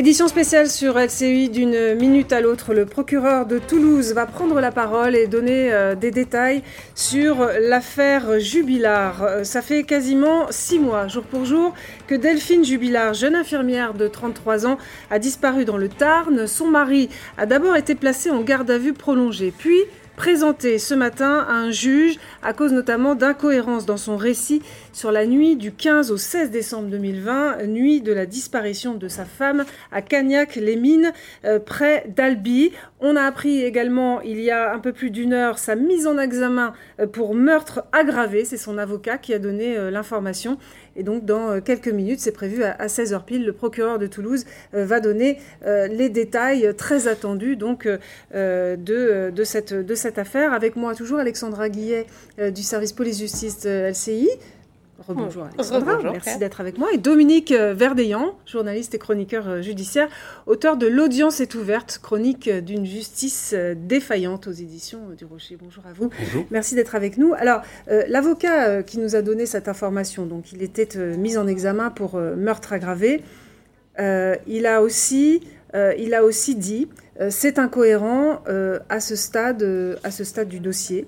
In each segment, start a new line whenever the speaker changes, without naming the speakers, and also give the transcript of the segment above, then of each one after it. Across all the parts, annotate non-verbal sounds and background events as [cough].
Édition spéciale sur LCI d'une minute à l'autre. Le procureur de Toulouse va prendre la parole et donner euh, des détails sur l'affaire Jubilard. Euh, ça fait quasiment six mois, jour pour jour, que Delphine Jubilard, jeune infirmière de 33 ans, a disparu dans le Tarn. Son mari a d'abord été placé en garde à vue prolongée, puis présenté ce matin à un juge à cause notamment d'incohérences dans son récit sur la nuit du 15 au 16 décembre 2020, nuit de la disparition de sa femme à Cagnac-les-Mines, euh, près d'Albi. On a appris également, il y a un peu plus d'une heure, sa mise en examen euh, pour meurtre aggravé. C'est son avocat qui a donné euh, l'information. Et donc, dans quelques minutes, c'est prévu à 16h pile, le procureur de Toulouse va donner les détails très attendus donc, de, cette, de cette affaire. Avec moi, toujours, Alexandra Guillet du service police-justice LCI. Rebonjour Alexandra, merci d'être avec moi. Et Dominique euh, Verdeillan, journaliste et chroniqueur euh, judiciaire, auteur de L'audience est ouverte, chronique euh, d'une justice défaillante aux éditions du Rocher. Bonjour à vous.
Bonjour.
Merci d'être avec nous. Alors, l'avocat qui nous a donné cette information, donc il était mis en examen pour meurtre aggravé. il, a aussi, il a aussi dit, c'est incohérent à, ce stade, à ce stade du dossier.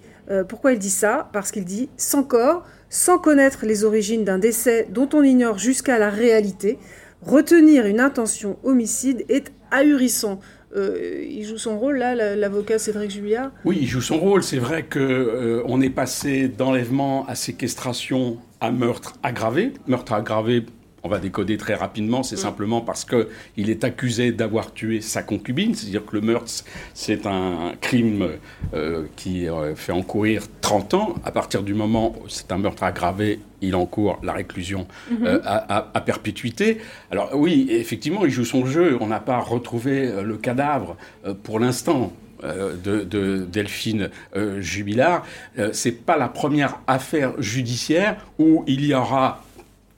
pourquoi il dit ça? Parce qu'il dit sans corps, sans connaître les origines d'un décès dont on ignore jusqu'à la réalité, retenir une intention homicide est ahurissant. Euh, il joue son rôle là, l'avocat Cédric Juliard
Oui, il joue son rôle. C'est vrai qu'on euh, est passé d'enlèvement à séquestration à meurtre aggravé. Meurtre aggravé on va décoder très rapidement, c'est mm. simplement parce qu'il est accusé d'avoir tué sa concubine, c'est-à-dire que le meurtre, c'est un crime euh, qui euh, fait encourir 30 ans. À partir du moment où c'est un meurtre aggravé, il encourt la réclusion mm-hmm. euh, à, perpétuité. Alors oui, effectivement, il joue son jeu. On n'a pas retrouvé le cadavre pour l'instant. De, de, Delphine Jubilard, c'est pas la première affaire judiciaire où il y aura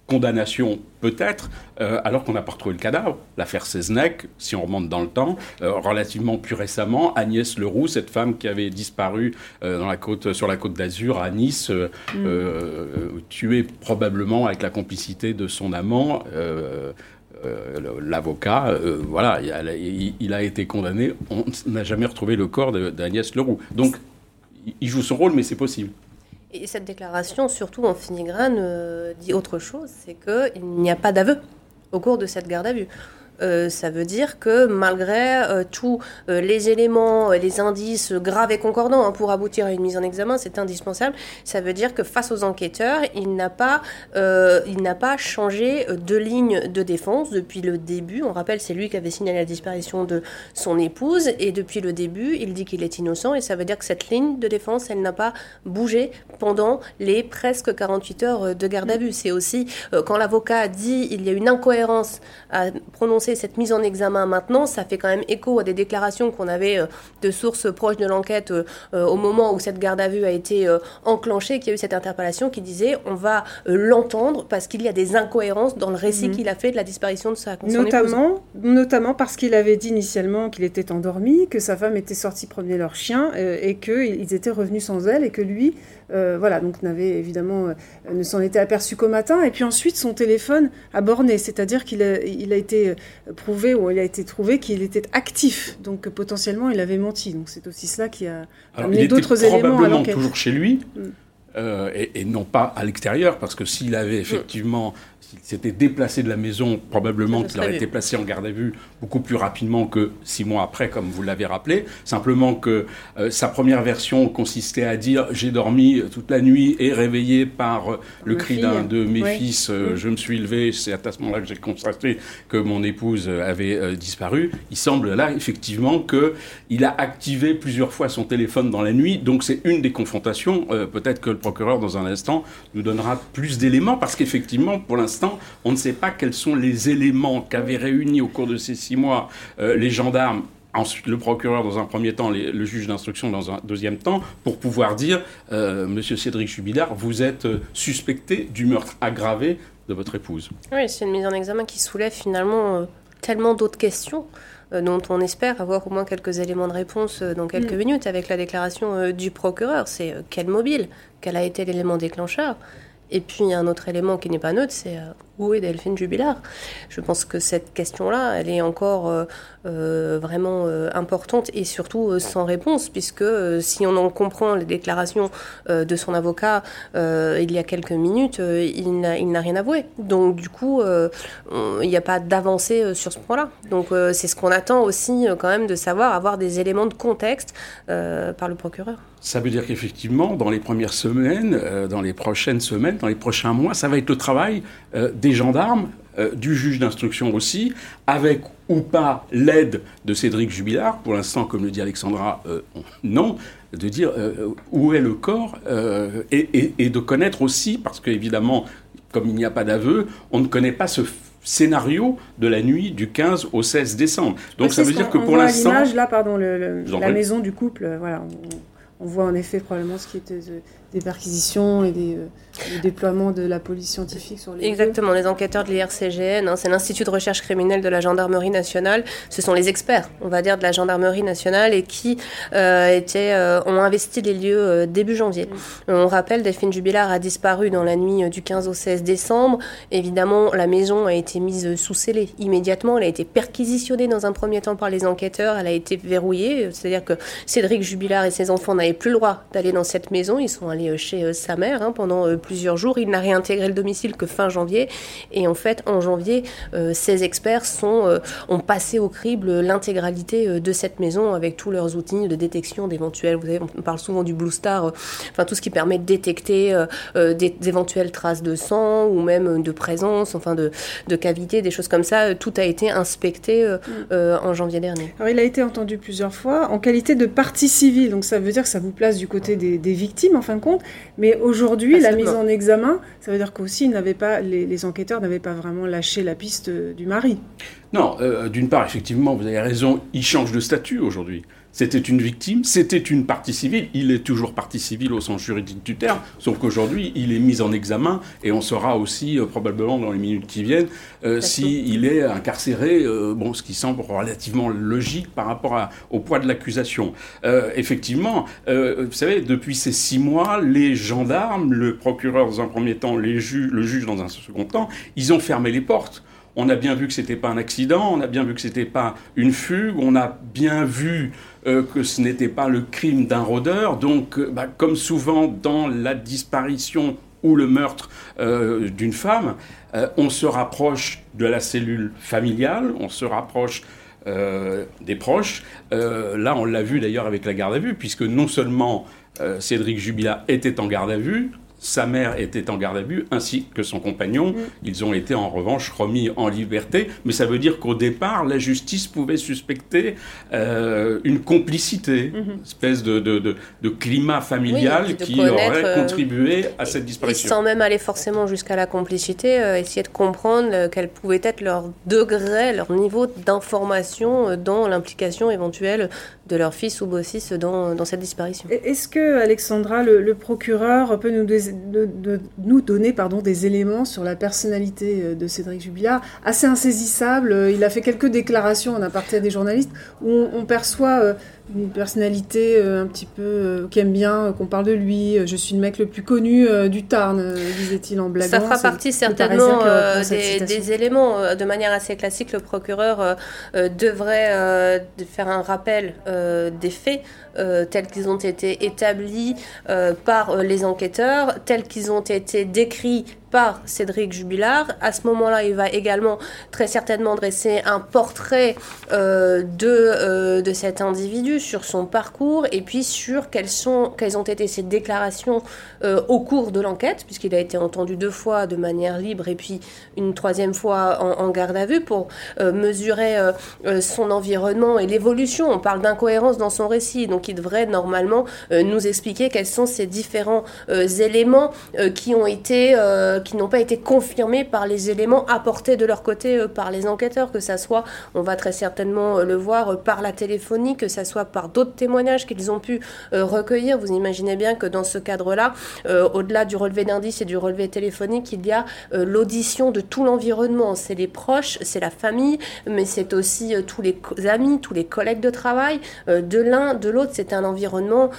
condamnation peut-être, euh, alors qu'on n'a pas retrouvé le cadavre. L'affaire Seznec, si on remonte dans le temps, euh, relativement plus récemment, Agnès Leroux, cette femme qui avait disparu euh, dans la côte, sur la côte d'Azur à Nice, mm. tuée probablement avec la complicité de son amant. L'avocat, voilà, il a, été condamné. On n'a jamais retrouvé le corps d'Agnès Leroux. Donc, il joue son rôle, mais c'est possible.
Et cette déclaration, surtout en filigrane, euh, dit autre chose, c'est qu'il n'y a pas d'aveu au cours de cette garde à vue. Euh, ça veut dire que malgré euh, tous euh, les éléments, les indices graves et concordants hein, pour aboutir à une mise en examen, c'est indispensable. Ça veut dire que face aux enquêteurs, il n'a pas, il n'a pas changé de ligne de défense depuis le début. On rappelle, c'est lui qui avait signalé la disparition de son épouse et depuis le début, il dit qu'il est innocent et ça veut dire que cette ligne de défense, elle n'a pas bougé pendant les presque 48 heures de garde à vue. C'est aussi quand l'avocat dit il y a une incohérence à prononcer cette mise en examen maintenant, ça fait quand même écho à des déclarations qu'on avait euh, de sources proches de l'enquête euh, euh, au moment où cette garde à vue a été enclenchée, qu'il y a eu cette interpellation qui disait on va l'entendre parce qu'il y a des incohérences dans le récit mhm. qu'il a fait de la disparition de sa
notamment, Notamment parce qu'il avait dit initialement qu'il était endormi, que sa femme était sortie promener leur chien et qu'ils étaient revenus sans elle et que lui euh, voilà, donc n'avait évidemment euh, ne s'en était aperçu qu'au matin. Et puis ensuite, son téléphone a borné, c'est-à-dire qu'il a, il a été euh, prouvé ou il a été trouvé qu'il était actif. Donc potentiellement, il avait menti. Donc c'est aussi cela qui a amené d'autres éléments à l'enquête.
toujours chez lui. Mm. et, non pas à l'extérieur, parce que s'il avait effectivement s'il s'était déplacé de la maison, probablement qu'il aurait été placé en garde à vue beaucoup plus rapidement que six mois après, comme vous l'avez rappelé. Simplement que euh, sa première version consistait à dire j'ai dormi toute la nuit et réveillé par euh, le cri d'un de mes fils, euh, je me suis levé, c'est à ce moment-là que j'ai constaté que mon épouse avait disparu. Il semble là effectivement que il a activé plusieurs fois son téléphone dans la nuit, donc c'est une des confrontations. Peut-être que le procureur dans un instant nous donnera plus d'éléments parce qu'effectivement pour l'instant on ne sait pas quels sont les éléments qu'avaient réunis au cours de ces six mois euh, les gendarmes ensuite le procureur dans un premier temps, le juge d'instruction dans un deuxième temps, pour pouvoir dire, euh, Monsieur Cédric Jubilard, vous êtes euh, suspecté du meurtre aggravé de votre épouse.
Oui, c'est une mise en examen qui soulève finalement tellement d'autres questions dont on espère avoir au moins quelques éléments de réponse dans quelques mm. minutes avec la déclaration du procureur. C'est quel mobile? Quel a été l'élément déclencheur? Et puis un autre élément qui n'est pas neutre, c'est euh, où est Delphine Jubilard? Je pense que cette question-là, elle est encore euh, euh, vraiment euh, importante et surtout sans réponse, puisque si on en comprend les déclarations de son avocat il y a quelques minutes, il n'a rien avoué. Donc du coup, il n'y a pas d'avancée sur ce point-là. Donc c'est ce qu'on attend aussi quand même de savoir, avoir des éléments de contexte par le procureur.
Ça veut dire qu'effectivement, dans les premières semaines, dans les prochaines semaines, dans les prochains mois, ça va être le travail des gendarmes, euh, du juge d'instruction aussi, avec ou pas l'aide de Cédric Jubilard, pour l'instant, comme le dit Alexandra, euh, non, de dire euh, où est le corps et, et, de connaître aussi, parce qu'évidemment, comme il n'y a pas d'aveu, on ne connaît pas ce scénario de la nuit du 15 au 16 décembre. Donc ça veut dire que pour l'instant...
l'image là, pardon, la maison du couple, voilà, on, on, voit en effet probablement ce qui était des perquisitions et des, euh, déploiements de la police scientifique sur les
Exactement, les enquêteurs de l'IRCGN, hein, c'est l'Institut de recherche criminelle de la gendarmerie nationale, ce sont les experts, on va dire, de la gendarmerie nationale et qui euh, étaient, euh, ont investi les lieux début janvier. Mm. On rappelle, Delphine Jubilard a disparu dans la nuit du 15 au 16 décembre. Évidemment, la maison a été mise sous scellé immédiatement, elle a été perquisitionnée dans un premier temps par les enquêteurs, elle a été verrouillée, c'est-à-dire que Cédric Jubilard et ses enfants n'avaient plus le droit d'aller dans cette maison, ils sont allés euh, chez euh, sa mère hein, pendant euh, plusieurs jours. Il n'a réintégré le domicile que fin janvier. Et en fait, en janvier, ces experts sont, ont passé au crible l'intégralité de cette maison avec tous leurs outils de détection d'éventuels. Vous savez, on parle souvent du Blue Star, enfin tout ce qui permet de détecter des, éventuelles traces de sang ou même de présence, enfin de, de cavités, des choses comme ça. Tout a été inspecté mm. en janvier dernier.
Alors il a été entendu plusieurs fois en qualité de partie civile, donc ça veut dire que ça vous place du côté des, des victimes en fin de compte. Mais aujourd'hui, la mise en examen, ça veut dire qu'aussi pas, les, les enquêteurs n'avaient pas vraiment lâché la piste du mari.
Non, euh, d'une part, effectivement, vous avez raison, il change de statut aujourd'hui. C'était une victime, c'était une partie civile, il est toujours partie civile au sens juridique du terme, sauf qu'aujourd'hui, il est mis en examen et on saura aussi, euh, probablement dans les minutes qui viennent, euh, s'il est incarcéré, euh, bon, ce qui semble relativement logique par rapport au poids de l'accusation. effectivement, vous savez, depuis ces six mois, les gendarmes, le procureur dans un premier temps, les le juge dans un second temps, ils ont fermé les portes. On a bien vu que c'était pas un accident, on a bien vu que c'était pas une fugue, on a bien vu euh, que ce n'était pas le crime d'un rôdeur. Donc, euh, bah, comme souvent dans la disparition ou le meurtre euh, d'une femme, on se rapproche de la cellule familiale, on se rapproche des proches. là, on l'a vu d'ailleurs avec la garde à vue, puisque non seulement Cédric Jubila était en garde à vue, sa mère était en garde à vue, ainsi que son compagnon. Mm. Ils ont été en revanche remis en liberté, mais ça veut dire qu'au départ, la justice pouvait suspecter euh, une complicité, une mm-hmm. espèce de, de, climat familial qui aurait euh, contribué à cette disparition.
sans même aller forcément jusqu'à la complicité, euh, essayer de comprendre quel pouvait être leur degré, leur niveau d'information dans l'implication éventuelle de leur fils ou beau-fils dans, dans, cette disparition.
Est-ce que, Alexandra, le, procureur peut nous, de, nous donner pardon, des éléments sur la personnalité euh, de Cédric Jubilard Assez insaisissable, il a fait quelques déclarations en aparté à des journalistes où on, perçoit euh, une personnalité euh, un petit peu euh, qui aime bien euh, qu'on parle de lui. Je suis le mec le plus connu du Tarn, disait-il en blaguant.
Ça fera partie certainement des, éléments. De manière assez classique, le procureur devrait faire un rappel des faits tels qu'ils ont été établis par les enquêteurs, tels qu'ils ont été décrits Cédric Jubilard. À ce moment-là, il va également très certainement dresser un portrait euh, de, euh, de cet individu sur son parcours et puis sur quelles, sont, quelles ont été ses déclarations euh, au cours de l'enquête, puisqu'il a été entendu deux fois de manière libre et puis une troisième fois en, garde à vue pour mesurer son environnement et l'évolution. On parle d'incohérence dans son récit, donc il devrait normalement nous expliquer quels sont ces différents éléments qui ont été qui n'ont pas été confirmés par les éléments apportés de leur côté euh, par les enquêteurs, que ça soit, on va très certainement euh, le voir, euh, par la téléphonie, que ça soit par d'autres témoignages qu'ils ont pu recueillir. Vous imaginez bien que dans ce cadre-là, au-delà du relevé d'indices et du relevé téléphonique, il y a l'audition de tout l'environnement. C'est les proches, c'est la famille, mais c'est aussi tous les amis, tous les collègues de travail. de l'un, de l'autre, c'est un environnement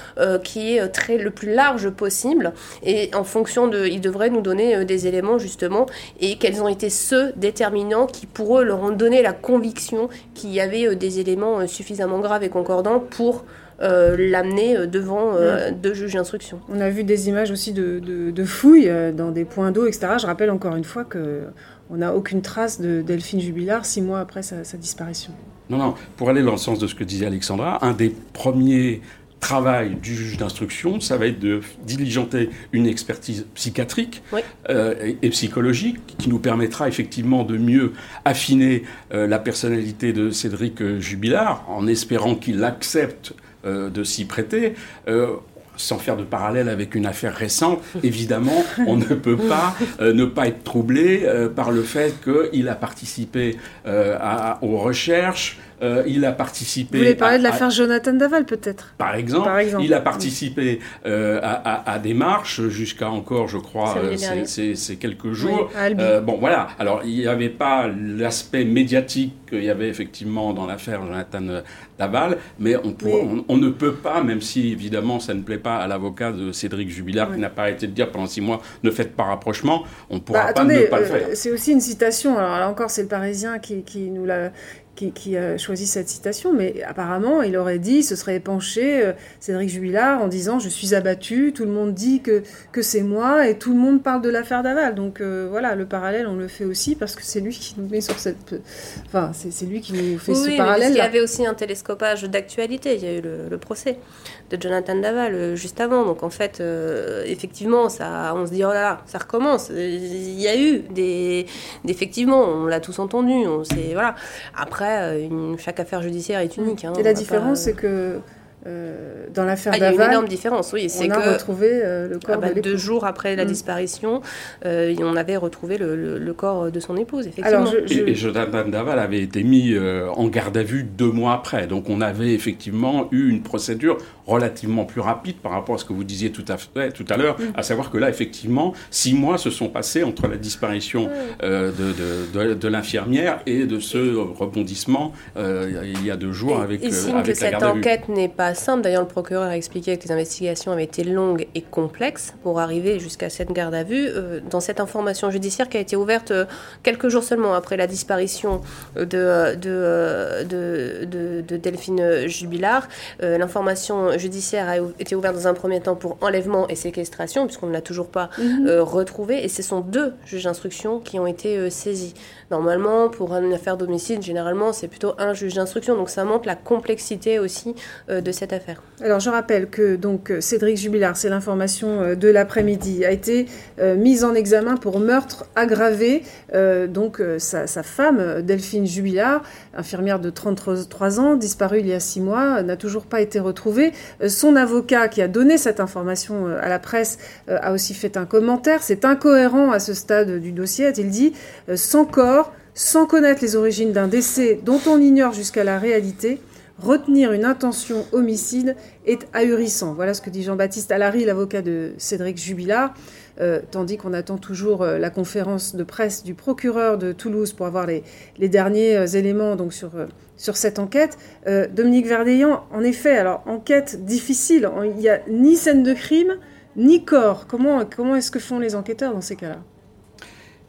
qui est très le plus large possible. Et en fonction de, il devrait nous donner des les éléments justement et quels ont été ceux déterminants qui pour eux leur ont donné la conviction qu'il y avait des éléments suffisamment graves et concordants pour l'amener devant deux juges d'instruction.
On a vu des images aussi de, fouilles dans des points d'eau, etc. Je rappelle encore une fois que on n'a aucune trace de Delphine Jubilard six mois après sa, disparition.
Non, non, pour aller dans le sens de ce que disait Alexandra, un des premiers travail du juge d'instruction, ça va être de diligenter une expertise psychiatrique euh, et, psychologique qui nous permettra effectivement de mieux affiner euh, la personnalité de Cédric Jubilard en espérant qu'il accepte euh, de s'y prêter. Sans faire de parallèle avec une affaire récente, [laughs] évidemment, on ne peut pas euh, ne pas être troublé euh, par le fait qu'il a participé euh, aux recherches, il a participé.
Vous voulez parler de l'affaire Jonathan Daval, peut-être?
Par exemple, il a participé à, des marches jusqu'à encore, je crois, ces, quelques jours. bon, voilà. Alors, il n'y avait pas l'aspect médiatique qu'il y avait effectivement dans l'affaire Jonathan Daval, mais on, on, ne peut pas, même si évidemment ça ne plaît pas à l'avocat de Cédric Jubilard qui n'a pas arrêté de dire pendant six mois ne faites pas rapprochement, on ne pourra bah, pas ne pas le faire.
c'est aussi une citation, alors là encore c'est le Parisien qui, qui nous l'a qui, a choisi cette citation, mais apparemment, il aurait dit, ce serait penché euh, Cédric Jubilard en disant Je suis abattu, tout le monde dit que, que c'est moi, et tout le monde parle de l'affaire Daval. Donc euh, voilà, le parallèle, on le fait aussi parce que c'est lui qui nous met sur cette. Enfin, c'est lui qui nous fait ce parallèle.
Il y avait aussi un télescopage d'actualité, il y a eu le, procès de Jonathan Daval euh, juste avant. Donc en fait, effectivement, ça, on se dit Oh là là, ça recommence. Il y a eu des. Effectivement, on l'a tous entendu. On voilà. Après, euh, chaque affaire judiciaire est unique. Hein,
et la différence, c'est que euh, dans l'affaire
ah, Il y a une énorme différence, oui.
C'est on a retrouvé euh, le corps ah bah, de
Deux jours après la mm. disparition, euh, on avait retrouvé le, corps de son épouse, effectivement. Alors,
Et, Jonathan Daval avait été mis en garde à vue deux mois après. Donc on avait effectivement eu une procédure relativement plus rapide par rapport à ce que vous disiez tout à, fait, tout à l'heure, mm. à savoir que là, effectivement, six mois se sont passés entre la disparition mm. de, de, l'infirmière et de ce rebondissement il y a deux jours avec,
il
signe
que cette enquête n'est pas simple. D'ailleurs, le procureur a expliqué que les investigations avaient été longues et complexes pour arriver jusqu'à cette garde à vue. Euh, dans cette information judiciaire qui a été ouverte euh, quelques jours seulement après la disparition de, de, de, Delphine Jubilard, euh, l'information judiciaire a été ouverte dans un premier temps pour enlèvement et séquestration, puisqu'on ne l'a toujours pas mhm. retrouvée. Et ce sont deux juges d'instruction qui ont été saisis. Normalement, pour une affaire d'homicide, généralement, c'est plutôt un juge d'instruction. Donc ça montre la complexité aussi de cette affaire.
Alors je rappelle que donc Cédric Jubilard, c'est l'information euh, de l'après-midi, a été euh, mise en examen pour meurtre aggravé. Euh, donc sa, femme, Delphine Jubilard, infirmière de 33 ans, disparue il y a six mois, n'a toujours pas été retrouvée. son avocat qui a donné cette information à la presse a aussi fait un commentaire. C'est incohérent à ce stade du dossier, a-t-il dit, sans corps, sans connaître les origines d'un décès dont on ignore jusqu'à la réalité. Retenir une intention homicide est ahurissant. Voilà ce que dit Jean-Baptiste Allary, l'avocat de Cédric Jubilard. Euh, tandis qu'on attend toujours euh, la conférence de presse du procureur de Toulouse pour avoir les, derniers euh, éléments sur, cette enquête. Dominique Verdeillan, en effet, alors enquête difficile, il n'y a ni scène de crime, ni corps. Comment est-ce que font les enquêteurs dans ces cas-là?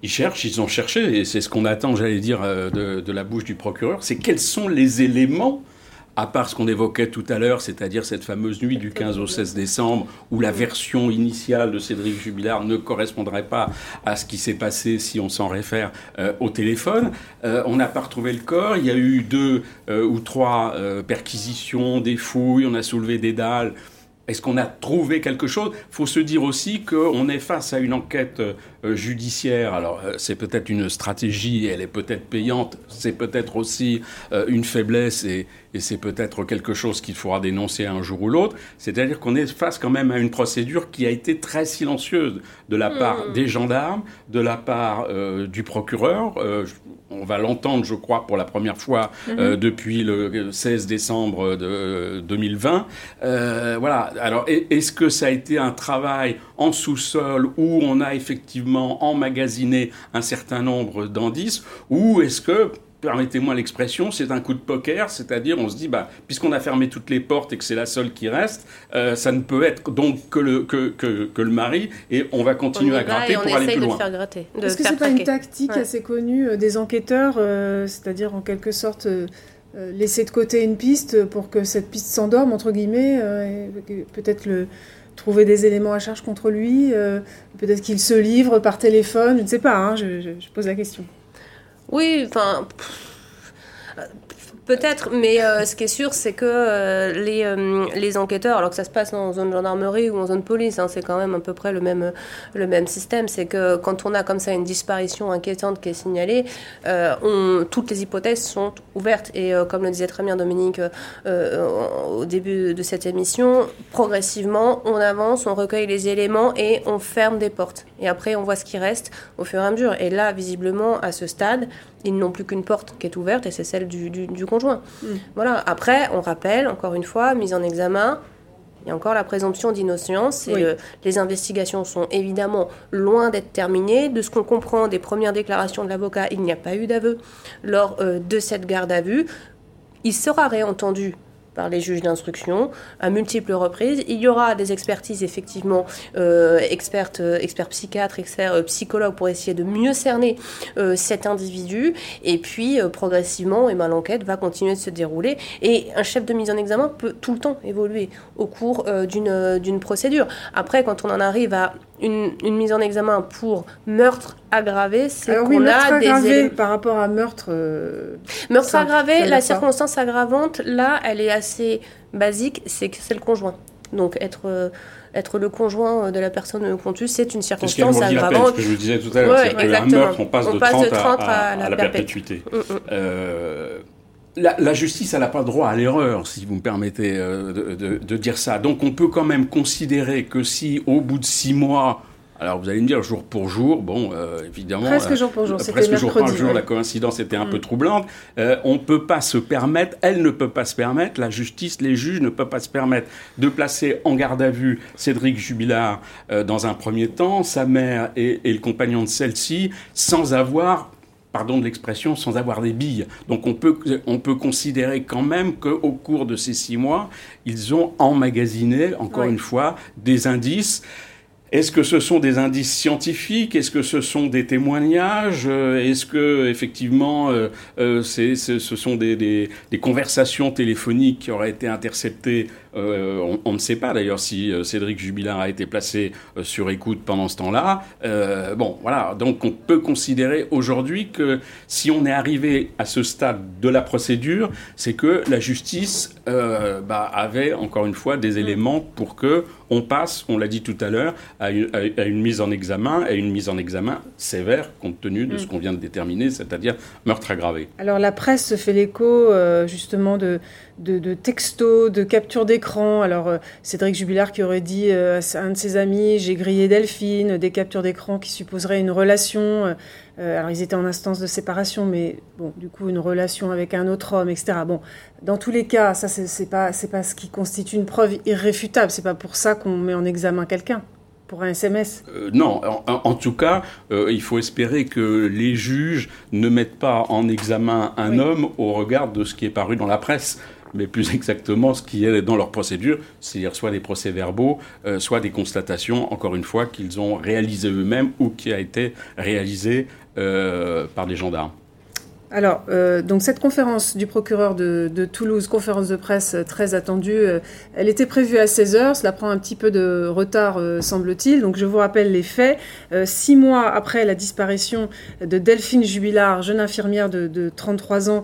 Ils cherchent, ils ont cherché, et c'est ce qu'on attend, j'allais dire, de, de, la bouche du procureur, c'est quels sont les éléments à part ce qu'on évoquait tout à l'heure, c'est-à-dire cette fameuse nuit du 15 au 16 décembre, où la version initiale de Cédric Jubilard ne correspondrait pas à ce qui s'est passé si on s'en réfère euh, au téléphone. Euh, on n'a pas retrouvé le corps, il y a eu deux euh, ou trois perquisitions, des fouilles, on a soulevé des dalles. Est-ce qu'on a trouvé quelque chose? Il faut se dire aussi qu'on est face à une enquête judiciaire. Alors, c'est peut-être une stratégie, elle est peut-être payante, c'est peut-être aussi une faiblesse et, et c'est peut-être quelque chose qu'il faudra dénoncer un jour ou l'autre, c'est-à-dire qu'on est face quand même à une procédure qui a été très silencieuse de la part hmm. des gendarmes, de la part euh, du procureur. Euh, on va l'entendre, je crois, pour la première fois euh, mhm. depuis le 16 décembre de 2020. voilà. Alors, est-ce que ça a été un travail en sous-sol où on a effectivement emmagasiné un certain nombre d'indices, ou est-ce que permettez-moi l'expression, c'est un coup de poker, c'est-à-dire on se dit, bah, puisqu'on a fermé toutes les portes et que c'est la seule qui reste, euh, ça ne peut être donc que le, que, que, que le mari, et on va continuer à gratter pour aller plus loin.
Est-ce que c'est pas une tactique assez connue euh, des enquêteurs, euh, c'est-à-dire en quelque sorte laisser de côté une piste pour que cette piste s'endorme, entre guillemets, peut-être le trouver des éléments à charge contre lui, peut-être qu'il se livre par téléphone, je ne sais pas, hein, je, je pose la question.
Oui, enfin. Peut-être, mais euh, ce qui est sûr, c'est que euh, les, euh, les, enquêteurs, alors que ça se passe en zone gendarmerie ou en zone police, hein, c'est quand même à peu près le même, le même système. C'est que quand on a comme ça une disparition inquiétante qui est signalée, on, toutes les hypothèses sont ouvertes. Et comme le disait très bien Dominique au début de cette émission, progressivement, on avance, on recueille les éléments et on ferme des portes. Et après, on voit ce qui reste au fur et à mesure. Et là, visiblement, à ce stade, ils n'ont plus qu'une porte qui est ouverte et c'est celle du, du, conjoint. Mm. Voilà. Après, on rappelle, encore une fois, mise en examen, il y a encore la présomption d'innocence et les investigations sont évidemment loin d'être terminées. De ce qu'on comprend des premières déclarations de l'avocat, il n'y a pas eu d'aveu lors euh, de cette garde à vue. Il sera réentendu par les juges d'instruction à multiples reprises. Il y aura des expertises, effectivement, euh, experts, euh, experts psychiatres, experts euh, psychologues pour essayer de mieux cerner cet individu. Et puis, progressivement, eh ben, l'enquête va continuer de se dérouler. Et un chef de mise en examen peut tout le temps évoluer au cours d'une procédure. Après, quand on en arrive à une, mise en examen pour meurtre aggravé, c'est qu'on a
des par rapport à meurtre.
meurtre aggravé, la circonstance aggravante, là, elle est assez basique, c'est que c'est le conjoint. Donc être euh, être le conjoint de la personne qu'on tue, c'est une circonstance
aggravante. Ce que je disais tout à l'heure, c'est qu'un meurtre, on passe, de, 30 à, la, perpétuité. Mm, mm. Euh, la, justice, elle n'a pas le droit à l'erreur, si vous me permettez euh, de, de, dire ça. Donc on peut quand même considérer que si, au bout de six mois, alors vous allez me dire jour pour jour, bon, euh, évidemment,
presque jour pour jour,
euh, presque jour pour jour, la coïncidence était un peu mm. troublante. Euh, on ne peut pas se permettre, elle ne peut pas se permettre, la justice, les juges ne peuvent pas se permettre de placer en garde à vue Cédric Jubilard dans un premier temps, sa mère et, et le compagnon de celle-ci, sans avoir pardon de l'expression, sans avoir des billes. Donc on peut, on peut considérer quand même qu'au cours de ces six mois, ils ont emmagasiné, encore une fois, des indices. Est-ce que ce sont des indices scientifiques? Est-ce que ce sont des témoignages? Euh, Est-ce que effectivement euh, euh, ce sont des, des, conversations téléphoniques qui auraient été interceptées on, on, ne sait pas d'ailleurs si Cédric Jubilard a été placé sur écoute pendant ce temps-là. bon, voilà. Donc on peut considérer aujourd'hui que si on est arrivé à ce stade de la procédure, c'est que la justice bah, avait encore une fois des éléments pour que on passe, on l'a dit tout à l'heure, à, une, mise en examen, à une mise en examen sévère, compte tenu de mm. ce qu'on vient de déterminer, c'est-à-dire meurtre aggravé.
Alors la presse se fait l'écho euh, justement de, de, textos, de captures d'écran. Alors euh, Cédric Jubilard qui aurait dit euh, à un de ses amis, j'ai grillé Delphine, des captures d'écran qui supposeraient une relation. alors ils étaient en instance de séparation, mais bon, du coup une relation avec un autre homme, etc. Bon, dans tous les cas, ça c'est pas pas ce qui constitue une preuve irréfutable. C'est pas pour ça qu'on met en examen quelqu'un pour un SMS
euh, Non, en, tout cas, euh, il faut espérer que les juges ne mettent pas en examen un homme au regard de ce qui est paru dans la presse mais plus [laughs] exactement ce qui est dans leur procédure, c'est-à-dire soit des procès-verbaux, euh, soit des constatations, encore une fois, qu'ils ont réalisées eux-mêmes ou qui a été réalisé par des gendarmes.
Alors, euh, donc cette conférence du procureur de, Toulouse, conférence de presse euh, très attendue, euh, elle était prévue à 16h, cela prend un petit peu de retard, semble-t-il. Donc je vous rappelle les faits. six mois après la disparition de Delphine Jubilard, jeune infirmière de, 33 ans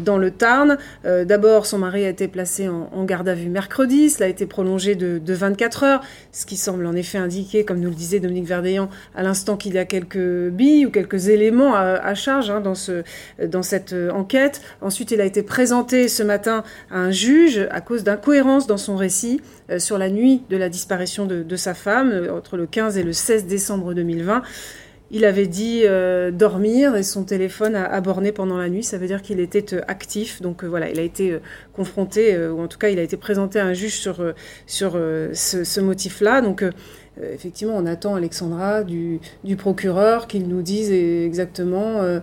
dans le Tarn, d'abord son mari a été placé en, garde à vue mercredi, cela a été prolongé de, 24 heures, ce qui semble en effet indiquer, comme nous le disait Dominique Verdeillan à l'instant, qu'il y a quelques billes ou quelques éléments à, charge hein, dans ce dans cette euh, enquête. Ensuite, il a été présenté ce matin à un juge à cause d'incohérences dans son récit euh, sur la nuit de la disparition de, sa femme, euh, entre le 15 et le 16 décembre 2020. Il avait dit dormir et son téléphone a, borné pendant la nuit. Ça veut dire qu'il était actif. Donc voilà, il a été confronté, ou en tout cas, il a été présenté à un juge sur, sur ce, motif-là. Donc effectivement, on attend Alexandra du, du procureur qu'il nous dise exactement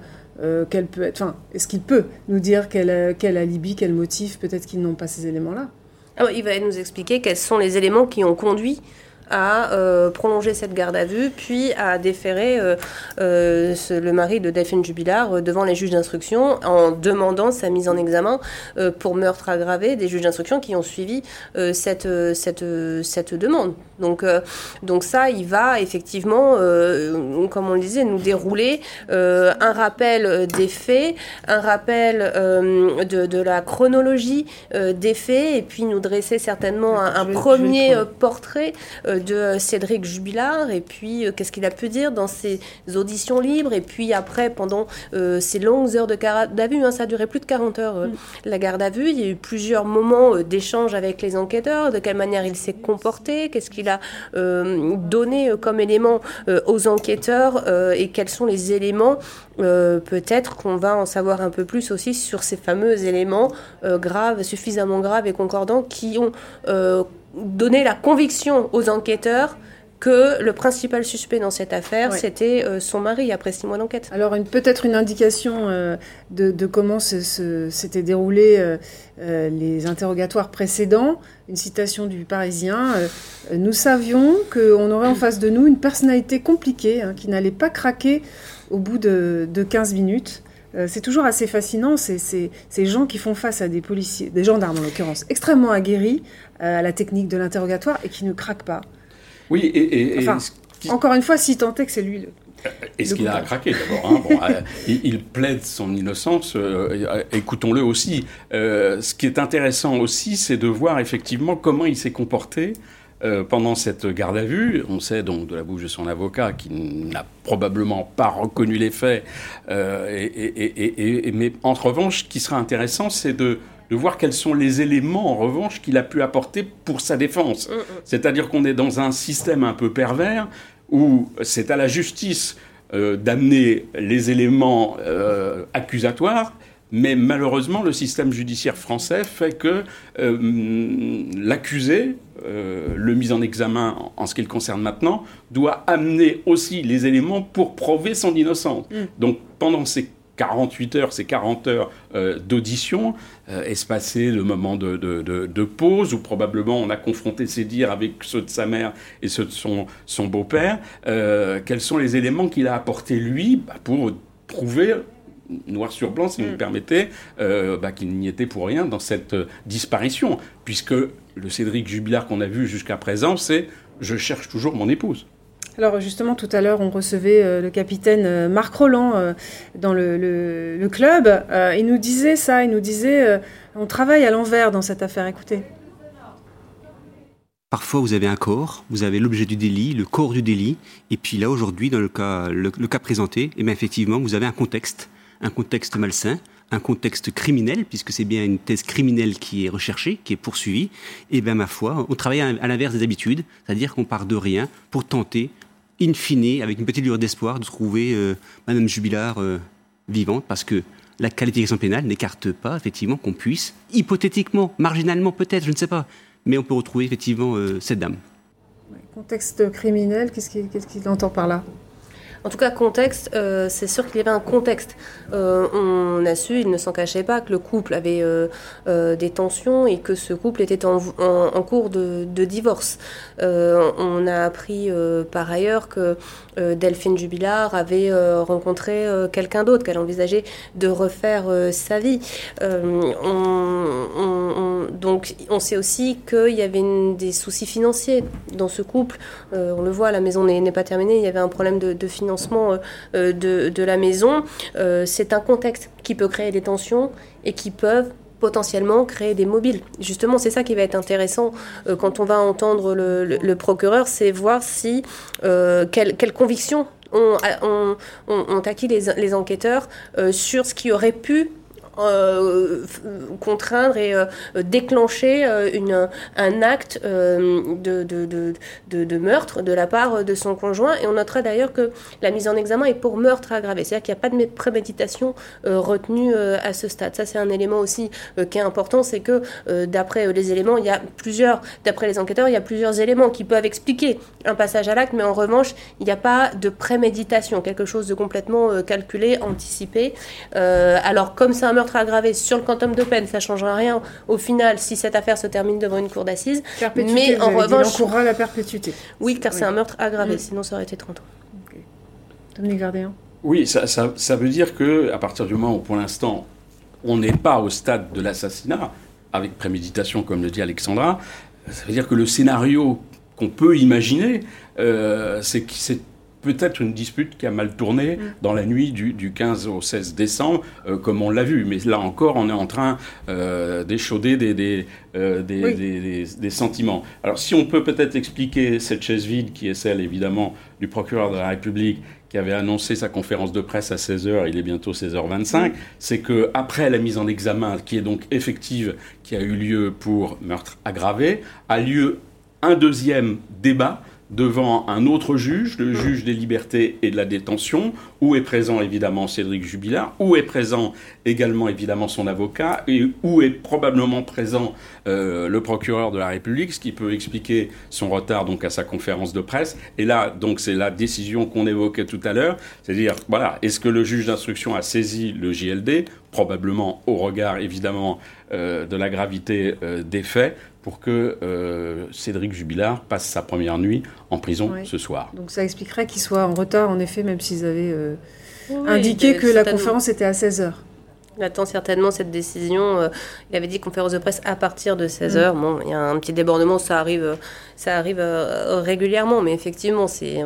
quel peut être, enfin, est-ce qu'il peut nous dire quel, quel alibi, quel motif, peut-être qu'ils n'ont pas ces éléments-là?
Ah Il va nous expliquer quels sont les éléments qui ont conduit à euh, prolonger cette garde à vue, puis à déférer euh, euh, le mari de Delphine Jubilard devant les juges d'instruction en demandant sa mise en examen pour meurtre aggravé des juges d'instruction qui ont suivi cette, cette, cette demande. Donc, donc ça, il va effectivement, comme on le disait, nous dérouler un rappel des faits, un rappel de, de, la chronologie des faits, et puis nous dresser certainement un, un premier portrait de Cédric Jubilard et puis euh, qu'est-ce qu'il a pu dire dans ses auditions libres et puis après pendant euh, ces longues heures de garde à vue, hein, ça a duré plus de 40 heures euh, mm. la garde à vue, il y a eu plusieurs moments d'échange avec les enquêteurs, de quelle manière il s'est comporté, qu'est-ce qu'il a donné comme élément aux enquêteurs et quels sont les éléments peut-être qu'on va en savoir un peu plus aussi sur ces fameux éléments graves, suffisamment graves et concordants qui ont donner la conviction aux enquêteurs que le principal suspect dans cette affaire, c'était euh, son mari après six mois d'enquête.
Alors peut-être une indication euh, de, comment s'étaient déroulés euh, les interrogatoires précédents, une citation du Parisien. nous savions qu'on aurait en face de nous une personnalité compliquée hein, qui n'allait pas craquer au bout de, de 15 minutes. C'est toujours assez fascinant, ces, ces, gens qui font face à des policiers, des gendarmes en l'occurrence, extrêmement aguerris, à la technique de l'interrogatoire et qui ne craque pas.
Oui, et,
encore une fois, si tant est que c'est lui.
Est-ce qu'il a craqué d'abord hein euh, [laughs] il, plaide son innocence, euh, écoutons-le aussi. ce qui est intéressant aussi, c'est de voir effectivement comment il s'est comporté pendant cette garde à vue. On sait donc de la bouche de son avocat qu'il n'a probablement pas reconnu les faits. et, mais en revanche, ce qui sera intéressant, c'est de de voir quels sont les éléments, en revanche, qu'il a pu apporter pour sa défense. Mm, mm. C'est-à-dire qu'on est dans un système un peu pervers où c'est à la justice euh, d'amener les éléments euh, accusatoires, mais malheureusement, le système judiciaire français fait que euh, l'accusé, le mis en examen en ce qui le concerne maintenant, doit amener aussi les éléments pour prouver son innocence. Mm. Donc pendant ces 48 heures, c'est 40 heures euh, d'audition, euh, espacées le moment de, de, pause, où probablement on a confronté ses dires avec ceux de sa mère et ceux de son, son beau-père? Euh, quels sont les éléments qu'il a apportés, lui, bah, pour prouver noir sur blanc, si vous me mm. permettez, bah, qu'il n'y était pour rien dans cette disparition, puisque le Cédric Jubilard qu'on a vu jusqu'à présent, c'est je cherche toujours mon épouse.
Alors justement, tout à l'heure, on recevait euh, le capitaine euh, Marc Roland euh, dans le, club. il nous disait ça, il nous disait, on travaille à l'envers dans cette affaire. Écoutez.
Parfois, vous avez un corps, vous avez l'objet du délit, le corps du délit, et puis là, aujourd'hui, dans le cas, le, cas présenté, et eh bien, effectivement, vous avez un contexte, un contexte malsain, un contexte criminel, puisque c'est bien une thèse criminelle qui est recherchée, qui est poursuivie, et bien ma foi, on travaille à, l'inverse des habitudes, c'est-à-dire qu'on part de rien pour tenter in fine, avec une petite lueur d'espoir, de trouver euh, Madame Jubilard euh, vivante, parce que la qualification pénale n'écarte pas, effectivement, qu'on puisse, hypothétiquement, marginalement peut-être, je ne sais pas, mais on peut retrouver effectivement euh, cette dame.
Contexte criminel, qu'est-ce qu'il entend par là?
En tout cas, contexte, euh, c'est sûr qu'il y avait un contexte. Euh, on a su, il ne s'en cachait pas, que le couple avait euh, des tensions et que ce couple était en, cours de, divorce. on a appris par ailleurs que Delphine Jubilard avait rencontré quelqu'un d'autre, qu'elle envisageait de refaire sa vie. donc, on sait aussi qu'il y avait des soucis financiers dans ce couple. on le voit, la maison n'est pas terminée, il y avait un problème de, de financement euh, euh, de, la maison, euh, c'est un contexte qui peut créer des tensions et qui peuvent potentiellement créer des mobiles. Justement, c'est ça qui va être intéressant quand on va entendre le, procureur, c'est voir si quelles convictions ont, acquis les, enquêteurs sur ce qui aurait pu contraindre et déclencher une, un acte de, de, meurtre de la part de son conjoint. Et on notera d'ailleurs que la mise en examen est pour meurtre aggravé, c'est-à-dire qu'il n'y a pas de préméditation retenue à ce stade. Ça, c'est un élément aussi qui est important, c'est que d'après les éléments, il y a plusieurs, d'après les enquêteurs, il y a plusieurs éléments qui peuvent expliquer un passage à l'acte, mais en revanche, il n'y a pas de préméditation, quelque chose de complètement euh, calculé, anticipé. Euh, alors, comme c'est un meurtre aggravé sur le quantum de peine, ça ne changera rien au final si cette affaire se termine devant une cour d'assises.
Mais en revanche. Il encourra la perpétuité.
Oui, car c'est un meurtre aggravé, mm. sinon ça aurait été 30 ans.
Dominique Gardéan
Oui, ça, ça veut dire que à partir du moment où, pour l'instant, on n'est pas au stade de l'assassinat, avec préméditation, comme le dit Alexandra, ça veut dire que le scénario qu'on peut imaginer, euh, c'est que c'est peut-être une dispute qui a mal tourné mm. dans la nuit du, 15 au 16 décembre, euh, comme on l'a vu. Mais là encore, on est en train euh, d'échauder des, des, des, sentiments. Alors si on peut peut-être expliquer cette chaise vide, qui est celle évidemment du procureur de la République, qui avait annoncé sa conférence de presse à 16h, il est bientôt 16h25, c'est que après la mise en examen, qui est donc effective, qui a eu lieu pour meurtre aggravé, a lieu un deuxième débat devant un autre juge, le juge des libertés et de la détention, où est présent évidemment Cédric Jubilard, où est présent également évidemment son avocat, et où est probablement présent euh, le procureur de la République, ce qui peut expliquer son retard donc à sa conférence de presse. Et là, donc c'est la décision qu'on évoquait tout à l'heure, c'est-à-dire, voilà, est-ce que le juge d'instruction a saisi le JLD Probablement au regard évidemment euh, de la gravité euh, des faits, pour que euh, Cédric Jubilard passe sa première nuit en prison ce soir.
Donc ça expliquerait qu'il soit en retard, en effet, même s'ils avaient euh, indiqué que la conférence était à 16h.
Il attend certainement cette décision. Euh, il avait dit conférence de presse à partir de 16h. Mm. Bon, il y a un petit débordement, ça arrive, ça arrive régulièrement, mais effectivement, c'est,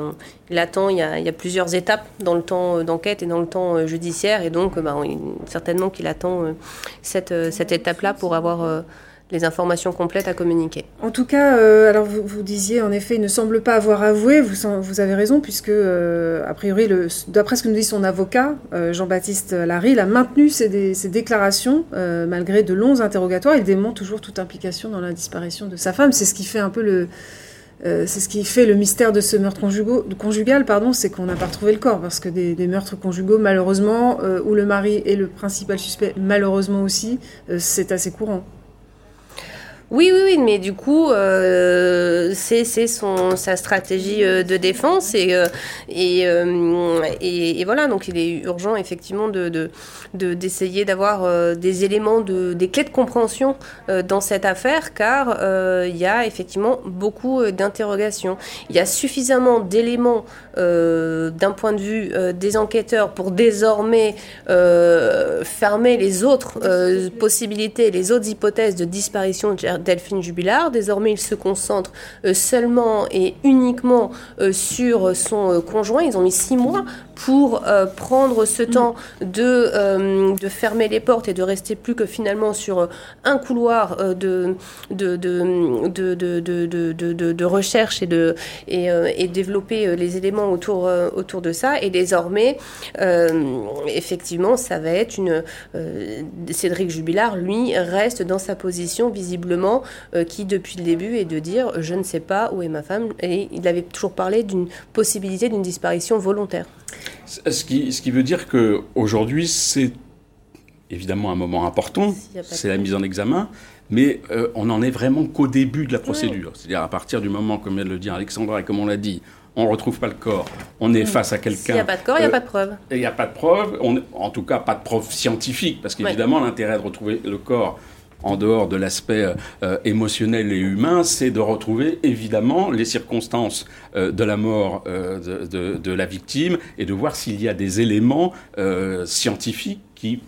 il attend. Il y, a, il y, a, plusieurs étapes dans le temps d'enquête et dans le temps judiciaire, et donc, bah, certainement qu'il attend cette, cette étape-là pour avoir les informations complètes à communiquer.
En tout cas, euh, alors vous, disiez en effet, il ne semble pas avoir avoué, vous, avez raison, puisque euh, a priori, d'après ce que nous dit son avocat, euh, Jean-Baptiste Larry, il a maintenu ses, déclarations malgré de longs interrogatoires. Il dément toujours toute implication dans la disparition de sa femme. C'est ce qui fait un peu le... c'est ce qui fait le mystère de ce meurtre conjugal, pardon, c'est qu'on n'a pas retrouvé le corps, parce que des meurtres conjugaux, malheureusement, où le mari est le principal suspect, malheureusement aussi, c'est assez courant.
Oui, oui, oui, mais du coup, euh, c'est sa stratégie euh, de défense et, euh, euh, et, et, voilà, donc il est urgent effectivement de, d'essayer d'avoir des éléments, de, des clés de compréhension dans cette affaire car il y a effectivement beaucoup d'interrogations. Il y a suffisamment d'éléments d'un point de vue des enquêteurs pour désormais fermer les autres possibilités, les autres hypothèses de disparition de Delphine Jubilard. Désormais, il se concentre euh, seulement et uniquement euh, sur son euh, conjoint. Ils ont mis six mois pour prendre ce temps de, de fermer les portes et de rester plus que finalement sur un couloir de, de, de, de, de recherche et, de, et, et, développer les éléments autour, autour de ça. Et désormais, effectivement, ça va être une... Cédric Jubilard, lui, reste dans sa position visiblement euh, qui, depuis le début, est de dire je ne sais pas où est ma femme. Et il avait toujours parlé d'une possibilité d'une disparition volontaire.
Ce qui, ce qui veut dire qu'aujourd'hui, c'est évidemment un moment important, c'est la mise en examen, mais euh, on n'en est vraiment qu'au début de la procédure. C'est-à-dire à partir du moment, comme vient de le dire Alexandra, et comme on l'a dit, on ne retrouve pas le corps, on est face à quelqu'un. S'il
n'y a pas de corps, il n'y a pas de preuve.
Il n'y a pas de preuve, en tout cas pas de preuve scientifique, parce qu'évidemment l'intérêt de retrouver le corps, en dehors de l'aspect euh, émotionnel et humain, c'est de retrouver évidemment les circonstances euh, de la mort euh, de, la victime et de voir s'il y a des éléments scientifiques qui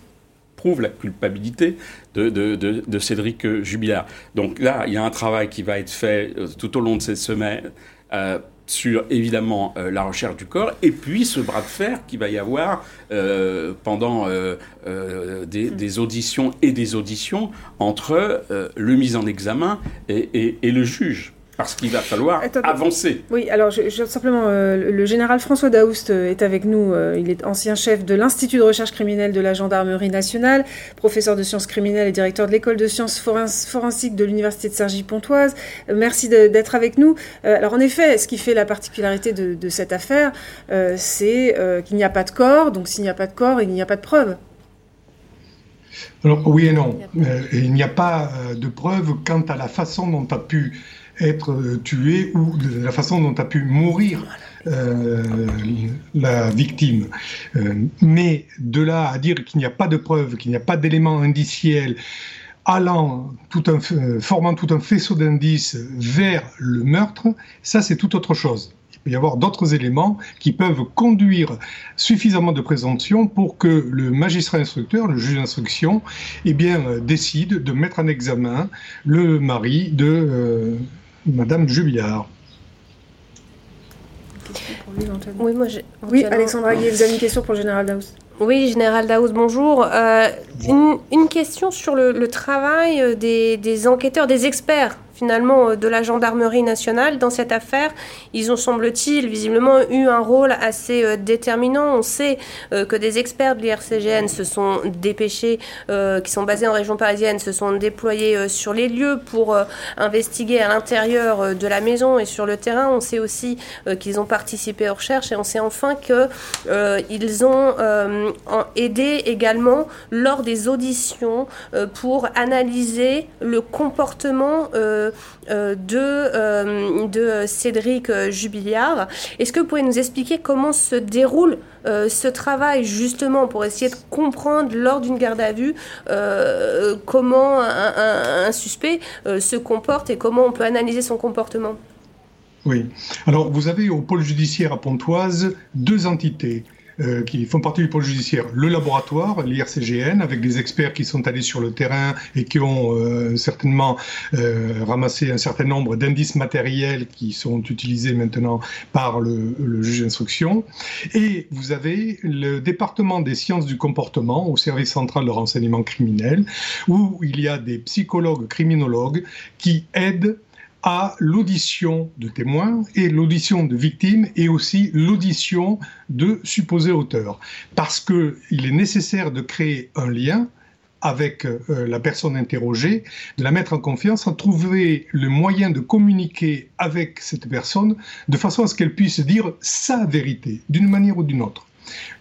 prouvent la culpabilité de, de, Cédric Jubilard. Donc là, il y a un travail qui va être fait tout au long de cette semaine sur évidemment euh, la recherche du corps et puis ce bras de fer qu'il va y avoir euh, pendant euh, des, auditions et des auditions entre le mis en examen et, le juge. Parce qu'il va falloir avancer.
Oui, alors je, simplement, euh, le général François Daoust euh, est avec nous. Euh, il est ancien chef de l'Institut de recherche criminelle de la gendarmerie nationale, professeur de sciences criminelles et directeur de l'école de sciences forensiques de l'université de Cergy-Pontoise. merci d'être avec nous. alors en effet, ce qui fait la particularité de, de cette affaire, c'est qu'il n'y a pas de corps. Donc s'il n'y a pas de corps, il n'y a pas de preuve.
Alors oui et non. il n'y a pas de preuve quant à la façon dont a pu être euh, tué ou de la façon dont a pu mourir euh, la victime. Euh, mais de là à dire qu'il n'y a pas de preuves, qu'il n'y a pas d'éléments indiciels allant, tout un, formant tout un faisceau d'indices vers le meurtre, ça c'est tout autre chose. Il peut y avoir d'autres éléments qui peuvent conduire suffisamment de présomption pour que le magistrat instructeur, le juge d'instruction, eh bien, décide de mettre en examen le mari de, Madame Jubilard.
Oui, moi Oui, Alexandra vous avez une question pour le général Daous.
Oui, Général Daous, bonjour. Euh, une, question sur le, travail des, des, enquêteurs, des experts finalement euh, de la gendarmerie nationale dans cette affaire. Ils ont, semble-t-il, visiblement eu un rôle assez euh, déterminant. On sait euh, que des experts de l'IRCGN se sont dépêchés, qui sont basés en région parisienne, se sont déployés sur les lieux pour investiguer à l'intérieur de la maison et sur le terrain. On sait aussi qu'ils ont participé aux recherches et on sait enfin qu'ils ont aidé également lors des auditions pour analyser le comportement de, euh, de Cédric euh, Jubiliard. Est-ce que vous pouvez nous expliquer comment se déroule ce travail justement pour essayer de comprendre lors d'une garde à vue comment un, suspect se comporte et comment on peut analyser son comportement?
Oui. Alors vous avez au pôle judiciaire à Pontoise deux entités. Euh, qui font partie du pôle judiciaire. Le laboratoire, l'IRCGN, avec des experts qui sont allés sur le terrain et qui ont euh, certainement euh, ramassé un certain nombre d'indices matériels qui sont utilisés maintenant par le, le juge d'instruction. Et vous avez le département des sciences du comportement au service central de renseignement criminel, où il y a des psychologues criminologues qui aident à l'audition de témoins et l'audition de victimes et aussi l'audition de supposés auteurs. Parce qu'il est nécessaire de créer un lien avec euh, la personne interrogée, de la mettre en confiance, à trouver le moyen de communiquer avec cette personne de façon à ce qu'elle puisse dire sa vérité, d'une manière ou d'une autre.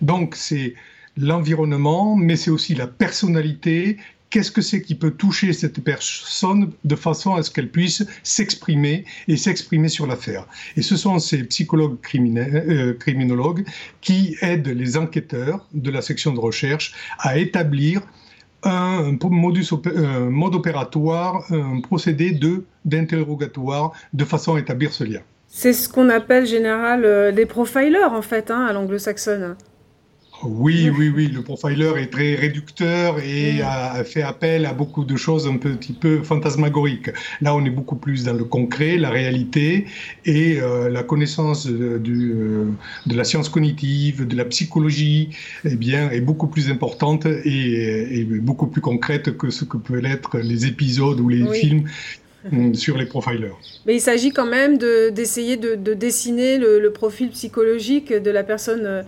Donc c'est l'environnement, mais c'est aussi la personnalité qu'est-ce que c'est qui peut toucher cette personne de façon à ce qu'elle puisse s'exprimer et s'exprimer sur l'affaire. Et ce sont ces psychologues euh, criminologues qui aident les enquêteurs de la section de recherche à établir un, modus, un mode opératoire, un procédé d'interrogatoire de façon à établir ce lien.
C'est ce qu'on appelle général euh, des profilers en fait hein, à l'anglo-saxonne.
Oui, oui, oui, le profiler est très réducteur et a fait appel à beaucoup de choses un petit peu fantasmagoriques. Là, on est beaucoup plus dans le concret, la réalité et euh, la connaissance de, euh, de, la science cognitive, de la psychologie, eh bien, est beaucoup plus importante et, beaucoup plus concrète que ce que peuvent être les épisodes ou les films mm, [laughs] sur les profilers.
Mais il s'agit quand même d'essayer de, dessiner le, profil psychologique de la personne euh,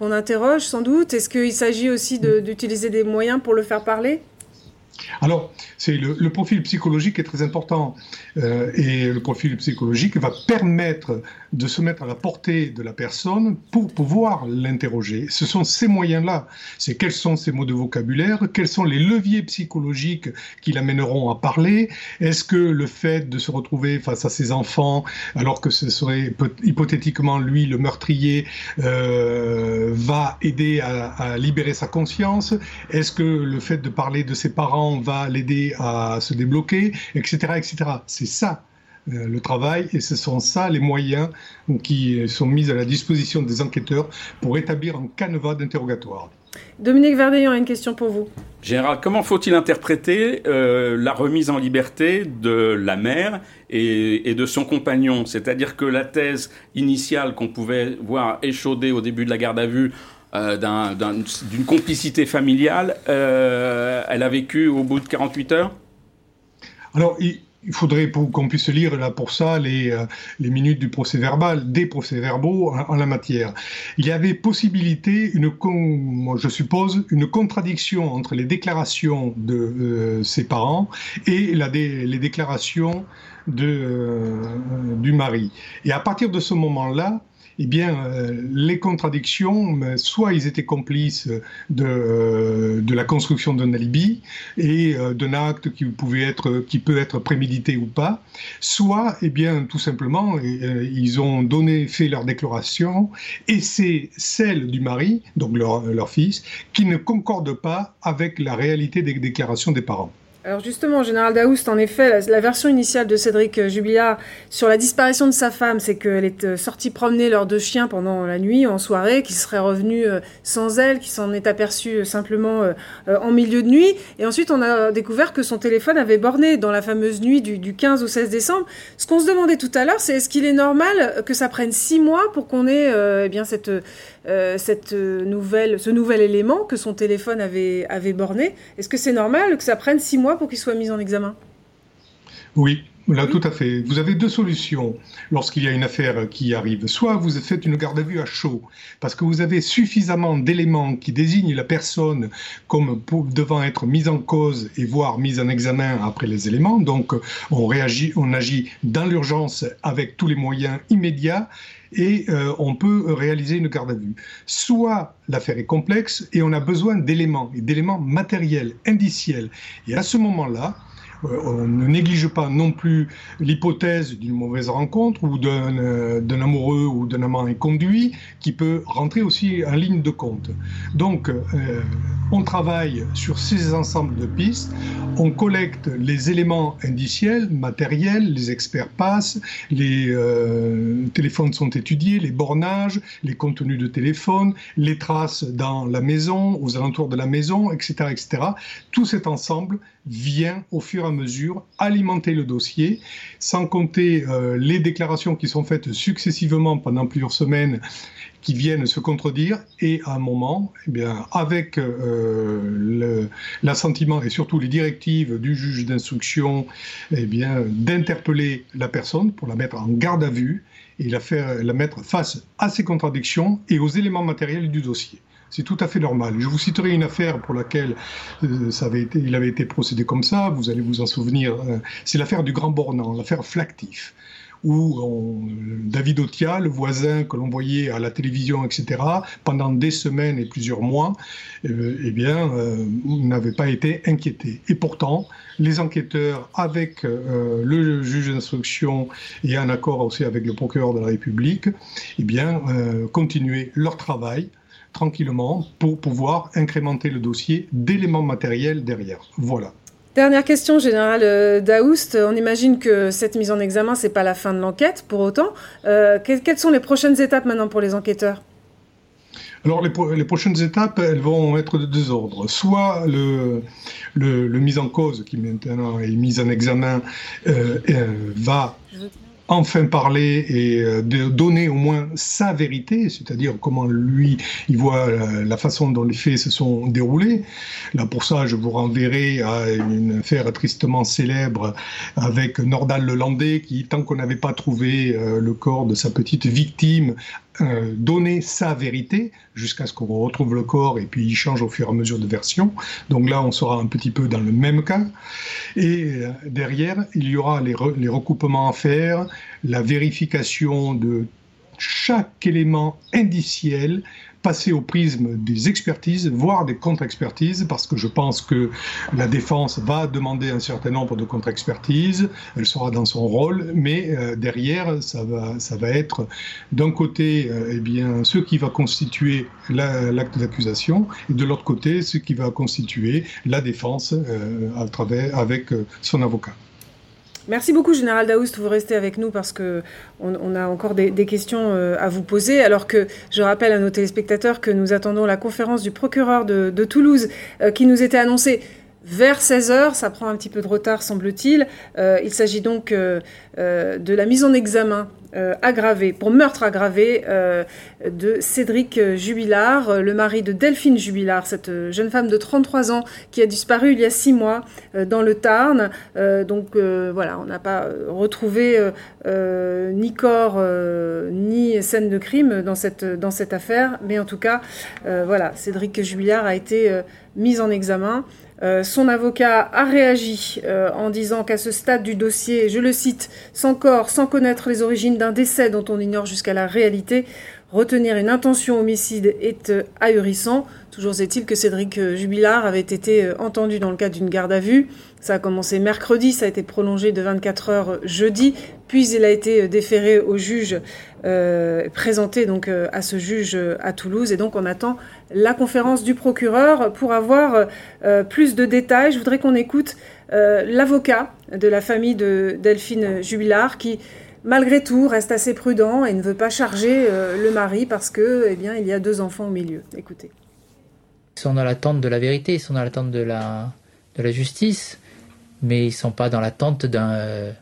qu'on interroge sans doute. Est-ce qu'il s'agit aussi d'utiliser des moyens pour le faire parler?
Alors, c'est le, profil psychologique est très important euh, et le profil psychologique va permettre de se mettre à la portée de la personne pour pouvoir l'interroger. Ce sont ces moyens-là. C'est quels sont ces mots de vocabulaire, quels sont les leviers psychologiques qui l'amèneront à parler. Est-ce que le fait de se retrouver face à ses enfants, alors que ce serait hypothétiquement lui le meurtrier, euh, va aider à, à libérer sa conscience? Est-ce que le fait de parler de ses parents va l'aider à se débloquer, etc., etc. C'est ça euh, le travail et ce sont ça les moyens qui sont mis à la disposition des enquêteurs pour établir un canevas d'interrogatoire.
Dominique Verdeillon a une question pour vous.
Général, comment faut-il interpréter euh, la remise en liberté de la mère et, de son compagnon? C'est-à-dire que la thèse initiale qu'on pouvait voir échaudée au début de la garde à vue euh, d'une complicité familiale, elle a vécu au bout de 48 heures?
Alors, il faudrait qu'on puisse lire là pour ça les, euh, minutes du procès verbal, des procès-verbaux en, la matière. Il y avait possibilité, une je suppose, une contradiction entre les déclarations de euh, ses parents et les déclarations de, euh, du mari. Et à partir de ce moment-là, eh bien, euh, les contradictions, soit ils étaient complices de, euh, de la construction d'un alibi et euh, d'un acte qui, peut être prémédité ou pas, soit, eh bien, tout simplement, ils ont donné, fait leur déclaration et c'est celle du mari, donc leur fils, qui ne concorde pas avec la réalité des déclarations des parents.
Alors justement, Général Daoust, en effet, la, version initiale de Cédric euh, Jubilard sur la disparition de sa femme, c'est qu'elle est euh, sortie promener leurs deux chiens pendant la nuit, en soirée, qu'il serait revenu euh, sans elle, qu'il s'en est aperçu simplement en milieu de nuit. Et ensuite, on a découvert que son téléphone avait borné dans la fameuse nuit du, 15 au 16 décembre. Ce qu'on se demandait tout à l'heure, c'est est-ce qu'il est normal que ça prenne six mois pour qu'on ait eh bien cette, cette nouvelle, ce nouvel élément que son téléphone avait, avait borné Est-ce que c'est normal que ça prenne six mois pour qu'il soit mis en examen?
Oui, Là, tout à fait. Vous avez deux solutions lorsqu'il y a une affaire qui arrive. Soit vous faites une garde à vue à chaud, parce que vous avez suffisamment d'éléments qui désignent la personne comme devant être mise en cause et voire mise en examen après les éléments. Donc, on réagit, on agit dans l'urgence avec tous les moyens immédiats et euh, on peut réaliser une garde à vue. Soit l'affaire est complexe et on a besoin d'éléments, d'éléments matériels, indiciels. Et à ce moment-là, on ne néglige pas non plus l'hypothèse d'une mauvaise rencontre ou d'un euh, amoureux ou d'un amant inconduit qui peut rentrer aussi en ligne de compte. Donc, euh, on travaille sur ces ensembles de pistes, on collecte les éléments indiciels, matériels, les experts passent, les téléphones sont étudiés, les bornages, les contenus de téléphone, les traces dans la maison, aux alentours de la maison, etc. etc. Tout cet ensemble vient au fur et à mesure alimenter le dossier, sans compter euh, les déclarations qui sont faites successivement pendant plusieurs semaines qui viennent se contredire et à un moment, eh avec euh, l'assentiment et surtout les directives du juge d'instruction, eh d'interpeller la personne pour la mettre en garde à vue et la, faire, la mettre face à ces contradictions et aux éléments matériels du dossier. C'est tout à fait normal. Je vous citerai une affaire pour laquelle euh, il avait été procédé comme ça, vous allez vous en souvenir. Euh, c'est l'affaire du Grand Bornand, l'affaire Flactif où David Otia, le voisin que l'on voyait à la télévision, etc., pendant des semaines et plusieurs mois, euh, eh bien, n'avait pas été inquiété. Et pourtant, les enquêteurs, avec le juge d'instruction et en accord aussi avec le procureur de la République, eh bien, continuaient leur travail tranquillement pour pouvoir incrémenter le dossier d'éléments matériels derrière. Voilà.
Dernière question, Général euh, Daoust. On imagine que cette mise en examen, c'est pas la fin de l'enquête, pour autant. Euh, quelles sont les prochaines étapes maintenant pour les enquêteurs?
Alors les, prochaines étapes, elles vont être de deux ordres. Soit le, le, mise en cause, qui maintenant est mise en examen, euh, va enfin parler et euh, de donner au moins sa vérité, c'est-à-dire comment lui, il voit euh, la façon dont les faits se sont déroulés. Là, pour ça, je vous renverrai à une affaire tristement célèbre avec Nordal Lelandais qui, tant qu'on n'avait pas trouvé euh, le corps de sa petite victime, euh, donner sa vérité jusqu'à ce qu'on retrouve le corps et puis il change au fur et à mesure de version. Donc là, on sera un petit peu dans le même cas. Et euh, derrière, il y aura les, les recoupements à faire, la vérification de chaque élément indiciel passer au prisme des expertises, voire des contre-expertises, parce que je pense que la défense va demander un certain nombre de contre-expertises, elle sera dans son rôle, mais euh, derrière, ça va, être d'un côté euh, eh ce qui va constituer l'acte d'accusation, et de l'autre côté, ce qui va constituer la défense euh, avec son avocat.
Merci beaucoup, Général Daoust. Vous restez avec nous parce que on, a encore des, questions euh, à vous poser. Alors que je rappelle à nos téléspectateurs que nous attendons la conférence du procureur de, Toulouse euh, qui nous était annoncée vers 16 heures. Ça prend un petit peu de retard, semble-t-il. il s'agit donc de la mise en examen euh, aggravé, pour meurtre aggravé euh, de Cédric Jubilard, euh, le mari de Delphine Jubilard, cette jeune femme de 33 ans qui a disparu il y a six mois dans le Tarn. donc voilà, on n'a pas retrouvé ni corps ni scène de crime dans cette, dans affaire, mais en tout cas, voilà, Cédric Jubilard a été mis en examen. Euh, son avocat a réagi euh, en disant qu'à ce stade du dossier, je le cite, sans corps, sans connaître les origines d'un décès dont on ignore jusqu'à la réalité, retenir une intention homicide est euh, ahurissant. Toujours est-il que Cédric Jubilard avait été entendu dans le cadre d'une garde à vue. Ça a commencé mercredi, ça a été prolongé de 24 heures jeudi, puis il a été déféré au juge, présenté donc à ce juge à Toulouse, et donc on attend la conférence du procureur pour avoir euh, plus de détails. Je voudrais qu'on écoute euh, l'avocat de la famille de Delphine Jubilard qui, malgré tout, reste assez prudent et ne veut pas charger euh, le mari parce que, eh bien, il y a deux enfants au milieu. Écoutez.
Ils sont dans l'attente de la vérité, ils sont dans l'attente de la, de la justice, mais ils ne sont pas dans l'attente de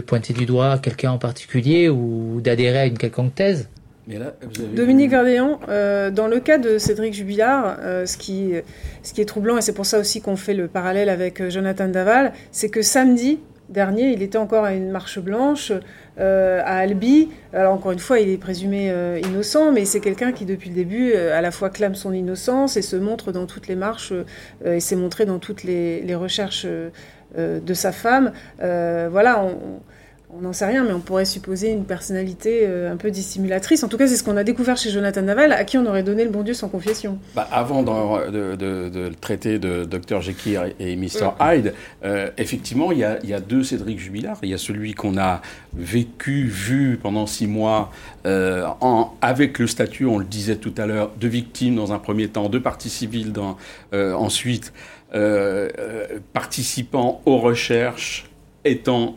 pointer du doigt quelqu'un en particulier ou d'adhérer à une quelconque thèse.
Dominique Verdéan, euh, dans le cas de Cédric Jubilard, euh, ce, qui, ce qui est troublant, et c'est pour ça aussi qu'on fait le parallèle avec euh, Jonathan Daval, c'est que samedi dernier, il était encore à une marche blanche à Albi. Alors encore une fois, il est présumé innocent, mais c'est quelqu'un qui depuis le début à la fois clame son innocence et se montre dans toutes les marches et s'est montré dans toutes les, les recherches de sa femme. voilà, on, on n'en sait rien, mais on pourrait supposer une personnalité euh, un peu dissimulatrice. En tout cas, c'est ce qu'on a découvert chez Jonathan Naval, à qui on aurait donné le bon Dieu sans confession.
Bah, avant de, le traiter de Dr Jekyll et Mr Hyde, euh, effectivement, il y, a, deux Cédric Jubilard. Il y a celui qu'on a vécu, vu pendant six mois, euh, avec le statut, on le disait tout à l'heure, de victime dans un premier temps, de partie civile dans, ensuite, participant aux recherches étant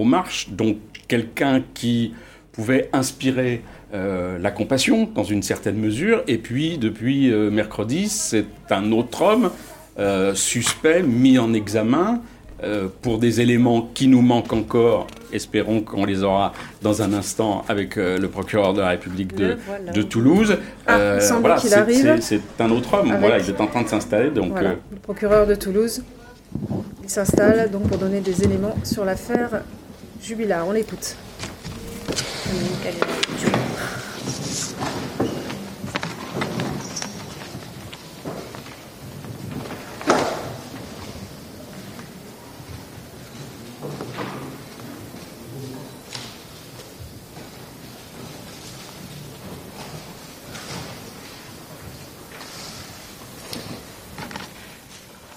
aux marches, donc quelqu'un qui pouvait inspirer euh, la compassion dans une certaine mesure, et puis depuis euh, mercredi, c'est un autre homme suspect, mis en examen, pour des éléments qui nous manquent encore. Espérons qu'on les aura dans un instant avec le procureur de la République de, de Toulouse.
Ah, voilà,
c'est un autre homme. Voilà, il est en train de s'installer. Donc,
le procureur de Toulouse. Il s'installe donc pour donner des éléments sur l'affaire Jubilar. On l'écoute.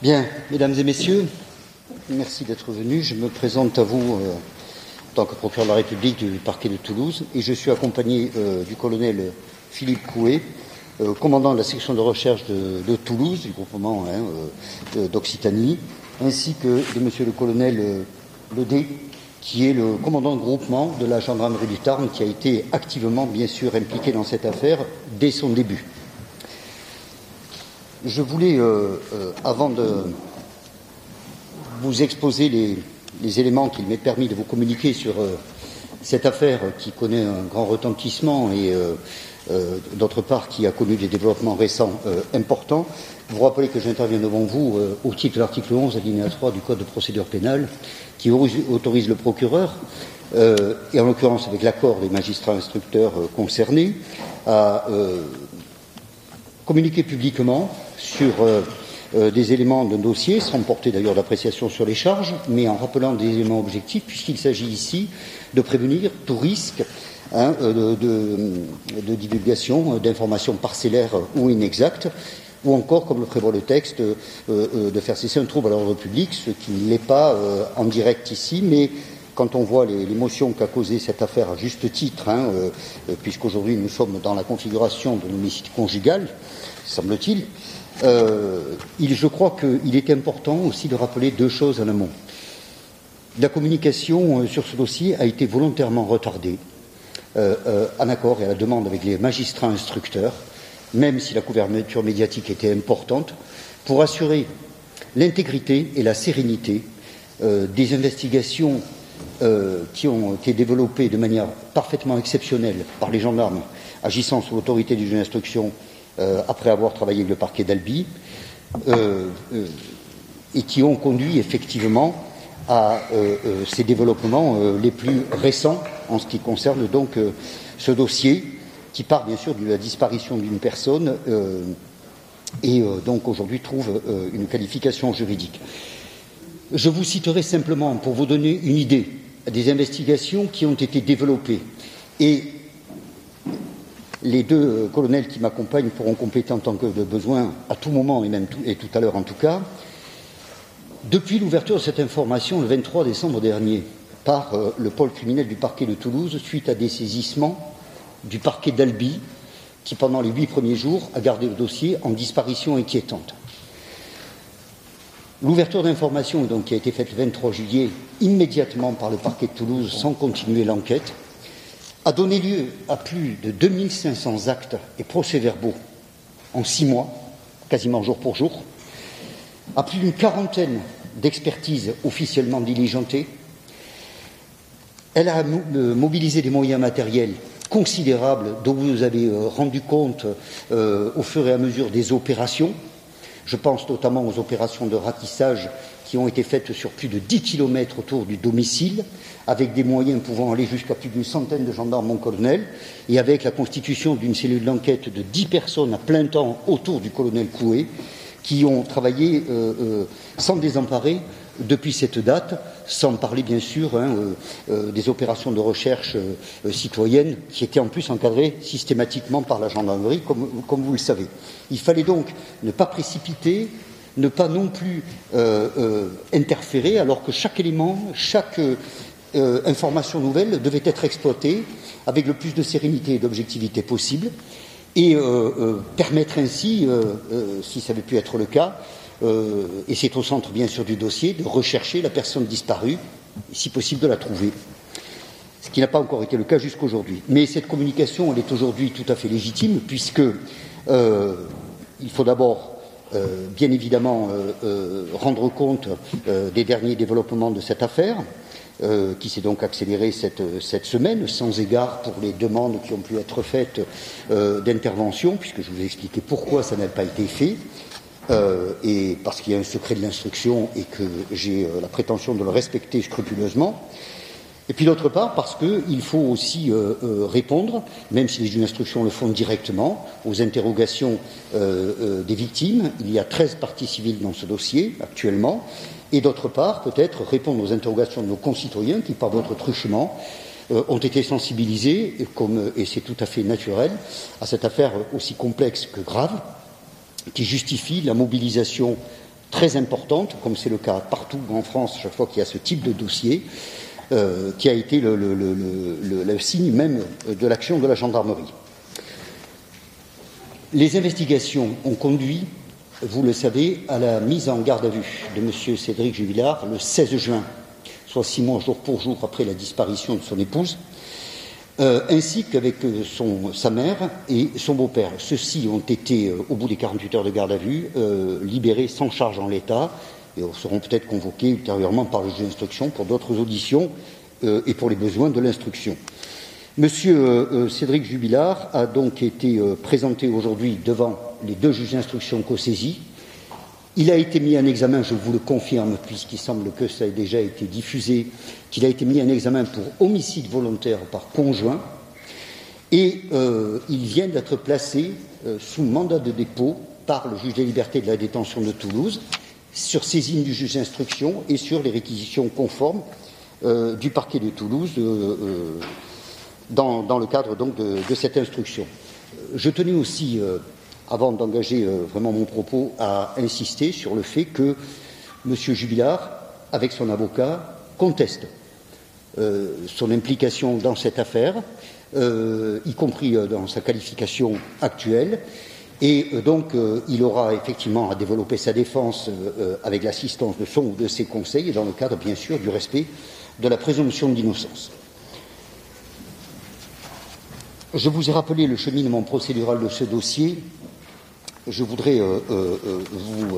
Bien, mesdames et messieurs, merci d'être venus. Je me présente à vous euh, tant que procureur de la République du parquet de Toulouse et je suis accompagné euh, du colonel Philippe Coué, euh, commandant de la section de recherche de, Toulouse, du groupement hein, d'Occitanie, ainsi que de monsieur le colonel Ledé, qui est le commandant de groupement de la gendarmerie du Tarn, qui a été activement, bien sûr, impliqué dans cette affaire dès son début. Je voulais, euh, euh, avant de vous exposer les, éléments qu'il m'est permis de vous communiquer sur euh, cette affaire qui connaît un grand retentissement et d'autre part qui a connu des développements récents importants, vous rappeler que j'interviens devant vous au titre de l'article 11 alinéa 3 du Code de procédure pénale qui autorise le procureur, et en l'occurrence avec l'accord des magistrats instructeurs concernés, à communiquer publiquement sur euh, euh, des éléments d'un dossier, sans porter d'ailleurs d'appréciation sur les charges, mais en rappelant des éléments objectifs, puisqu'il s'agit ici de prévenir tout risque hein, euh, de, divulgation d'informations parcellaires ou inexactes, ou encore, comme le prévoit le texte, de faire cesser un trouble à l'ordre public, ce qui ne l'est pas en direct ici, mais quand on voit l'émotion qu'a causé cette affaire à juste titre, hein, puisqu'aujourd'hui nous sommes dans la configuration de l'homicide conjugal, semble-t-il, euh, je crois qu'il est important aussi de rappeler deux choses en amont. La communication euh, sur ce dossier a été volontairement retardée, euh, en accord et à la demande avec les magistrats instructeurs, même si la couverture médiatique était importante, pour assurer l'intégrité et la sérénité des investigations qui ont été développées de manière parfaitement exceptionnelle par les gendarmes agissant sous l'autorité du juge d'instruction après avoir travaillé avec le parquet d'Albi, et qui ont conduit effectivement à euh, euh, ces développements euh, les plus récents en ce qui concerne donc ce dossier qui part bien sûr de la disparition d'une personne et donc aujourd'hui trouve une qualification juridique. Je vous citerai simplement pour vous donner une idée des investigations qui ont été développées et les deux colonels qui m'accompagnent pourront compléter en tant que de besoin à tout moment et même et tout à l'heure en tout cas. Depuis l'ouverture de cette information le 23 décembre dernier par euh, le pôle criminel du parquet de Toulouse, suite à des saisissements du parquet d'Albi, qui pendant les huit premiers jours a gardé le dossier en disparition inquiétante. L'ouverture d'information donc qui a été faite le 23 juillet immédiatement par le parquet de Toulouse sans continuer l'enquête a donné lieu à plus de 2500 actes et procès-verbaux en six mois, quasiment jour pour jour, à plus d'une quarantaine d'expertise officiellement diligentée. Elle a euh, mobilisé des moyens matériels considérables dont vous avez euh, rendu compte euh, au fur et à mesure des opérations. Je pense notamment aux opérations de ratissage qui ont été faites sur plus de 10 kilomètres autour du domicile, avec des moyens pouvant aller jusqu'à plus d'une centaine de gendarmes en colonel, et avec la constitution d'une cellule d'enquête de 10 personnes à plein temps autour du colonel Coué, qui ont travaillé euh, euh, sans désemparer depuis cette date, sans parler bien sûr hein, euh, des opérations de recherche citoyenne qui étaient en plus encadrées systématiquement par la gendarmerie, comme, comme, vous le savez. Il fallait donc ne pas précipiter, ne pas non plus interférer, alors que chaque élément, chaque information nouvelle devait être exploitée avec le plus de sérénité et d'objectivité possible et euh, euh, permettre ainsi, euh, si ça avait pu être le cas, et c'est au centre bien sûr du dossier, de rechercher la personne disparue, si possible de la trouver. Ce qui n'a pas encore été le cas jusqu'aujourd'hui. Mais cette communication, elle est aujourd'hui tout à fait légitime, puisque il faut d'abord bien évidemment rendre compte des derniers développements de cette affaire, euh, qui s'est donc accéléré cette, semaine, sans égard pour les demandes qui ont pu être faites euh, d'intervention, puisque je vous ai expliqué pourquoi ça n'a pas été fait, euh, et parce qu'il y a un secret de l'instruction et que j'ai la prétention de le respecter scrupuleusement. Et puis d'autre part, parce qu'il faut aussi répondre, même si les juges d'instruction le font directement, aux interrogations des victimes. Il y a 13 parties civiles dans ce dossier actuellement et d'autre part, peut-être répondre aux interrogations de nos concitoyens qui, par votre truchement, euh, ont été sensibilisés, comme, et c'est tout à fait naturel, à cette affaire aussi complexe que grave, qui justifie la mobilisation très importante, comme c'est le cas partout en France chaque fois qu'il y a ce type de dossier, euh, qui a été le, signe même de l'action de la gendarmerie. Les investigations ont conduit vous le savez, à la mise en garde à vue de M. Cédric Jubilard le 16 juin, soit six mois jour pour jour après la disparition de son épouse, euh, ainsi qu'avec euh, sa mère et son beau-père. Ceux-ci ont été, au bout des 48 heures de garde à vue, libérés sans charge en l'état et seront peut-être convoqués ultérieurement par le juge d'instruction pour d'autres auditions et pour les besoins de l'instruction. Monsieur Cédric Jubilard a donc été présenté aujourd'hui devant les deux juges d'instruction co-saisis. Il a été mis en examen, je vous le confirme, puisqu'il semble que ça ait déjà été diffusé, qu'il a été mis en examen pour homicide volontaire par conjoint, et euh, il vient d'être placé euh, sous mandat de dépôt par le juge des libertés de la détention de Toulouse, sur saisine du juge d'instruction et sur les réquisitions conformes euh, du parquet de Toulouse dans, le cadre de, cette instruction. Je tenais aussi avant d'engager euh, vraiment mon propos, à insister sur le fait que M. Jubilard, avec son avocat, conteste euh, son implication dans cette affaire, euh, y compris dans sa qualification actuelle. Et donc, il aura effectivement à développer sa défense avec l'assistance de son ou de ses conseils, dans le cadre, bien sûr, du respect de la présomption d'innocence. Je vous ai rappelé le cheminement procédural de ce dossier je voudrais vous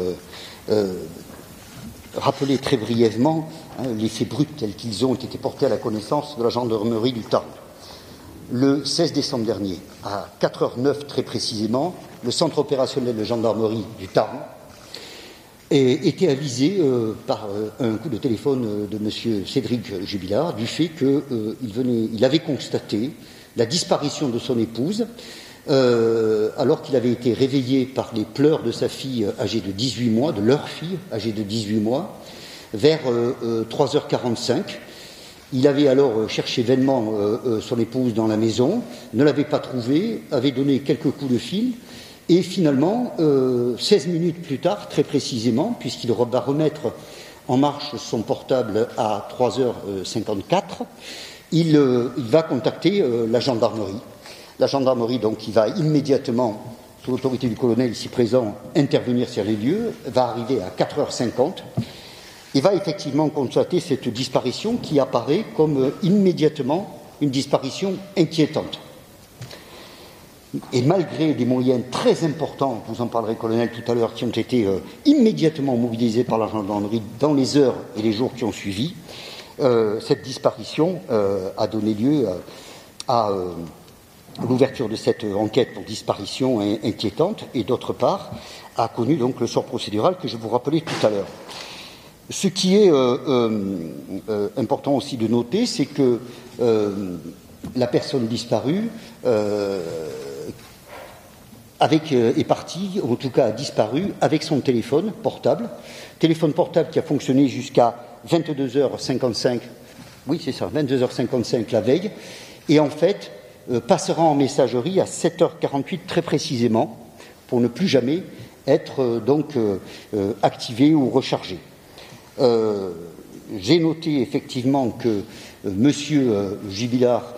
rappeler très brièvement hein, les faits bruts tels qu'ils ont été portés à la connaissance de la gendarmerie du Tarn. Le 16 décembre dernier, à 4h09 très précisément, le centre opérationnel de gendarmerie du Tarn était avisé euh, par euh, un coup de téléphone euh, de M. Cédric Jubilard du fait qu'il il avait constaté la disparition de son épouse alors qu'il avait été réveillé par les pleurs de sa fille âgée de 18 mois, de leur fille âgée de 18 mois, vers 3h45. Il avait alors cherché vainement son épouse dans la maison, ne l'avait pas trouvée, avait donné quelques coups de fil, et finalement, 16 euh, minutes plus tard, très précisément, puisqu'il va remettre en marche son portable à 3h54, il, euh, il va contacter euh, la gendarmerie. La gendarmerie, donc, qui va immédiatement, sous l'autorité du colonel ici présent, intervenir sur les lieux, va arriver à 4h50 et va effectivement constater cette disparition qui apparaît comme immédiatement une disparition inquiétante. Et malgré des moyens très importants, vous en parlerez, colonel, tout à l'heure, qui ont été euh, immédiatement mobilisés par la gendarmerie dans les heures et les jours qui ont suivi, euh, cette disparition euh, a donné lieu à, l'ouverture de cette enquête pour disparition inquiétante et, d'autre part, a connu donc le sort procédural que je vous rappelais tout à l'heure. Ce qui est important aussi de noter, c'est que la personne disparue avec, euh, est parti, ou en tout cas a disparu, avec son téléphone portable. Téléphone portable qui a fonctionné jusqu'à 22h55, oui c'est ça, 22h55 la veille, et en fait euh, passera en messagerie à 7h48 très précisément, pour ne plus jamais être euh, donc activé ou rechargé. J'ai noté effectivement que Monsieur Jubilard,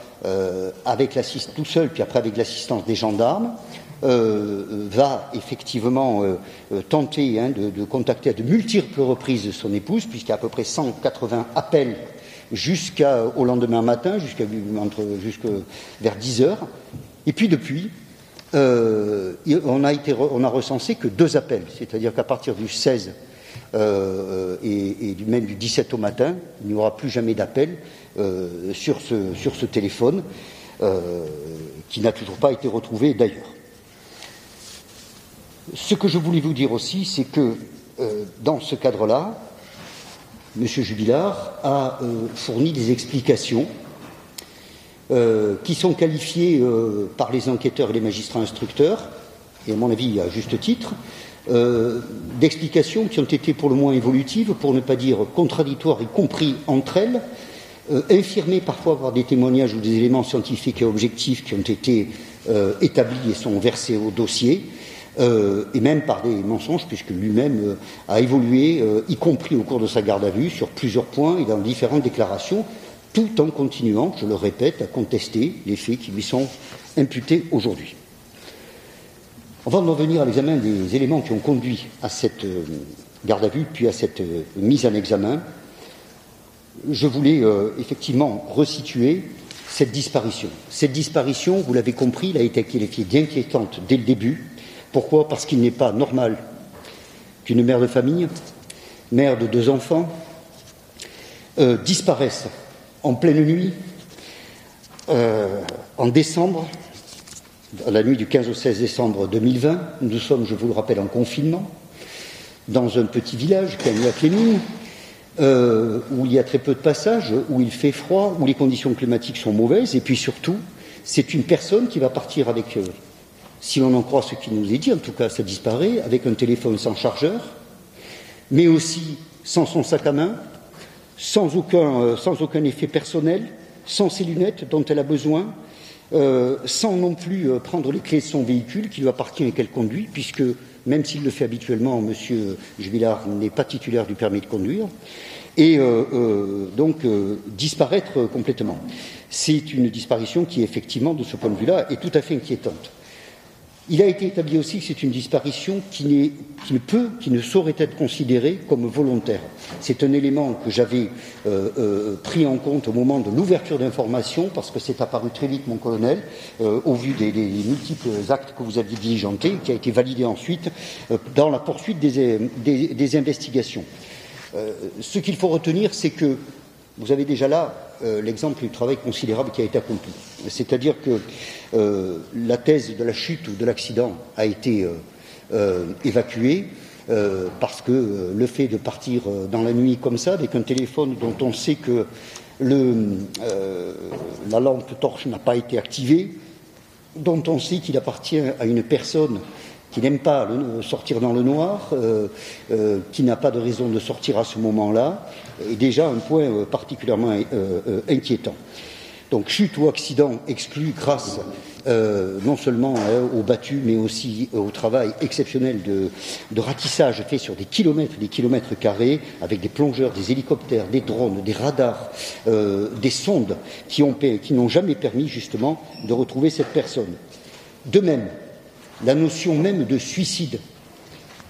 avec tout seul, puis après avec l'assistance des gendarmes, euh, va effectivement euh, euh, tenter hein, de, contacter à de multiples reprises son épouse, puisqu'il y a à peu près 180 appels jusqu'au lendemain matin, jusqu'à vers 10 heures. Et puis depuis, on, a recensé que deux appels, c'est-à-dire qu'à partir du 16 et, même du 17 au matin, il n'y aura plus jamais d'appel sur ce téléphone, qui n'a toujours pas été retrouvé d'ailleurs. Ce que je voulais vous dire aussi, c'est que euh, dans ce cadre-là, M. Jubilard a euh, fourni des explications euh, qui sont qualifiées par les enquêteurs et les magistrats instructeurs, et à mon avis à juste titre, d'explications qui ont été pour le moins évolutives, pour ne pas dire contradictoires, y compris entre elles, infirmées parfois par des témoignages ou des éléments scientifiques et objectifs qui ont été établis et sont versés au dossier, euh, et même par des mensonges, puisque lui-même euh, a évolué, euh, y compris au cours de sa garde à vue, sur plusieurs points et dans différentes déclarations, tout en continuant, je le répète, à contester les faits qui lui sont imputés aujourd'hui. Avant d'en venir à l'examen des éléments qui ont conduit à cette garde à vue, puis à cette mise en examen, je voulais effectivement resituer cette disparition. Cette disparition, vous l'avez compris, elle a été qualifiée d'inquiétante dès le début, pourquoi Parce qu'il n'est pas normal qu'une mère de famille, mère de deux enfants, euh, disparaisse en pleine nuit, euh, en décembre, la nuit du 15 au 16 décembre 2020. Nous sommes, je vous le rappelle, en confinement, dans un petit village, Cagnac-les-Mines, euh, où il y a très peu de passages, où il fait froid, où les conditions climatiques sont mauvaises, et puis surtout, c'est une personne qui va partir avec si l'on en croit ce qui nous est dit, en tout cas ça disparaît, avec un téléphone sans chargeur, mais aussi sans son sac à main, sans aucun, euh, effet personnel, sans ses lunettes dont elle a besoin, euh, sans non plus euh, prendre les clés de son véhicule qui lui appartient et qu'elle conduit, puisque même s'il le fait habituellement, M. Jubilard n'est pas titulaire du permis de conduire, et donc disparaître complètement. C'est une disparition qui, effectivement, de ce point de vue-là, est tout à fait inquiétante. Il a été établi aussi que c'est une disparition qui, ne peut, qui ne saurait être considérée comme volontaire. C'est un élément que j'avais euh, euh, pris en compte au moment de l'ouverture d'informations, parce que c'est apparu très vite, mon colonel, euh, au vu des, multiples actes que vous aviez diligentés, qui a été validé ensuite dans la poursuite des, des investigations. ce qu'il faut retenir, c'est que vous avez déjà là euh, l'exemple du travail considérable qui a été accompli. C'est-à-dire que euh, la thèse de la chute ou de l'accident a été euh, évacuée parce que le fait de partir dans la nuit comme ça, avec un téléphone dont on sait que la lampe torche n'a pas été activée, dont on sait qu'il appartient à une personne qui n'aime pas sortir dans le noir, euh, euh, qui n'a pas de raison de sortir à ce moment-là, est déjà un point euh, particulièrement inquiétant. Donc chute ou accident exclu grâce non seulement au battu, mais aussi au travail exceptionnel de, ratissage fait sur des kilomètres, des kilomètres carrés, avec des plongeurs, des hélicoptères, des drones, des radars, des sondes qui n'ont jamais permis justement de retrouver cette personne. De même, la notion même de suicide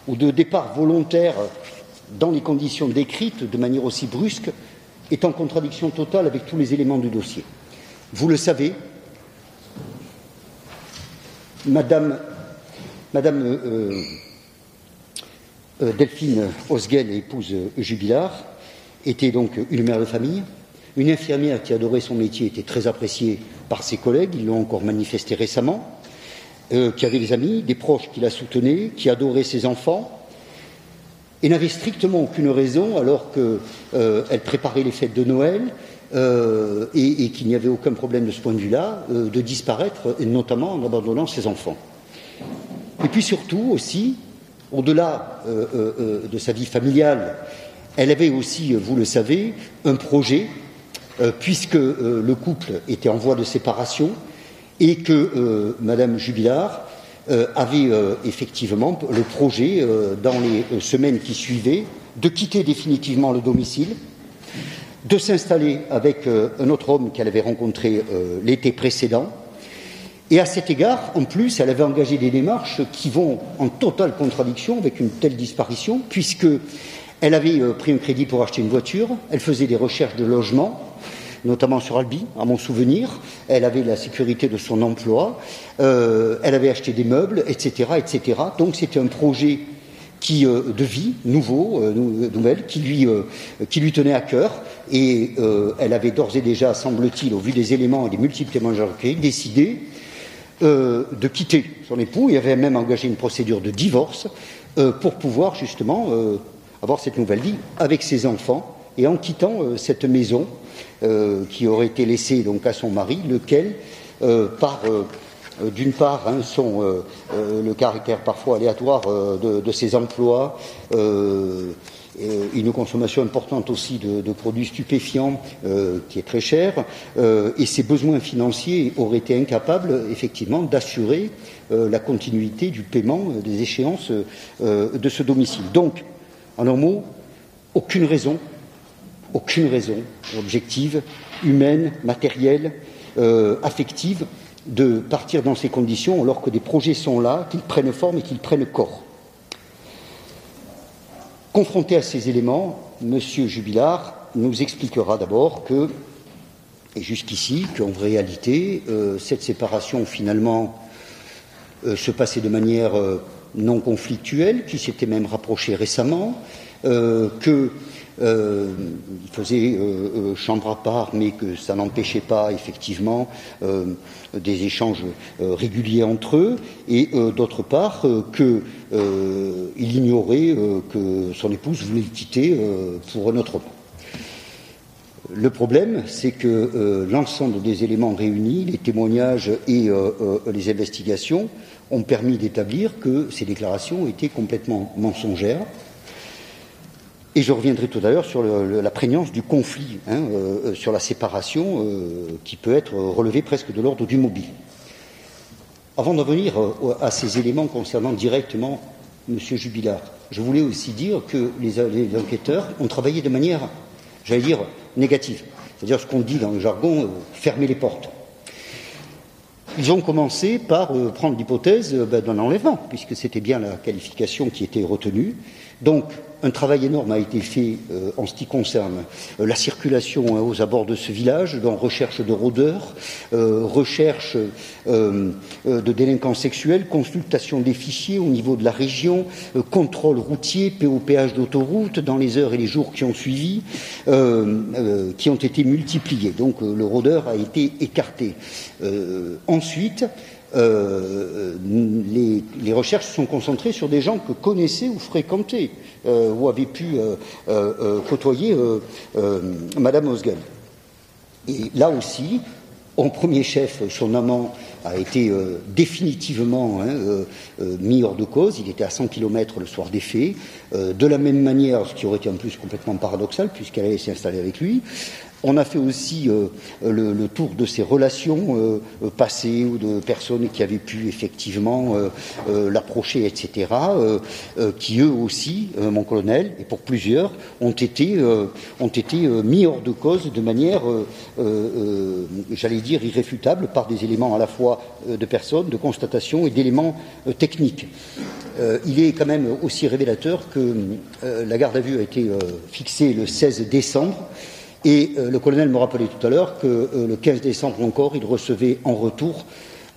ou de départ volontaire dans les conditions décrites de manière aussi brusque est en contradiction totale avec tous les éléments du dossier. Vous le savez, Madame, Madame euh, euh, Delphine Osguel, épouse Jubilard, était donc une mère de famille, une infirmière qui adorait son métier, était très appréciée par ses collègues, ils l'ont encore manifesté récemment. Euh, qui avait des amis, des proches qui la soutenaient, qui adoraient ses enfants, et n'avait strictement aucune raison, alors qu'elle euh, préparait les fêtes de Noël, euh, et, qu'il n'y avait aucun problème de ce point de vue-là, de disparaître, et notamment en abandonnant ses enfants. Et puis surtout aussi, au-delà de sa vie familiale, elle avait aussi, vous le savez, un projet, puisque le couple était en voie de séparation, et que euh, Madame Jubilard euh, avait euh, effectivement le projet, dans les semaines qui suivaient, de quitter définitivement le domicile, de s'installer avec un autre homme qu'elle avait rencontré l'été précédent. Et à cet égard, en plus, elle avait engagé des démarches qui vont en totale contradiction avec une telle disparition, puisque elle avait pris un crédit pour acheter une voiture, elle faisait des recherches de logement, notamment sur Albi, à mon souvenir. Elle avait la sécurité de son emploi, euh, elle avait acheté des meubles, etc. Donc c'était un projet euh, de vie, nouveau, euh, nouvelle, qui lui, tenait à cœur. Et elle avait d'ores et déjà, semble-t-il, au vu des éléments et des multiples témoignages décidé de quitter son époux et avait même engagé une procédure de divorce pour pouvoir justement avoir cette nouvelle vie avec ses enfants et en quittant cette maison qui aurait été laissé donc à son mari, lequel, euh, par euh, d'une part, hein, le caractère parfois aléatoire de, ses emplois, une consommation importante aussi de, produits stupéfiants qui est très cher, et ses besoins financiers auraient été incapables effectivement d'assurer la continuité du paiement des échéances de ce domicile. Donc, en un mot, aucune raison aucune raison objective, humaine, matérielle, euh, affective, de partir dans ces conditions alors que des projets sont là, qu'ils prennent forme et qu'ils prennent corps. Confronté à ces éléments, M. Jubilard nous expliquera d'abord que, et jusqu'ici, qu'en réalité, euh, cette séparation finalement euh, se passait de manière non conflictuelle, qui s'était même rapprochée récemment, que euh, il faisait euh, euh, chambre à part, mais que ça n'empêchait pas effectivement des échanges réguliers entre eux, et d'autre part qu'il ignorait que son épouse voulait le quitter pour un autre homme. Le problème, c'est que l'ensemble des éléments réunis, les témoignages et les investigations, ont permis d'établir que ces déclarations étaient complètement mensongères, et je reviendrai tout à l'heure sur la prégnance du conflit, hein, euh, sur la séparation euh, qui peut être relevée presque de l'ordre du mobile. Avant d'en venir euh, à ces éléments concernant directement M. Jubilard, je voulais aussi dire que les, enquêteurs ont travaillé de manière, j'allais dire, négative. C'est-à-dire ce qu'on dit dans le jargon, fermer les portes. Ils ont commencé par prendre l'hypothèse ben, d'un enlèvement, puisque c'était bien la qualification qui était retenue. Donc, un travail énorme a été fait euh, en ce qui concerne euh, la circulation hein, aux abords de ce village, dans recherche de rôdeurs, euh, recherche de délinquants sexuels, consultation des fichiers au niveau de la région, contrôle routier, POPH d'autoroute dans les heures et les jours qui ont suivi, qui ont été multipliés. Donc le rôdeur a été écarté. ensuite, euh, les, recherches se sont concentrées sur des gens que connaissaient ou fréquentaient euh, ou avaient pu euh, côtoyer Madame Osgel. Et là aussi, en premier chef, son amant a été définitivement hein, mis hors de cause. Il était à 100 km le soir des faits. de la même manière, ce qui aurait été en plus complètement paradoxal, puisqu'elle allait s'installer avec lui, on a fait aussi euh, le, tour de ces relations euh, euh, passées ou de personnes qui avaient pu effectivement l'approcher, etc., qui eux aussi, mon colonel, et pour plusieurs, ont été, ont été mis hors de cause de manière, j'allais dire, irréfutable par des éléments à la fois de personnes, de constatation et d'éléments techniques. il est quand même aussi révélateur que la garde à vue a été fixée le 16 décembre. Et euh, le colonel me rappelait tout à l'heure que euh, le 15 décembre encore, il recevait en retour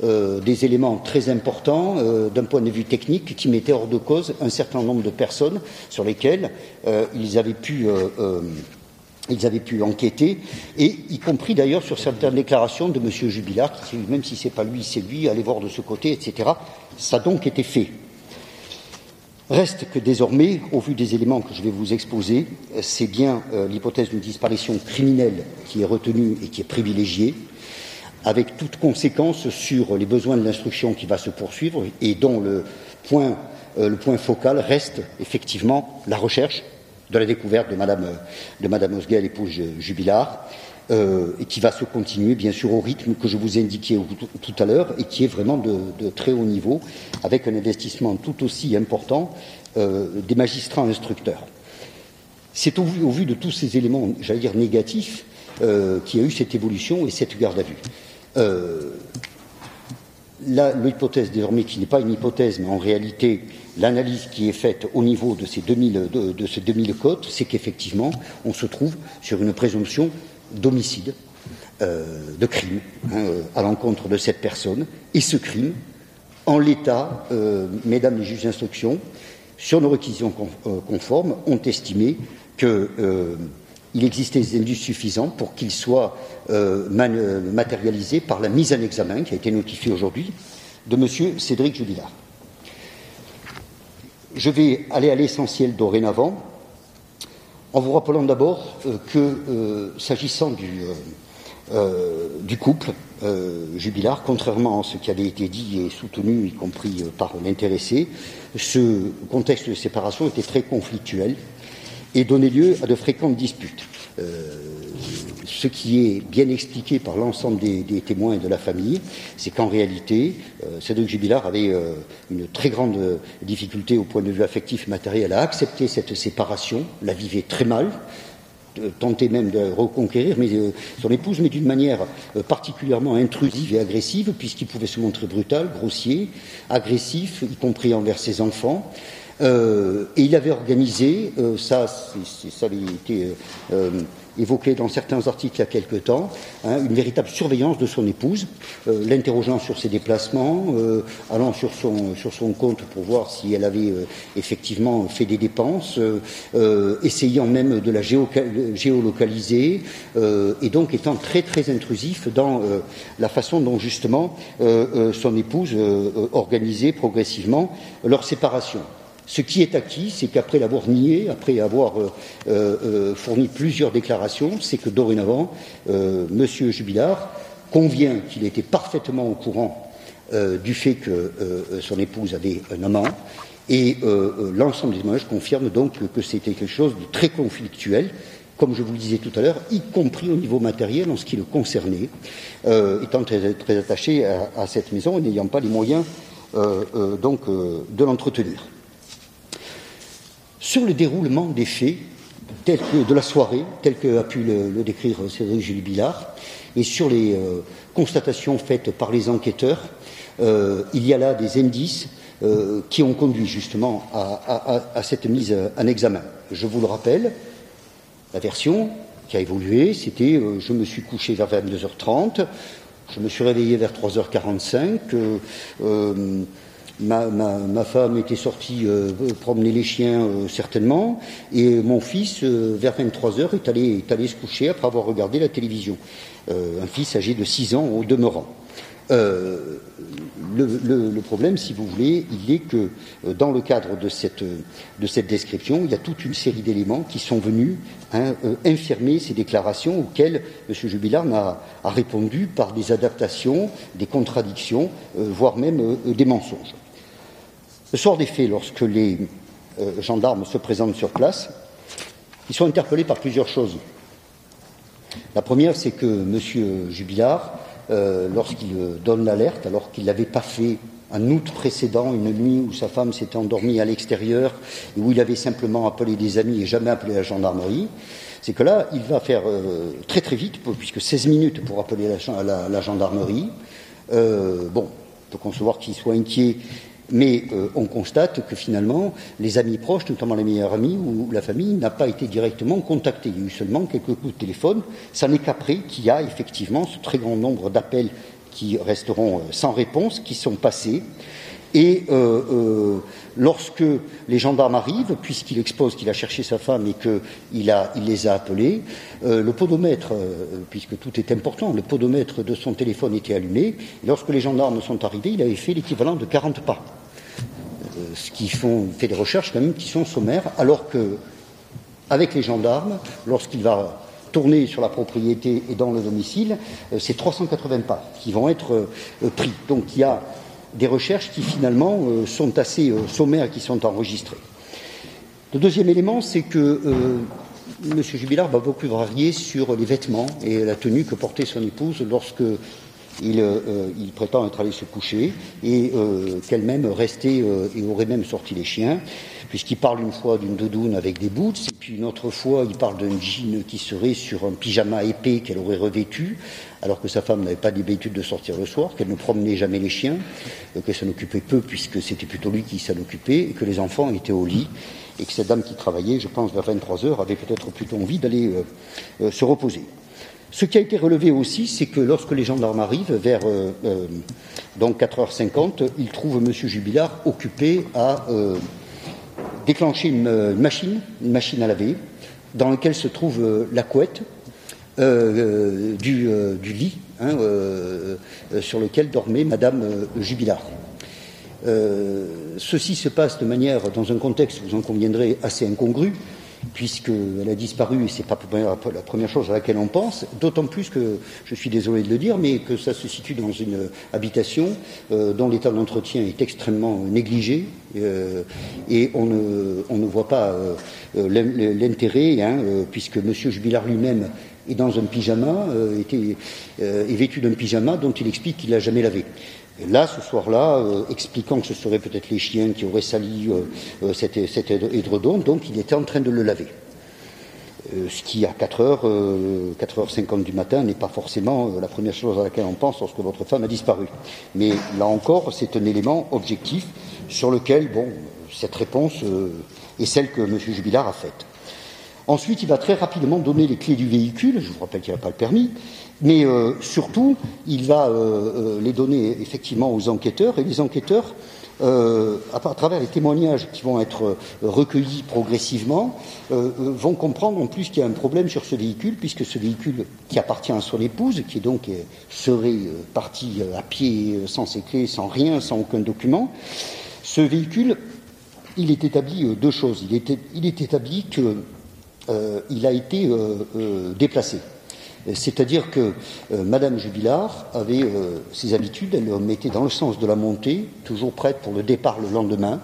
euh, des éléments très importants d'un point de vue technique qui mettaient hors de cause un certain nombre de personnes sur lesquelles ils avaient pu enquêter, et y compris d'ailleurs sur certaines déclarations de M. Jubilard, qui, même si c'est pas lui, c'est lui, allez voir de ce côté, etc. Ça a donc été fait. Reste que désormais, au vu des éléments que je vais vous exposer, c'est bien euh, l'hypothèse d'une disparition criminelle qui est retenue et qui est privilégiée, avec toute conséquence sur les besoins de l'instruction qui va se poursuivre et dont le point, euh, focal reste effectivement la recherche de la découverte de Madame, de Madame épouse euh, et qui va se continuer, bien sûr, au rythme que je vous ai indiqué tout à l'heure et qui est vraiment de, très haut niveau, avec un investissement tout aussi important euh, des magistrats instructeurs. C'est au, vu de tous ces éléments, j'allais dire négatifs, euh, qu'il y a eu cette évolution et cette garde à vue. L'hypothèse désormais, qui n'est pas une hypothèse, mais en réalité l'analyse qui est faite au niveau de ces 2000, de, de ces 2000 cotes, c'est qu'effectivement, on se trouve sur une présomption d'homicide, euh, de crime hein, euh, à l'encontre de cette personne. Et ce crime, en l'état, euh, mesdames les juges d'instruction, sur nos réquisitions conformes, ont estimé qu'il existait des indices suffisants pour qu'il soit matérialisé par la mise en examen qui a été notifiée aujourd'hui de M. Cédric Jubilard. Je vais aller à l'essentiel dorénavant en vous rappelant d'abord euh, que, euh, s'agissant du, euh, couple jubilar, contrairement à ce qui avait été dit et soutenu, y compris par l'intéressé, ce contexte de séparation était très conflictuel et donnait lieu à de fréquentes disputes ce qui est bien expliqué par l'ensemble des, témoins et de la famille, c'est qu'en réalité, euh, Cédric avait euh, une très grande difficulté au point de vue affectif et matériel à accepter cette séparation, la vivait très mal, tentait même de reconquérir mais, euh, son épouse, mais d'une manière particulièrement intrusive et agressive, puisqu'il pouvait se montrer brutal, grossier, agressif, y compris envers ses enfants. et il avait organisé, ça, ça avait été évoqué dans certains articles il y a quelque temps, hein, une véritable surveillance de son épouse, euh, l'interrogeant sur ses déplacements, euh, allant sur son, sur son compte pour voir si elle avait euh, effectivement fait des dépenses, essayant même de la géolocaliser, et donc étant très très intrusif dans la façon dont justement son épouse organisait progressivement leur séparation. Ce qui est acquis, c'est qu'après l'avoir nié, après avoir euh, euh, euh, fourni plusieurs déclarations, c'est que dorénavant, M. Jubilard convient qu'il était parfaitement au courant du fait que son épouse avait un amant, et l'ensemble des témoignages confirme donc que c'était quelque chose de très conflictuel, comme je vous le disais tout à l'heure, y compris au niveau matériel en ce qui le concernait, étant très, attaché à, à, cette maison et n'ayant pas les moyens donc de l'entretenir. Sur le déroulement des faits, de la soirée, tel que a pu le, décrire Cédric Julie Billard, et sur les constatations faites par les enquêteurs, il y a là des indices qui ont conduit justement à, cette mise en examen. Je vous le rappelle, la version qui a évolué, c'était je me suis couché vers 22h30, je me suis réveillé vers 3h45. Ma, femme était sortie euh, promener les chiens euh, certainement, et mon fils, euh, vers 23 heures, est allé, est allé se coucher après avoir regardé la télévision. un fils âgé de 6 ans au demeurant. Le, problème, si vous voulez, il est que dans le cadre de cette, de cette description, il y a toute une série d'éléments qui sont venus hein, infirmer ces déclarations auxquelles M. Jubilard a, a, répondu par des adaptations, des contradictions, voire même des mensonges. Le soir des faits, lorsque les euh, gendarmes se présentent sur place, ils sont interpellés par plusieurs choses. La première, c'est que M. Jubilard, euh, lorsqu'il euh, donne l'alerte, alors qu'il ne l'avait pas fait un août précédent, une nuit où sa femme s'était endormie à l'extérieur et où il avait simplement appelé des amis et jamais appelé la gendarmerie, c'est que là, il va faire très très vite, puisque 16 minutes pour appeler la, gendarmerie. bon, on peut concevoir qu'il soit inquiet mais euh, on constate que finalement, les amis proches, notamment les meilleurs amis ou la famille, n'a pas été directement contacté. Il y a eu seulement quelques coups de téléphone. Ça n'est qu'après qu'il y a effectivement ce très grand nombre d'appels qui resteront euh, sans réponse, qui sont passés. Et euh, lorsque les gendarmes arrivent, puisqu'il expose qu'il a cherché sa femme et qu'il il les a appelés, le podomètre, puisque tout est important, le podomètre de son téléphone était allumé. lorsque les gendarmes sont arrivés, il avait fait l'équivalent de 40 pas ce qui font, fait des recherches quand même qui sont sommaires, alors que avec les gendarmes, lorsqu'il va tourner sur la propriété et dans le domicile, euh, c'est 380 pas qui vont être euh, pris. Donc il y a des recherches qui finalement euh, sont assez sommaires qui sont enregistrées. Le deuxième élément, c'est que M. Jubilard va beaucoup varier sur les vêtements et la tenue que portait son épouse lorsque euh, euh, il, prétend être allé se coucher et euh, qu'elle-même restait et aurait même sorti les chiens, puisqu'il parle une fois d'une doudoune avec des boots, et puis une autre fois il parle d'un jean qui serait sur un pyjama épais qu'elle aurait revêtu, alors que sa femme n'avait pas l'habitude de sortir le soir, qu'elle ne promenait jamais les chiens, qu'elle s'en occupait peu puisque c'était plutôt lui qui s'en occupait, et que les enfants étaient au lit, et que cette dame qui travaillait, je pense, vers 23 heures, avait peut-être plutôt envie d'aller se reposer. Ce qui a été relevé aussi, c'est que lorsque les gendarmes arrivent, vers euh, euh, donc 4h50, ils trouvent M. Jubilard occupé à euh, déclencher une, machine, une machine à laver, dans laquelle se trouve la couette du, lit hein, sur lequel dormait Madame Jubilard. ceci se passe de manière, dans un contexte, vous en conviendrez, assez incongru, puisqu'elle a disparu, et c'est pas la première chose à laquelle on pense, d'autant plus que, je suis désolé de le dire, mais que ça se situe dans une habitation euh, dont l'état d'entretien est extrêmement négligé, euh, et on ne, voit pas euh, l'intérêt, hein, puisque M. Jubilard lui-même est dans un pyjama, est vêtu d'un pyjama dont il explique qu'il l'a jamais lavé. Là, ce soir-là, euh, expliquant que ce seraient peut-être les chiens qui auraient sali euh, euh, cet, édredon, donc il était en train de le laver. ce qui, à 4h, 4h50 du matin, n'est pas forcément la première chose à laquelle on pense lorsque votre femme a disparu. Mais là encore, c'est un élément objectif sur lequel, bon, cette réponse est celle que M. Jubilard a faite. Ensuite, il va très rapidement donner les clés du véhicule, je vous rappelle qu'il n'a pas le permis, mais euh, surtout, il va euh, euh, les donner effectivement aux enquêteurs, et les enquêteurs, à, travers les témoignages qui vont être recueillis progressivement, vont comprendre en plus qu'il y a un problème sur ce véhicule, puisque ce véhicule qui appartient à son épouse, qui donc serait parti à pied sans ses clés, sans rien, sans aucun document, ce véhicule, il est établi deux choses. Il est, il est établi qu'il a été déplacé. C'est-à-dire que euh, Madame Jubilard avait euh, ses habitudes, elle le mettait dans le sens de la montée, toujours prête pour le départ le lendemain,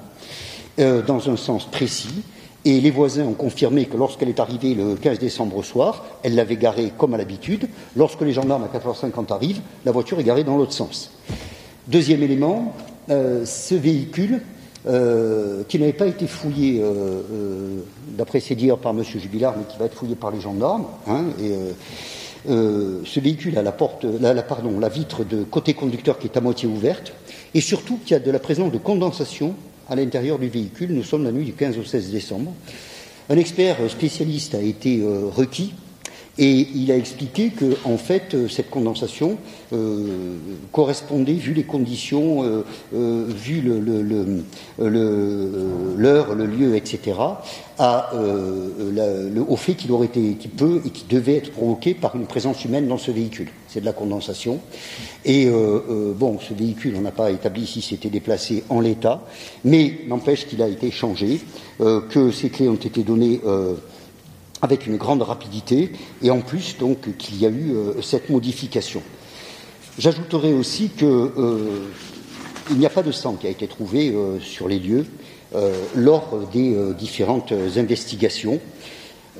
euh, dans un sens précis. Et les voisins ont confirmé que lorsqu'elle est arrivée le 15 décembre au soir, elle l'avait garée comme à l'habitude. Lorsque les gendarmes à 4h50 arrivent, la voiture est garée dans l'autre sens. Deuxième élément, ce véhicule, qui n'avait pas été fouillé, d'après ses dires, par M. Jubilard, mais qui va être fouillé par les gendarmes, hein, ce véhicule a la, porte, la, vitre de côté conducteur qui est à moitié ouverte, et surtout qu'il y a de la présence de condensation à l'intérieur du véhicule. Nous sommes la nuit du 15 au 16 décembre. Un expert spécialiste a été requis et il a expliqué que, en fait, euh, cette condensation euh, correspondait, vu les conditions, euh, vu l'heure, le, lieu, etc., à, au fait qu'il aurait été, qui peut et qui devait être provoqué par une présence humaine dans ce véhicule. C'est de la condensation. Et bon, ce véhicule, on n'a pas établi si c'était déplacé en l'état, mais n'empêche qu'il a été changé, que ces clés ont été données avec une grande rapidité, et en plus donc qu'il y a eu euh, cette modification. J'ajouterai aussi qu'il euh, n'y a pas de sang qui a été trouvé euh, sur les lieux lors des différentes investigations,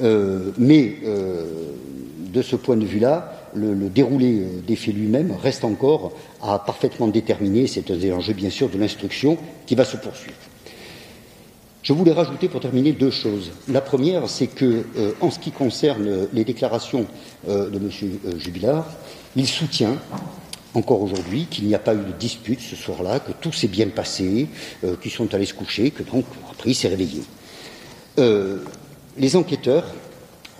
mais de ce point de vue-là, le, le, déroulé des faits lui-même reste encore à parfaitement déterminer. C'est un enjeu bien sûr de l'instruction qui va se poursuivre. Je voulais rajouter pour terminer deux choses. La première, c'est que, euh, en ce qui concerne les déclarations euh, de M. Euh, Jubilard, il soutient encore aujourd'hui qu'il n'y a pas eu de dispute ce soir-là, que tout s'est bien passé, qu'ils sont allés se coucher, que donc après il s'est réveillé. les enquêteurs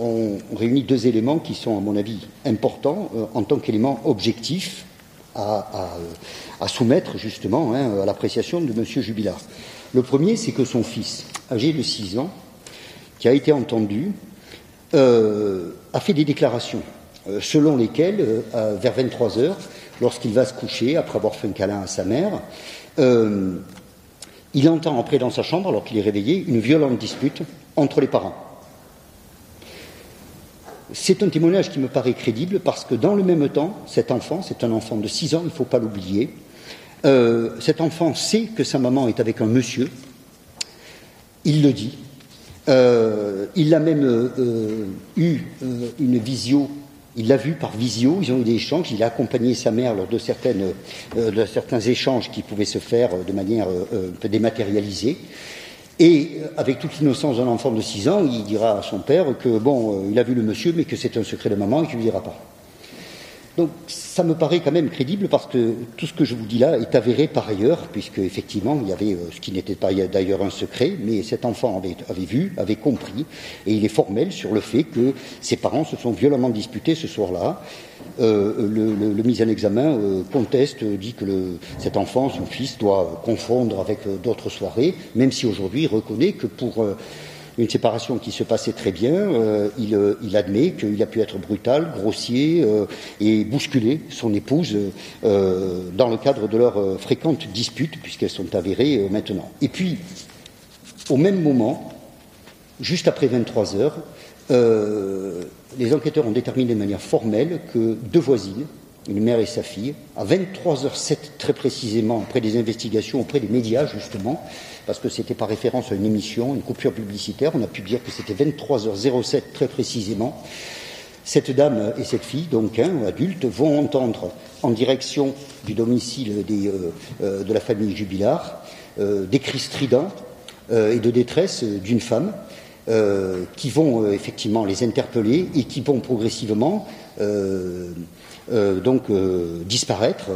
ont réuni deux éléments qui sont, à mon avis, importants en tant qu'éléments objectifs à, soumettre justement hein, à l'appréciation de M. Jubilard. Le premier, c'est que son fils, âgé de 6 ans, qui a été entendu, euh, a fait des déclarations euh, selon lesquelles, euh, vers 23 heures, lorsqu'il va se coucher, après avoir fait un câlin à sa mère, il entend entrer dans sa chambre, alors qu'il est réveillé, une violente dispute entre les parents. C'est un témoignage qui me paraît crédible parce que dans le même temps, cet enfant, c'est un enfant de 6 ans, il ne faut pas l'oublier, euh, cet enfant sait que sa maman est avec un monsieur. Il le dit. Euh, il a même euh, eu une visio. Il l'a vu par visio. Ils ont eu des échanges. Il a accompagné sa mère lors de, certains échanges qui pouvaient se faire de manière un peu dématérialisée. Et avec toute l'innocence d'un enfant de 6 ans, il dira à son père que bon, il a vu le monsieur, mais que c'est un secret de maman et qu'il ne dira pas. Donc ça me paraît quand même crédible parce que tout ce que je vous dis là est avéré par ailleurs, puisque effectivement il y avait euh, ce qui n'était pas d'ailleurs un secret, mais cet enfant avait, vu, avait compris, et il est formel sur le fait que ses parents se sont violemment disputés ce soir-là. Euh, le, mise en examen euh, conteste, dit que cet enfant, son fils, doit confondre avec d'autres soirées, même si aujourd'hui il reconnaît que pour une séparation qui se passait très bien. Euh, euh, il, admet qu'il a pu être brutal, grossier euh, et bousculer son épouse dans le cadre de leurs fréquentes disputes, puisqu'elles sont avérées maintenant. Et puis, au même moment, juste après 23 heures, les enquêteurs ont déterminé de manière formelle que deux voisines, une mère et sa fille, à 23h07 très précisément, après des investigations auprès des médias justement, parce que c'était par référence à une émission, une coupure publicitaire. On a pu dire que c'était 23h07 très précisément. Cette dame et cette fille, donc hein, adultes, vont entendre en direction du domicile euh, euh, de la famille Jubilard euh, des cris stridents et de détresse d'une femme qui vont effectivement les interpeller et qui vont progressivement donc disparaître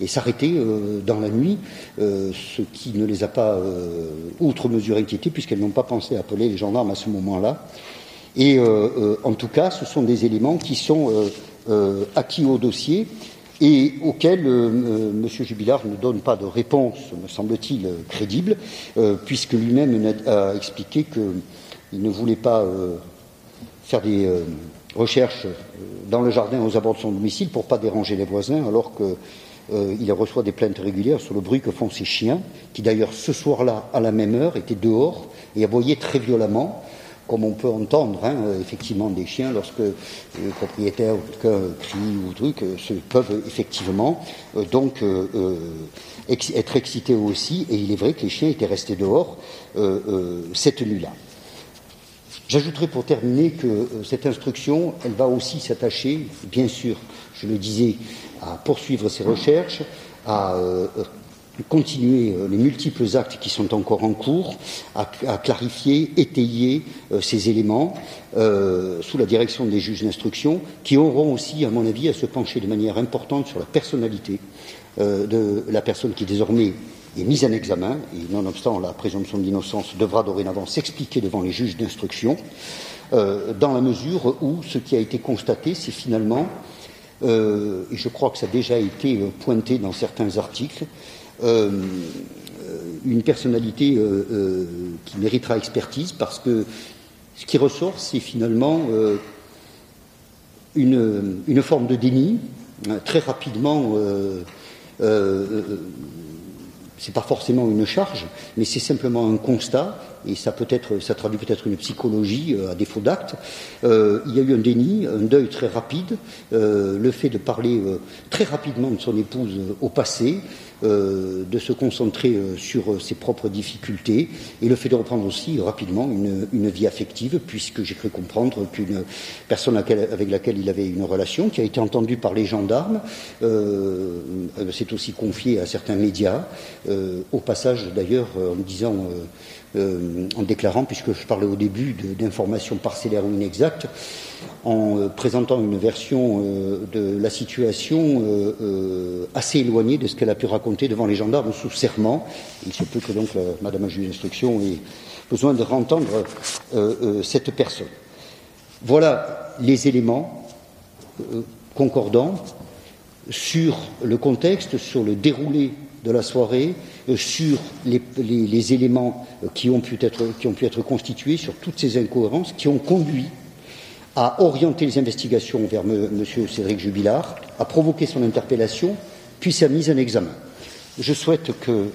et s'arrêter euh, dans la nuit, euh, ce qui ne les a pas euh, outre mesure inquiétés puisqu'elles n'ont pas pensé à appeler les gendarmes à ce moment-là. Et en tout cas, ce sont des éléments qui sont acquis au dossier et auxquels M. Jubilard ne donne pas de réponse, me semble-t-il, crédible, puisque lui-même a expliqué qu'il ne voulait pas faire des recherches dans le jardin aux abords de son domicile pour pas déranger les voisins, alors que euh, reçoit des plaintes régulières sur le bruit que font ses chiens, qui d'ailleurs ce soir-là, à la même heure, étaient dehors et aboyaient très violemment, comme on peut entendre hein, euh, effectivement des chiens lorsque les propriétaires ou crient ou truc, euh, peuvent effectivement donc être excités aussi. Et il est vrai que les chiens étaient restés dehors cette nuit-là. J'ajouterai pour terminer que cette instruction, elle va aussi s'attacher, bien sûr, je le disais, à poursuivre ses recherches, à euh, continuer euh, les multiples actes qui sont encore en cours, à, clarifier, étayer euh, ces éléments euh, sous la direction des juges d'instruction, qui auront aussi, à mon avis, à se pencher de manière importante sur la personnalité de la personne qui désormais est mise en examen, et nonobstant la présomption d'innocence devra dorénavant s'expliquer devant les juges d'instruction, dans la mesure où ce qui a été constaté, c'est finalement, et je crois que ça a déjà été pointé dans certains articles, euh, une personnalité euh, euh, qui méritera expertise parce que ce qui ressort, c'est finalement une, une, forme de déni. très rapidement, c'est pas forcément une charge, mais c'est simplement un constat, et ça peut être, ça traduit peut-être une psychologie à défaut d'acte. il y a eu un déni, un deuil très rapide, le fait de parler très rapidement de son épouse au passé, euh, de se concentrer euh, sur euh, ses propres difficultés et le fait de reprendre aussi rapidement une, vie affective, puisque j'ai cru comprendre qu'une personne avec laquelle il avait une relation, qui a été entendue par les gendarmes, s'est aussi confiée à certains médias, au passage d'ailleurs en disant en déclarant, puisque je parlais au début d'informations parcellaires ou inexactes, en euh, présentant une version euh, de la situation euh, assez éloignée de ce qu'elle a pu raconter devant les gendarmes sous serment. Il se peut que donc Madame la juge d'instruction ait besoin de rentendre cette personne. Voilà les éléments concordants sur le contexte, sur le déroulé de la soirée, sur les, éléments qui ont, pu être, qui ont pu être constitués, sur toutes ces incohérences qui ont conduit a orienté les investigations vers M. Cédric Jubilard, a provoqué son interpellation, puis sa mise en examen. Je souhaite que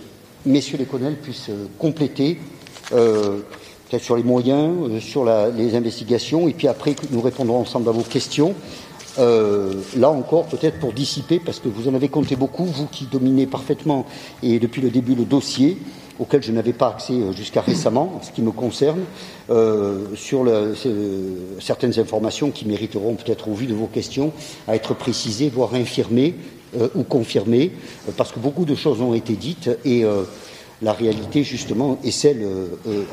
messieurs les colonels puissent euh, compléter euh, peut-être sur les moyens, euh, sur les investigations, et puis après nous répondrons ensemble à vos questions. Là encore, peut-être pour dissiper, parce que vous en avez compté beaucoup, vous qui dominez parfaitement et depuis le début le dossier, auquel je n'avais pas accès euh, jusqu'à récemment, en ce qui me concerne, euh, sur certaines informations qui mériteront peut-être au vu de vos questions à être précisées, voire infirmées euh, ou confirmées, parce que beaucoup de choses ont été dites et la réalité justement est celle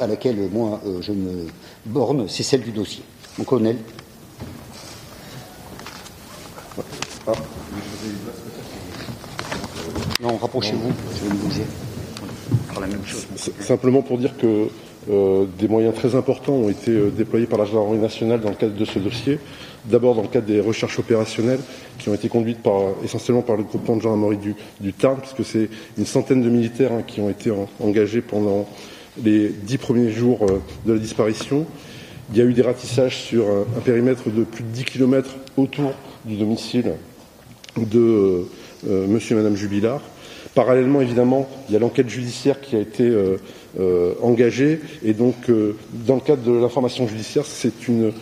à laquelle moi je me borne, c'est celle du dossier. Mon Non, rapprochez-vous, je vais me bouger.
Simplement pour dire que euh, des moyens très importants ont été euh, déployés par la gendarmerie nationale dans le cadre de ce dossier. D'abord dans le cadre des recherches opérationnelles qui ont été conduites essentiellement par le groupement de gendarmerie du, du Tarn, puisque c'est une centaine de militaires hein, qui ont été engagés pendant les dix premiers jours euh, de la disparition. Il y a eu des ratissages sur un, périmètre de plus de 10 km autour du domicile de monsieur et madame Jubilard. Parallèlement, évidemment, il y a l'enquête judiciaire qui a été euh, euh, engagée. Et donc, euh, dans le cadre de l'information judiciaire, c'est une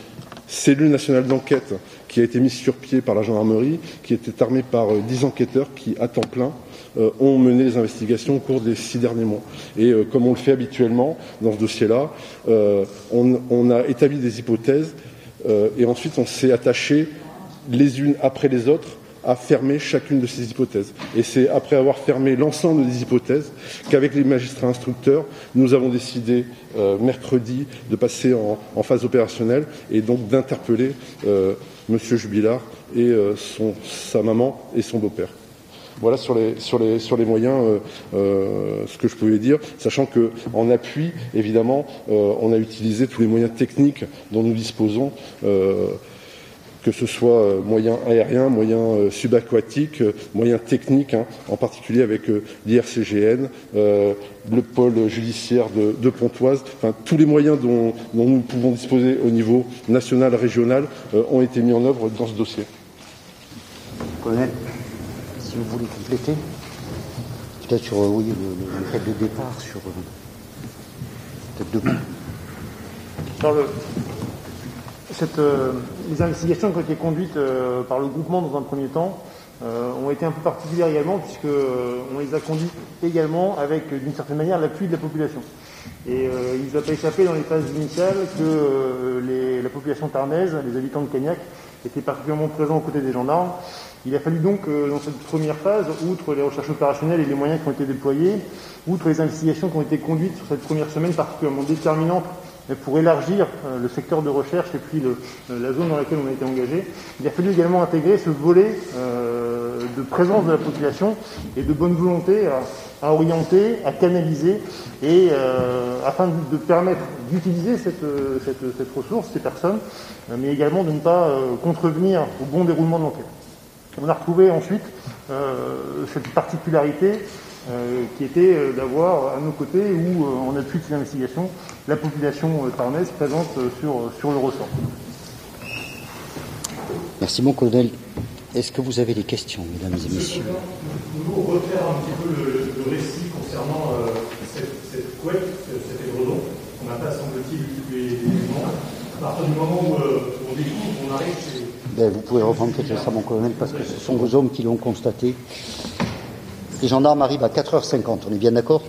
cellule nationale d'enquête qui a été mise sur pied par la gendarmerie, qui était armée par dix enquêteurs qui, à temps plein, ont mené les investigations au cours des six derniers mois. Et comme on le fait habituellement dans ce dossier-là, on, a établi des hypothèses et ensuite on s'est attaché les unes après les autres à fermer chacune de ces hypothèses. Et c'est après avoir fermé l'ensemble des hypothèses qu'avec les magistrats instructeurs, nous avons décidé euh, mercredi de passer en, phase opérationnelle et donc d'interpeller euh, M. Jubilard et euh, sa maman et son beau-père. Voilà sur les, moyens ce que je pouvais dire, sachant qu'en appui, évidemment, on a utilisé tous les moyens techniques dont nous disposons que ce soit euh, moyens aériens, moyens euh, subaquatiques, euh, moyens techniques, hein, en particulier avec l'IRCGN, le pôle judiciaire de, Pontoise. Enfin, tous les moyens dont, nous pouvons disposer au niveau national, régional, ont été mis en œuvre dans ce dossier.
Colonel, si vous voulez compléter, peut-être sur oui, le, le, de départ, sur peut-être deux
euh, les investigations qui ont été conduites euh, par le groupement dans un premier temps euh, ont été un peu particulières également, puisqu'on les a conduites également avec, d'une certaine manière, l'appui de la population. Et il ne nous a pas échappé dans les phases initiales que la population tarnaise, les habitants de Cagnac, étaient particulièrement présents aux côtés des gendarmes Il a fallu donc, dans cette première phase, outre les recherches opérationnelles et les moyens qui ont été déployés, outre les investigations qui ont été conduites sur cette première semaine particulièrement déterminante pour élargir le secteur de recherche et puis la zone dans laquelle on a été engagé, il a fallu également intégrer ce volet de présence de la population et de bonne volonté à, orienter, à canaliser, et afin de, permettre d'utiliser cette, ressource, ces personnes, mais également de ne pas contrevenir au bon déroulement de l'enquête. On a retrouvé ensuite cette particularité qui était d'avoir à nos côtés ou en appui de ces investigations la population tarnaise présente sur, sur le ressort.
Merci mon colonel. Est-ce que vous avez des questions, mesdames et messieurs?
Vous refaire un petit peu le, récit concernant cette, cette, couette, cet édredon. On n'a pas, semble-t-il, les éléments. À partir du moment où on découvre, on arrive chez...
Ben, vous pouvez reprendre peut-être ça, mon colonel, parce que ce sont vos hommes qui l'ont constaté. Les gendarmes arrivent à 4h50, on est bien d'accord?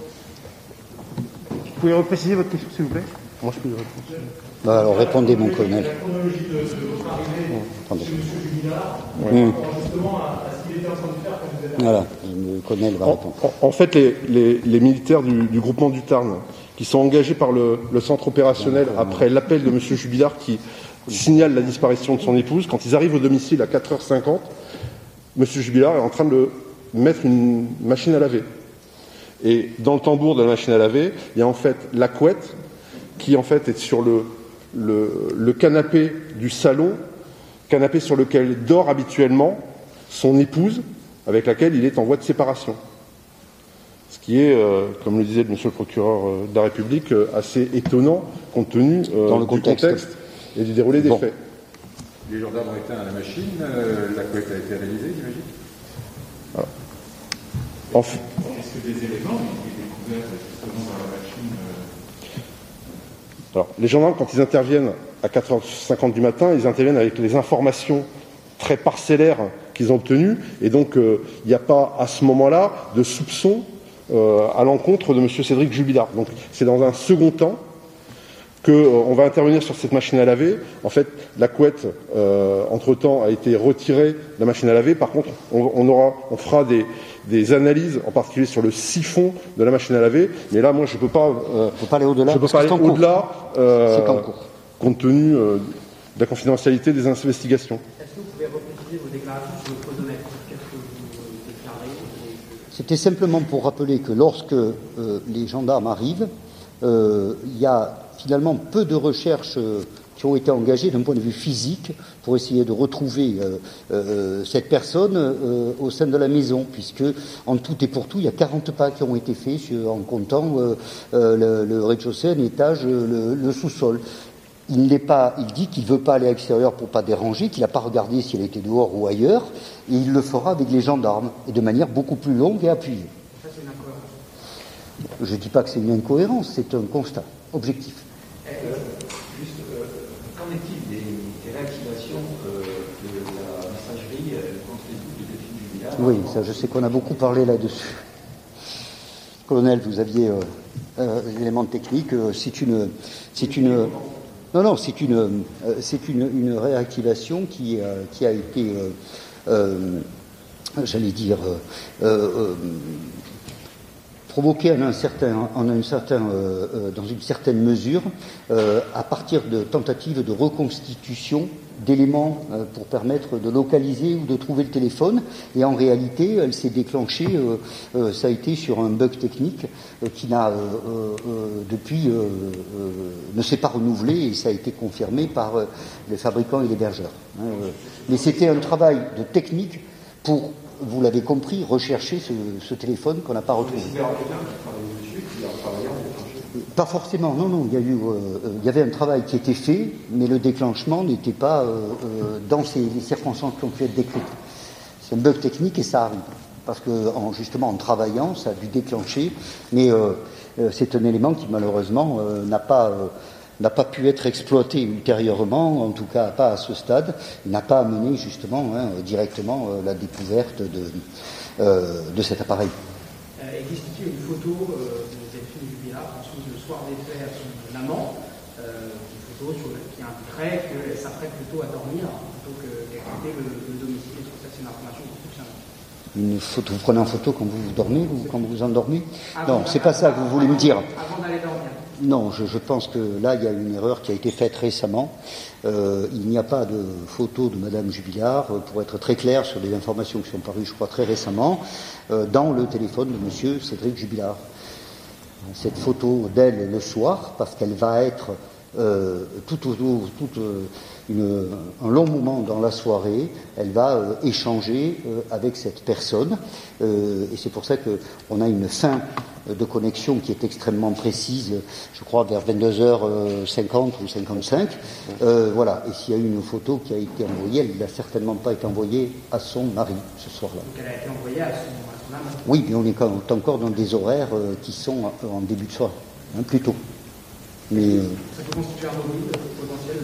Vous pouvez repréciser votre question, s'il vous plaît?
Moi, je peux répondre. Bah, alors, répondez, mon colonel.
La chronologie de, de votre arrivée
bon,
chez M. Jubilard,
Mmh.
justement à, à ce qu'il était en train de faire quand vous êtes
Voilà, le colonel va répondre.
En, en fait, les, les- les militaires du, du groupement du Tarn, qui sont engagés par le, le centre opérationnel après l'appel de M. Jubilard qui signale la disparition de son épouse, quand ils arrivent au domicile à 4h50, M. Jubilard est en train de mettre une machine à laver. Et dans le tambour de la machine à laver, il y a en fait la couette qui en fait est sur le, le, le canapé du salon, canapé sur lequel dort habituellement son épouse, avec laquelle il est en voie de séparation. Ce qui est, euh, comme le disait le monsieur le procureur euh, de la République, euh, assez étonnant compte tenu euh,
Dans le
du
contexte.
contexte et du déroulé des
Bon.
faits.
Les gendarmes ont éteint la machine, euh, la couette a été réalisée, j'imagine?
En
Est-ce que des éléments ont été découverts justement dans la machine euh,
Alors, les gendarmes, quand ils interviennent à 4h50 du matin, ils interviennent avec les informations très parcellaires qu'ils ont obtenues, et donc euh, il n'y a pas à ce moment-là de soupçon euh, à l'encontre de M. Cédric Jubilard. Donc c'est dans un second temps qu'on va intervenir sur cette machine à laver. En fait, la couette, entre-temps, a été retirée de la machine à laver. Par contre, on, on aura, on fera des, des analyses, en particulier sur le siphon de la machine à laver. Mais là, moi, je ne peux pas, euh,
pas aller au-delà
je peux pas aller au-delà, euh,
C'est en cours.
compte tenu euh, de la confidentialité des investigations.
Est-ce que vous pouvez repréciser vos déclarations sur le chronomètre? Qu'est-ce que vous déclarez?
C'était simplement pour rappeler que lorsque euh, les gendarmes arrivent, euh, il y a finalement peu de recherches euh, qui ont été engagées d'un point de vue physique pour essayer de retrouver euh, euh, cette personne euh, au sein de la maison, puisque en tout et pour tout, il y a 40 pas qui ont été faits en comptant le, le rez-de-chaussée, un étage, le, le sous-sol. Il n'est pas, il dit qu'il veut pas aller à l'extérieur pour pas déranger, qu'il n'a pas regardé s'il était dehors ou ailleurs, et il le fera avec les gendarmes, et de manière beaucoup plus longue et appuyée.
Ça, c'est une incohérence.
Je ne dis pas que c'est une incohérence, c'est un constat objectif.
Euh, juste, euh, qu'en est-il des, des réactivations euh, de la messagerie euh, contre les groupes de Delphine Jubilard
Oui, ça, je sais qu'on a beaucoup parlé là-dessus. Colonel, vous aviez euh, euh, l'élément technique. euh, c'est une, c'est une, non, non, c'est une, euh, c'est une, réactivation qui, euh, qui a été, j'allais dire, provoquée en un certain, en un certain, dans une certaine mesure, à partir de tentatives de reconstitution d'éléments euh, pour permettre de localiser ou de trouver le téléphone. Et en réalité, elle s'est déclenchée, euh, euh, ça a été sur un bug technique qui n'a, depuis, ne s'est pas renouvelé et ça a été confirmé par les fabricants et l'hébergeur. hein. Mais c'était un travail de technique pour, vous l'avez compris, rechercher ce téléphone qu'on n'a pas retrouvé. Pas forcément, non, non. Il y, a eu, euh, euh, il y avait un travail qui était fait, mais le déclenchement n'était pas euh, dans ces les circonstances qui ont pu être décrites. C'est un bug technique et ça arrive. Parce que en, justement, en travaillant, ça a dû déclencher, mais c'est un élément qui malheureusement n'a pas, pas pu être exploité ultérieurement, en tout cas pas à ce stade. N'a pas amené justement hein, directement la découverte de, de cet appareil.
Existe-t-il une photo de le soir des faits à son amant une photo sur qui indiquerait qu'elle s'apprête plutôt à dormir plutôt qu'à quitter le, le domicile. Que ça, c'est une information qui fonctionne
Une photo, vous prenez en photo quand vous dormez ou quand vous vous endormez
Avant
Non, c'est pas ça que vous voulez me dire.
Avant d'aller dormir.
Non, je, je pense que là, il y a une erreur qui a été faite récemment. Euh, il n'y a pas de photo de Madame Jubilard, euh, pour être très clair sur des informations qui sont parues, je crois, très récemment, euh, dans le téléphone de Monsieur Cédric Jubilard. Cette photo d'elle le soir, parce qu'elle va être euh, tout autour, tout euh, un long moment dans la soirée, elle va euh, échanger euh, avec cette personne, et c'est pour ça qu'on a une fin de connexion qui est extrêmement précise, je crois vers 22h50 ou 55. Euh, voilà, et s'il y a eu une photo qui a été envoyée, elle n'a certainement pas été envoyée à son mari ce soir-là.
Donc elle a été envoyée à son, amant.
Oui, mais on est encore dans des horaires euh, qui sont en en début de soirée, hein, plus tôt. Mais euh,
Ça peut constituer un mobile potentiel.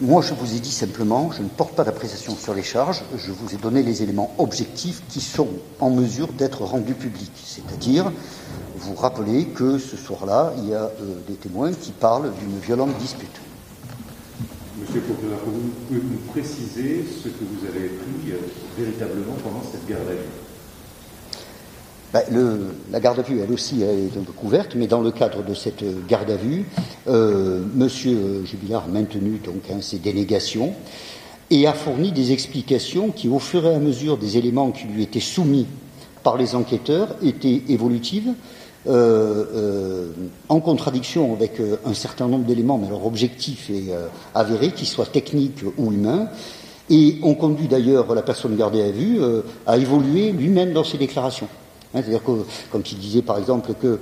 Moi, je vous ai dit simplement, je ne porte pas d'appréciation sur les charges, je vous ai donné les éléments objectifs qui sont en mesure d'être rendus publics. C'est-à-dire, vous rappelez que ce soir-là, il y a euh, des témoins qui parlent d'une violente dispute.
Monsieur Procureur, vous pouvez nous préciser ce que vous avez pris euh, véritablement pendant cette garde à vue
la garde à vue, elle aussi, est peu couverte, mais dans le cadre de cette garde à vue, euh, Monsieur Jubilard a maintenu donc hein, ses dénégations et a fourni des explications qui, au fur et à mesure des éléments qui lui étaient soumis par les enquêteurs, étaient évolutives, euh, euh, en contradiction avec euh, un certain nombre d'éléments, mais leur objectif est euh, avéré, qu'ils soient techniques ou humains, et ont conduit d'ailleurs la personne gardée à vue euh, à évoluer lui-même dans ses déclarations. Hein, C'est-à-dire que, quand il disait par exemple que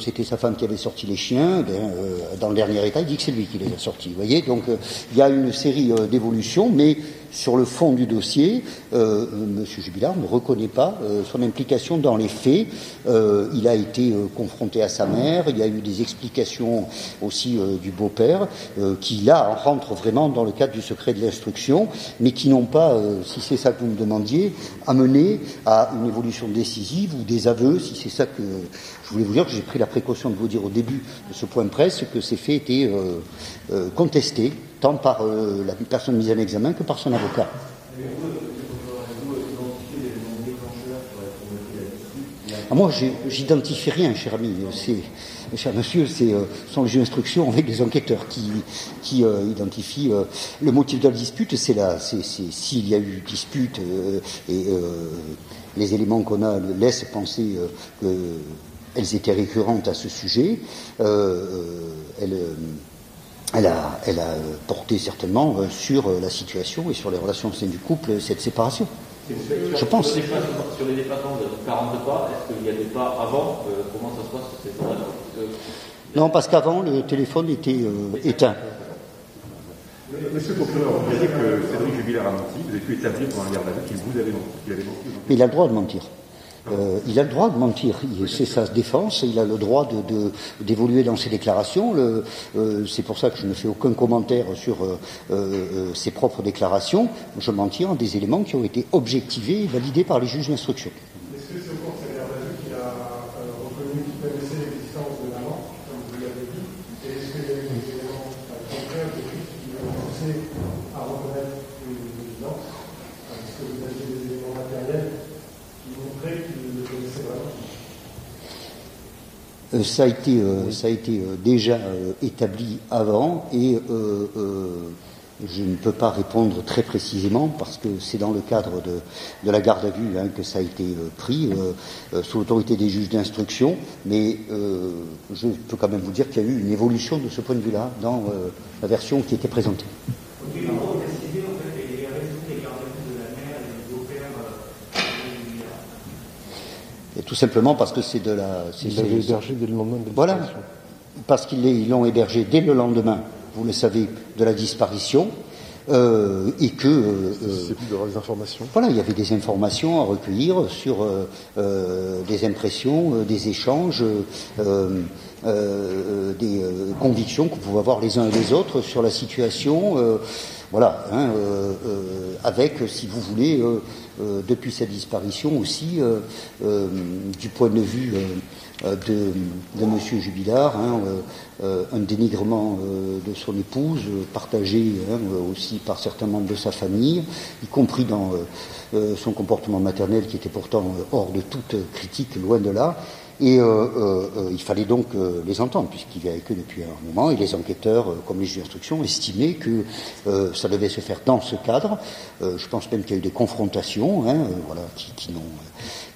c'était sa femme qui avait sorti les chiens, ben, dans le dernier état, il dit que c'est lui qui les a sortis. Vous voyez, donc il y a une série d'évolutions, mais sur le fond du dossier, euh, Monsieur Jubilard ne reconnaît pas euh, son implication dans les faits. Euh, il a été confronté à sa mère, il y a eu des explications aussi du beau-père, qui là rentrent vraiment dans le cadre du secret de l'instruction, mais qui n'ont pas, si c'est ça que vous me demandiez, amené à une évolution décisive ou des aveux, si c'est ça que je voulais vous dire, que j'ai pris la précaution de vous dire au début de ce point de presse que ces faits étaient contestés, tant par euh, la personne mise en examen que par son avocat. Ah, moi, j'identifie rien, cher ami. Cher monsieur, c'est euh, sont les d'instruction avec des enquêteurs qui, qui euh, identifient euh, le motif de la dispute. C'est là, s'il y a eu dispute et les éléments qu'on a laissent penser qu'elles étaient récurrentes à ce sujet. Euh, elle, a, elle a euh, porté certainement euh, sur euh, la situation et sur les relations au sein du couple cette séparation. Je pense.
Sur les déplacements, sur les déplacements de 40 pas, est-ce qu'il y a des pas avant Comment ça se passe sur ces temps-là
Non, parce qu'avant, le téléphone était euh, éteint.
Monsieur le procureur, vous avez dit que Cédric Jubilard a menti, vous avez pu établir pendant la garde à vue qu'il vous avait menti. qu'il avait menti.
Mais il a le droit de mentir. Euh, il a le droit de mentir. C'est sa défense. Il a le droit d'évoluer dans ses déclarations. Euh, c'est pour ça que je ne fais aucun commentaire sur euh, ses propres déclarations. Je m'en tire des éléments qui ont été objectivés et validés par les juges d'instruction.
Est-ce que c'est au cours de cette garde à vue qu'il a euh, reconnu qu'il connaissait l'existence de l'amant, comme vous l'avez dit Et est-ce qu'il y a eu des éléments euh, concrets ou techniques qui l'ont poussé à reconnaître une évidence Est-ce que vous aviez des éléments matériels qui montraient qu'il le connaissait vraiment
Euh, ça a été, euh, ça a été euh, déjà euh, établi avant et je ne peux pas répondre très précisément parce que c'est dans le cadre de, la garde à vue hein, que ça a été pris sous l'autorité des juges d'instruction, mais je peux quand même vous dire qu'il y a eu une évolution de ce point de vue-là dans la version qui était présentée
en gros, préciser en fait les raisons des gardes à vue de la mère et du beau-père. euh,
Et tout simplement parce que c'est de la. c'est-
Il l'avait
c'est-
hébergé dès le lendemain de la
Voilà. Parce qu'ils ils l'ont hébergé dès le lendemain, vous le savez, de la disparition, euh, et que. euh, euh,
plus des informations.
voilà, il y avait des informations à recueillir sur euh, euh, des impressions, euh, des échanges, euh, euh, des convictions que pouvez avoir les uns et les autres sur la situation. euh, voilà, hein, euh, euh, avec, si vous voulez, euh, depuis sa disparition aussi, euh, euh, du point de vue de, de M. Jubilard, hein, un dénigrement de son épouse, partagé hein, aussi par certains membres de sa famille, y compris dans son comportement maternel qui était pourtant hors de toute critique, loin de là. Et il fallait donc les entendre, puisqu'il y avait que depuis un moment, et les enquêteurs, comme les juges d'instruction, estimaient que ça devait se faire dans ce cadre. je pense même qu'il y a eu des confrontations, hein, voilà, qui, qui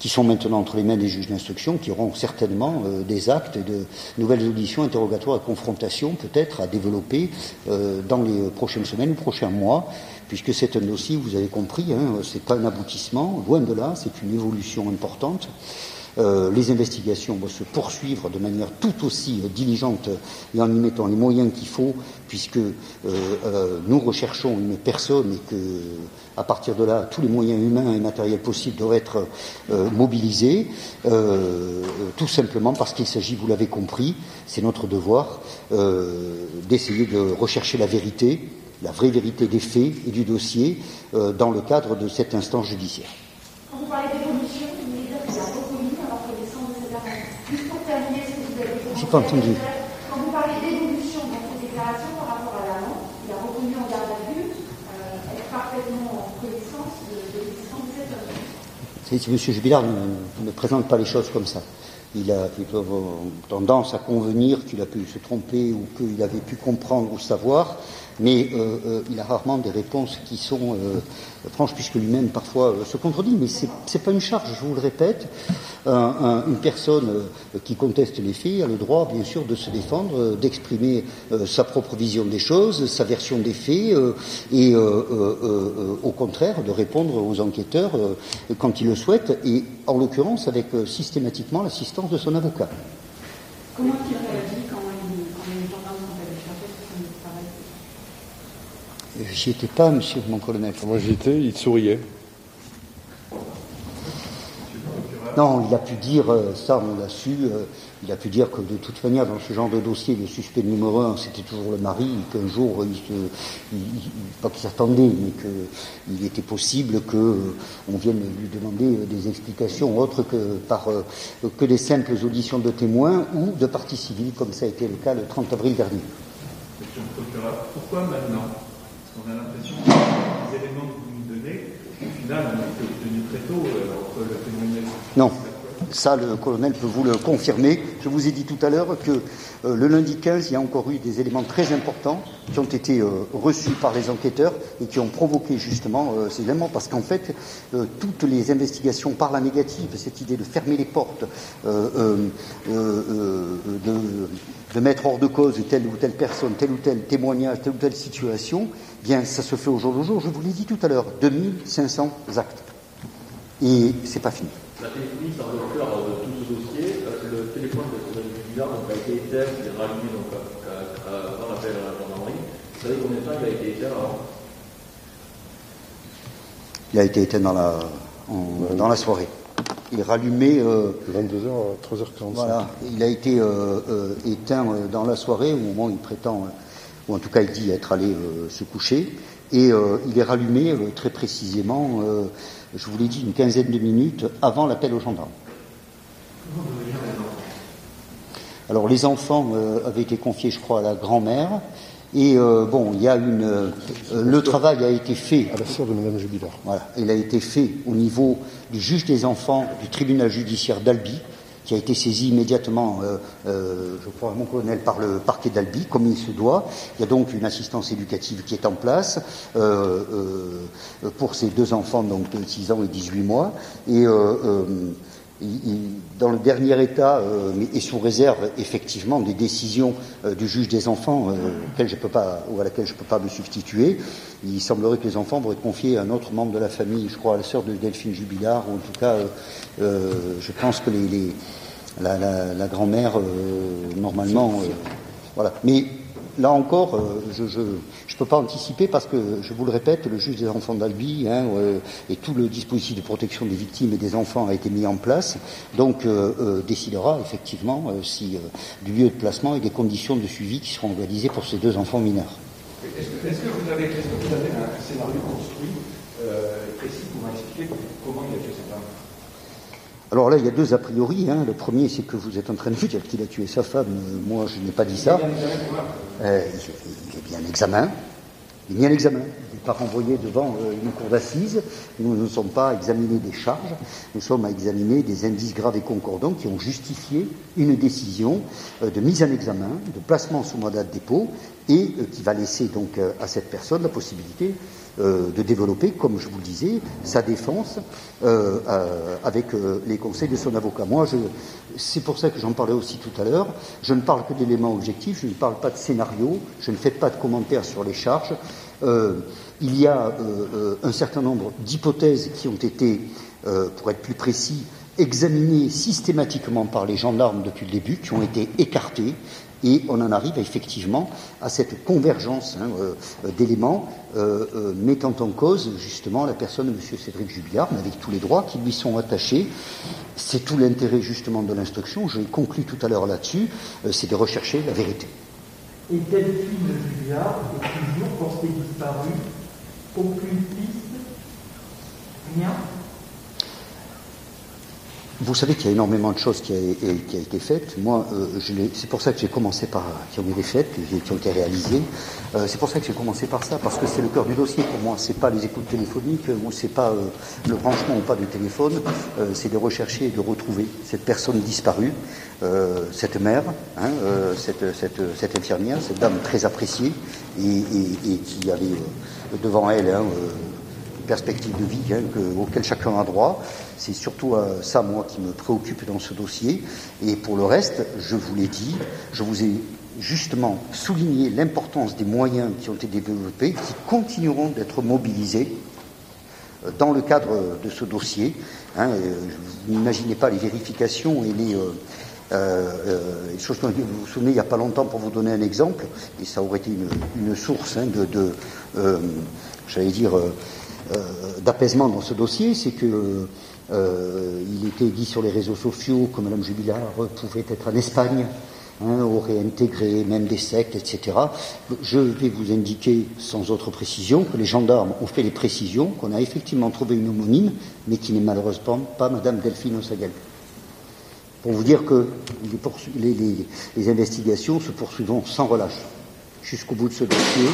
qui sont maintenant entre les mains des juges d'instruction, qui auront certainement euh, des actes de nouvelles auditions, interrogatoires et confrontations peut-être à développer euh, dans les prochaines semaines prochains mois, puisque c'est un dossier, vous avez compris, hein, c'est pas un aboutissement, loin de là, c'est une évolution importante. Euh, les investigations vont se poursuivre de manière tout aussi euh, diligente et en y mettant les moyens qu'il faut, puisque euh, nous recherchons une personne et que, à partir de là, tous les moyens humains et matériels possibles doivent être mobilisés, tout simplement parce qu'il s'agit, vous l'avez compris, c'est notre devoir, d'essayer de rechercher la vérité, la vraie vérité des faits et du dossier dans le cadre de cette instance judiciaire.
Dans ses déclarations par rapport à l'amant, il a reconnu en garde à vue euh, être parfaitement en connaissance de, l'existence de cet homme.
M. Jubilard ne, ne, présente pas les choses comme ça. Il a plutôt tendance à convenir qu'il a pu se tromper ou qu'il avait pu comprendre ou savoir mais euh, euh, il a rarement des réponses qui sont euh, franches, puisque lui-même parfois se contredit. Mais ce n'est pas une charge, je vous le répète. une personne qui conteste les faits a le droit, bien sûr, de se défendre, d'exprimer sa propre vision des choses, sa version des faits, et au contraire de répondre aux enquêteurs quand il le souhaite, et en l'occurrence avec systématiquement l'assistance de son avocat.
Comment
J'y étais pas, monsieur mon colonel.
Moi j'y étais, il souriait.
Non, il a pu dire, euh, ça on l'a su, euh, il a pu dire que de toute manière, dans ce genre de dossier, le suspect numéro un, c'était toujours le mari, qu'un jour, il se, pas qu'il s'attendait, mais qu'il était possible qu'on euh, vienne lui demander des explications autres que par que des simples auditions de témoins ou de partie civile, comme ça a été le cas le 30 avril dernier.
Monsieur le procureur, pourquoi maintenant on a l'impression que les éléments que vous nous donnez, au final, ont été obtenus très tôt euh, entre le témoignage.
Non. Ça, le colonel peut vous le confirmer. Je vous ai dit tout à l'heure que euh, le lundi 15, il y a encore eu des éléments très importants qui ont été euh, reçus par les enquêteurs et qui ont provoqué justement ces éléments, parce qu'en fait, toutes les investigations par la négative, cette idée de fermer les portes, de, de mettre hors de cause telle ou telle personne, tel ou tel témoignage, telle ou telle situation, bien, ça se fait au jour le jour. Je vous l'ai dit tout à l'heure, 2500 actes. Et c'est pas fini.
La téléphonie semble au cœur de tout ce dossier. Euh, le téléphone de Mme Billard a été éteint, il est rallumé donc, avant l'appel à la gendarmerie. Vous savez combien de temps il a été éteint avant
Il a été éteint dans la, dans la soirée. Il est rallumé. Euh,
22h à 3h45.
Voilà. Il a été euh, euh, éteint euh, dans la soirée, au moment où il prétend ou en tout cas il dit être allé euh, se coucher, et euh, il est rallumé euh, très précisément, je vous l'ai dit, une quinzaine de minutes avant l'appel aux gendarmes. Alors les enfants avaient été confiés, je crois, à la grand-mère. Et bon, il y a une. le travail a été fait.
À la sœur de Mme Jubilard.
Voilà. Il a été fait au niveau du juge des enfants du tribunal judiciaire d'Albi, qui a été saisi immédiatement, euh, euh, je crois, mon colonel, par le parquet d'Albi, comme il se doit. Il y a donc une assistance éducative qui est en place euh, pour ces deux enfants, donc de 6 ans et 18 mois. Et dans le dernier état, et sous réserve effectivement des décisions du juge des enfants je pas, ou à laquelle je ne peux pas me substituer, il semblerait que les enfants vont être confiés à un autre membre de la famille, je crois à la sœur de Delphine Jubilard, ou en tout cas, je pense que la, grand-mère, euh, normalement. Euh, voilà. Mais là encore, euh, je ne peux pas anticiper parce que, je vous le répète, le juge des enfants d'Albi hein, et tout le dispositif de protection des victimes et des enfants a été mis en place, donc décidera effectivement si du lieu de placement et des conditions de suivi qui seront organisées pour ces deux enfants mineurs.
Est-ce que, vous avez, un scénario construit précis pour expliquer comment il a fait cette
Alors là, il y a deux a priori. Hein. Le premier, c'est que vous êtes en train de dire qu'il a tué sa femme. Moi, je n'ai pas dit ça. Euh, il est bien en examen. Il est mis en examen. Il n'est pas renvoyé devant euh, une cour d'assises. Nous ne sommes pas à examiner des charges. Nous sommes à examiner des indices graves et concordants qui ont justifié une décision euh, de mise en examen, de placement sous mandat de dépôt, et qui va laisser donc à cette personne la possibilité euh, de développer, comme je vous le disais, sa défense euh, euh, avec les conseils de son avocat. Moi, c'est pour ça que j'en parlais aussi tout à l'heure. Je ne parle que d'éléments objectifs, je ne parle pas de scénario, je ne fais pas de commentaires sur les charges. Il y a un certain nombre d'hypothèses qui ont été, pour être plus précis, examinées systématiquement par les gendarmes depuis le début, qui ont été écartées, et on en arrive effectivement à cette convergence hein, euh, d'éléments euh, euh, mettant en cause justement la personne de M. Cédric Jubilard, mais avec tous les droits qui lui sont attachés. C'est tout l'intérêt justement de l'instruction, je l'ai conclu tout à l'heure là-dessus, c'est de rechercher la vérité.
Et Delphine Juliard est toujours portée disparue. Aucune piste Rien
Vous savez qu'il y a énormément de choses qui a été faites. Moi, euh, c'est pour ça que j'ai commencé par qui ont été faites, qui ont été réalisées. Euh, c'est pour ça que j'ai commencé par ça, parce que c'est le cœur du dossier pour moi. C'est pas les écoutes téléphoniques ou c'est pas euh, le branchement ou pas du téléphone. C'est de rechercher et de retrouver cette personne disparue, cette mère, hein, cette, infirmière, cette dame très appréciée et, qui avait devant elle. hein, perspective de vie hein, que- auquel chacun a droit. C'est surtout euh, ça, moi, qui me préoccupe dans ce dossier. Et pour le reste, je vous l'ai dit, je vous ai justement souligné l'importance des moyens qui ont été développés, qui continueront d'être mobilisés euh, dans le cadre de ce dossier. Hein, euh, vous n'imaginez pas les vérifications et les, choses. dont Vous vous souvenez, il n'y a pas longtemps, pour vous donner un exemple, et ça aurait été une, source hein, de, j'allais dire, d'apaisement dans ce dossier, c'est que euh, il était dit sur les réseaux sociaux que Mme Jubilard pouvait être en Espagne, hein, aurait intégré même des sectes, etc. Je vais vous indiquer sans autre précision que les gendarmes ont fait les précisions, qu'on a effectivement trouvé une homonyme, mais qui n'est malheureusement pas Mme Delphine Osagal. Pour vous dire que les, les- investigations se poursuivront sans relâche jusqu'au bout de ce dossier,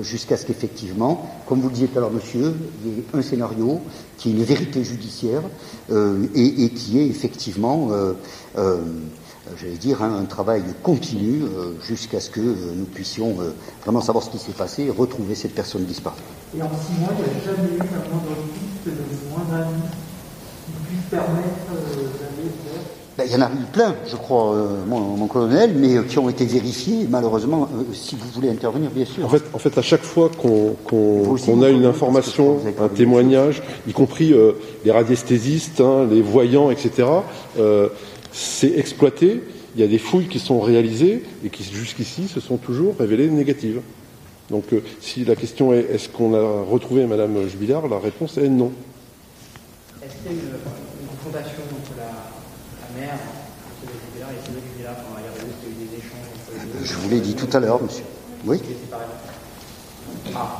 jusqu'à ce qu'effectivement, comme vous le disiez tout à l'heure, monsieur, il y ait un scénario qui est une vérité judiciaire euh, et, qui est effectivement, euh, euh, j'allais dire, hein, un travail continu euh, jusqu'à ce que euh, nous puissions euh, vraiment savoir ce qui s'est passé et retrouver cette personne disparue.
Et en six mois, il n'y a jamais eu la moindre piste, le moindre ami qui puisse permettre euh, d'aller vers.
Ben, il y en a eu plein, je crois, euh, mon, mon colonel, mais euh, qui ont été vérifiés. Malheureusement, euh, si vous voulez intervenir, bien sûr.
En fait, en fait, à chaque fois qu'on a une information, un témoignage, y compris euh, les radiesthésistes, hein, les voyants, etc., euh, c'est exploité. Il y a des fouilles qui sont réalisées et qui, jusqu'ici, se sont toujours révélées négatives. Donc, euh, si la question est est-ce qu'on a retrouvé Madame Jubilard, la réponse est non.
Est-ce qu'il y a une, une confrontation entre la, la mère, M. Jubilard, et Cédric Jubilard quand il y a eu des échanges entre les deux
Je vous l'ai dit tout à l'heure, monsieur. Oui
Ah.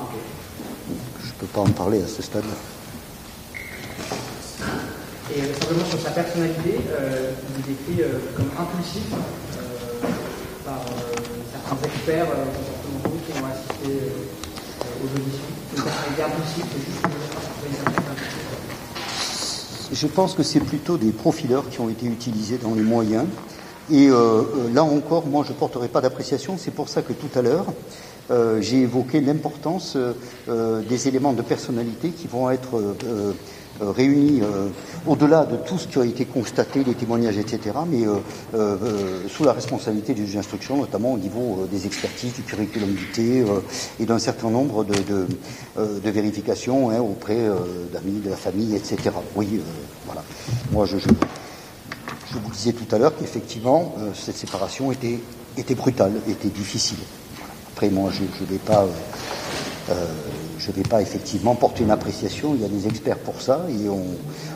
Je ne peux pas en parler à ce stade-là.
Et euh, simplement sur sa personnalité, euh, il est décrit euh, comme impulsif euh, par certains experts comportementaux qui ont assisté aux auditions. Une personnalité impulsive, c'est juste une.
Je pense que c'est plutôt des profileurs qui ont été utilisés dans les moyens. Et euh, euh, là encore, moi, je ne porterai pas d'appréciation. C'est pour ça que tout à l'heure, euh, j'ai évoqué l'importance euh, euh, des éléments de personnalité qui vont être euh, réunis au-delà de tout ce qui a été constaté, les témoignages, etc., mais sous la responsabilité du juge d'instruction, notamment au niveau des expertises, du curriculum vitae et d'un certain nombre de, de, de vérifications hein, auprès d'amis, de la famille, etc. Oui, voilà. Moi, je, je, je vous disais tout à l'heure qu'effectivement, euh, cette séparation était, était brutale, était difficile. Après, moi, je ne vais pas. euh, euh, je ne vais pas effectivement porter une appréciation, il y a des experts pour ça, et on,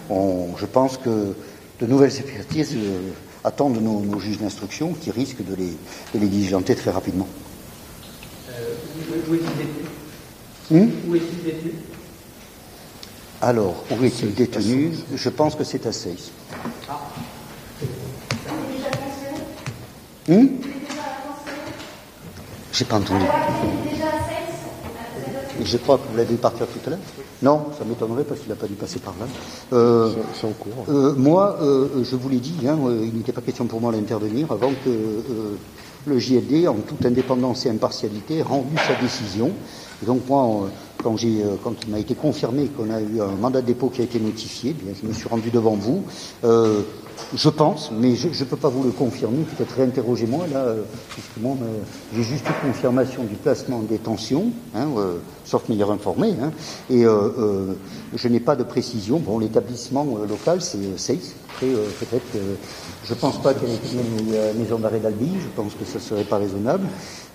on- je pense que de nouvelles expertises euh, attendent nos, nos juges d'instruction qui risquent de les, de les diligenter très rapidement.
Où est-il détenu?
Hum
Où est-il détenu?
Alors, où est-il détenu? Je pense que c'est à 6. Hum? J'ai pas entendu. Je crois que vous l'avez vu partir tout à l'heure. Non, ça m'étonnerait parce qu'il n'a pas dû passer par là. Euh,
C'est en cours.
euh, moi, euh, je vous l'ai dit, hein, euh, il n'était pas question pour moi d'intervenir avant que euh, le JLD, en toute indépendance et impartialité, ait rendu sa décision. Et donc moi, quand, j'ai, quand il m'a été confirmé qu'on a eu un mandat de dépôt qui a été notifié, bien, je me suis rendu devant vous. Je pense, mais je ne peux pas vous le confirmer, peut-être réinterrogez-moi là, puisque moi, euh, j'ai juste eu confirmation du placement en détention, hein, euh, sauf meilleur informé, hein, et euh, euh, je n'ai pas de précision. Bon, l'établissement local, c'est SEIS. Après, peut-être je ne pense pas qu'elle ait la maison d'arrêt d'Albi, je pense que ça ne serait pas raisonnable,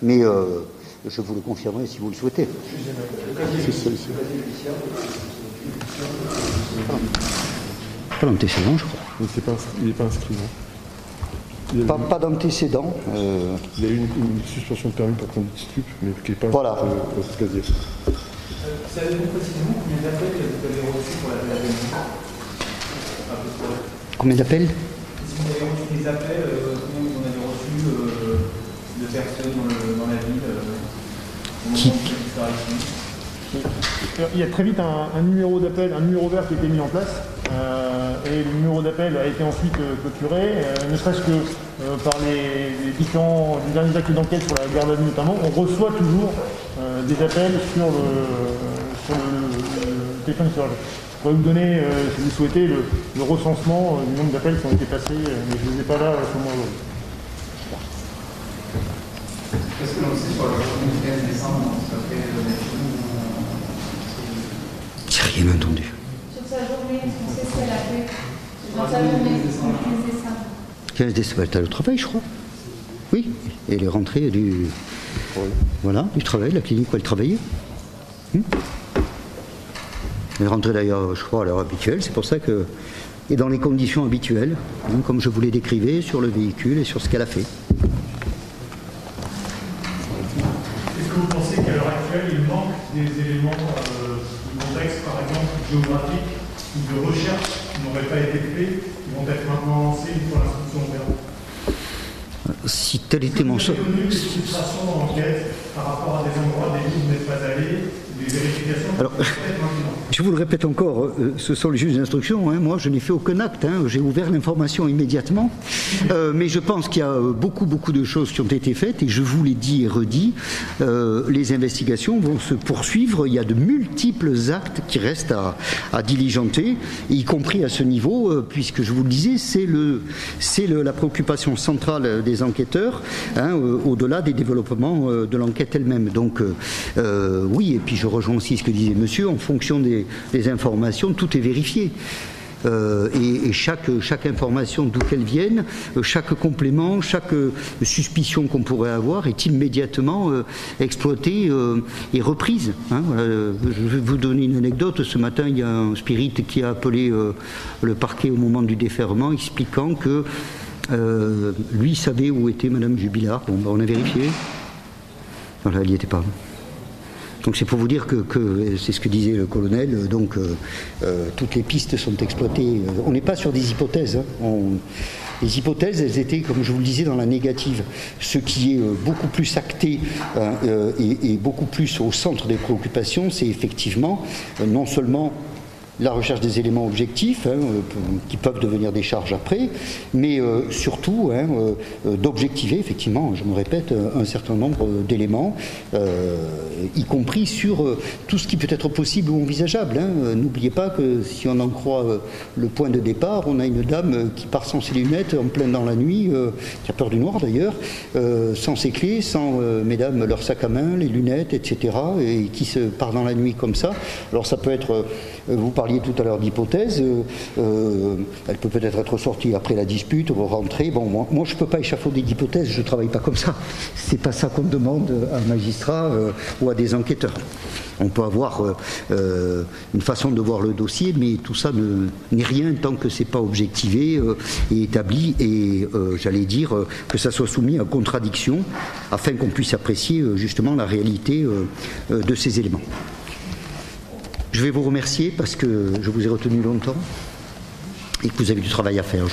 mais je vous le confirmerai si vous le souhaitez.
Il n'est pas, inscrit- il est pas inscrit, non il y a,
Pas, pas d'antécédent. euh,
il y a eu une, une suspension de permis pour conduite stup, mais qui n'est pas
Voilà.
inscrite, euh, dans ce casier.
Savez-vous précisément combien d'appels vous avez reçus pour la PLM
combien d'appels?
Si vous avez reçu des appels, euh, combien vous en avez reçu euh, de personnes dans, le- dans la ville euh, au moment
Qui-
Il y a très vite un, numéro d'appel, un numéro vert qui a été mis en place. euh, et le numéro d'appel a été ensuite euh, clôturé, euh, ne serait-ce que par les, les différents les derniers actes d'enquête sur la garde à vue notamment. On reçoit toujours des appels sur le, sur le, le téléphone serveur. Je pourrais vous donner, si vous souhaitez, le, le recensement du nombre d'appels qui ont été passés, mais je ne les ai pas là à ce moment aujourd'hui.
Qu'est-ce que l'on sait sur le 15 décembre, le
J'ai rien entendu.
Sur sa journée, est-ce qu'on sait ce qu'elle a fait Dans sa journée, le 15 décembre.
15 décembre, elle est au travail, je crois. Oui, et elle est rentrée du, voilà, du travail, la clinique où elle travaillait. Hmm. Elle est rentrée d'ailleurs, je crois, à l'heure habituelle, c'est pour ça que. Et dans les conditions habituelles, hein, comme je vous l'ai décrivé, sur le véhicule et sur ce qu'elle a fait.
Est-ce que vous pensez qu'à l'heure actuelle, il manque des éléments euh, par exemple géographique ou de recherche, qui n'auraient pas été faits, qui vont être maintenant lancés une fois l'instruction ouverte
Si tel était mon
Vous
sort.
avez connu des frustrations d'enquête par rapport à des endroits des où vous n'êtes pas allé, des vérifications
Alors, Je vous le répète encore, euh, ce sont les juges d'instruction. hein. Moi, je n'ai fait aucun acte. hein. J'ai ouvert l'information immédiatement. Euh, mais je pense qu'il y a euh, beaucoup, beaucoup de choses qui ont été faites. Et je vous l'ai dit et redit, les investigations vont se poursuivre. Il y a de multiples actes qui restent à, diligenter, y compris à ce niveau, puisque je vous le disais, c'est la préoccupation centrale des enquêteurs, hein, au-delà des développements de l'enquête elle-même. Donc, oui, et puis je rejoins aussi ce que disait monsieur, en fonction des, des informations, tout est vérifié. Euh, et, chaque, chaque information, d'où qu'elle vienne, euh, chaque complément, chaque euh, suspicion qu'on pourrait avoir est immédiatement exploitée et reprise. hein. Je vais vous donner une anecdote. Ce matin, il y a un spirit qui a appelé le parquet au moment du déferment, expliquant que lui savait où était Madame Jubilard. Bon, ben, on a vérifié. Voilà, elle n'y était pas. Donc c'est pour vous dire que, c'est ce que disait le colonel, euh, donc euh, euh, toutes les pistes sont exploitées. On n'est pas sur des hypothèses. hein. Les hypothèses, elles étaient, comme je vous le disais, dans la négative. Ce qui est beaucoup plus acté et, beaucoup plus au centre des préoccupations, c'est effectivement non seulement la recherche des éléments objectifs, hein, euh, qui peuvent devenir des charges après, mais euh, surtout hein, euh, d'objectiver, effectivement, je me répète, un certain nombre d'éléments, y compris sur tout ce qui peut être possible ou envisageable. hein. N'oubliez pas que si on en croit le point de départ, on a une dame qui part sans ses lunettes en plein dans la nuit, qui a peur du noir d'ailleurs, sans ses clés, sans, mesdames, leur sac à main, les lunettes, etc., et qui se part dans la nuit comme ça. Alors ça peut être, vous parliez tout à l'heure d'hypothèse, euh, euh, elle peut peut-être être sortie après la dispute, rentrer. Bon, moi, je ne peux pas échafauder d'hypothèse, je ne travaille pas comme ça. C'est pas ça qu'on demande à un magistrat euh, ou à des enquêteurs. On peut avoir une façon de voir le dossier, mais tout ça ne- n'est rien tant que c'est pas objectivé et établi, et j'allais dire que ça soit soumis à contradiction, afin qu'on puisse apprécier justement la réalité de ces éléments. Je vais vous remercier parce que je vous ai retenu longtemps et que vous avez du travail à faire.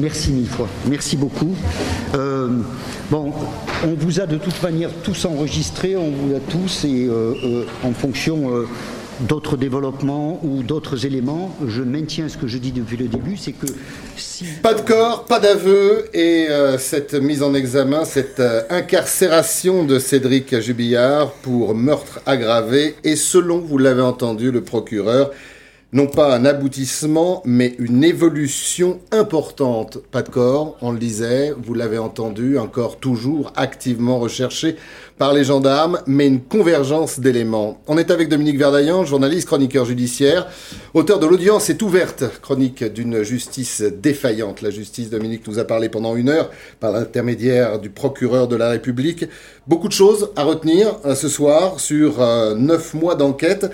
Merci mille fois. Merci beaucoup. Euh, bon, on vous a de toute manière tous enregistrés, on vous a tous et euh, euh, en fonction d'autres développements ou d'autres éléments, je maintiens ce que je dis depuis le début, c'est que.
Pas de corps, pas d'aveu et euh, cette mise en examen, cette euh, incarcération de Cédric Jubillard pour meurtre aggravé et selon, vous l'avez entendu, le procureur, non pas un aboutissement, mais une évolution importante. Pas de corps, on le disait, vous l'avez entendu, un corps toujours activement recherché par les gendarmes, mais une convergence d'éléments. On est avec Dominique Verdaillan, journaliste, chroniqueur judiciaire, auteur de l'audience est ouverte, chronique d'une justice défaillante. La justice, Dominique nous a parlé pendant une heure par l'intermédiaire du procureur de la République. Beaucoup de choses à retenir euh, ce soir sur euh, neuf mois d'enquête.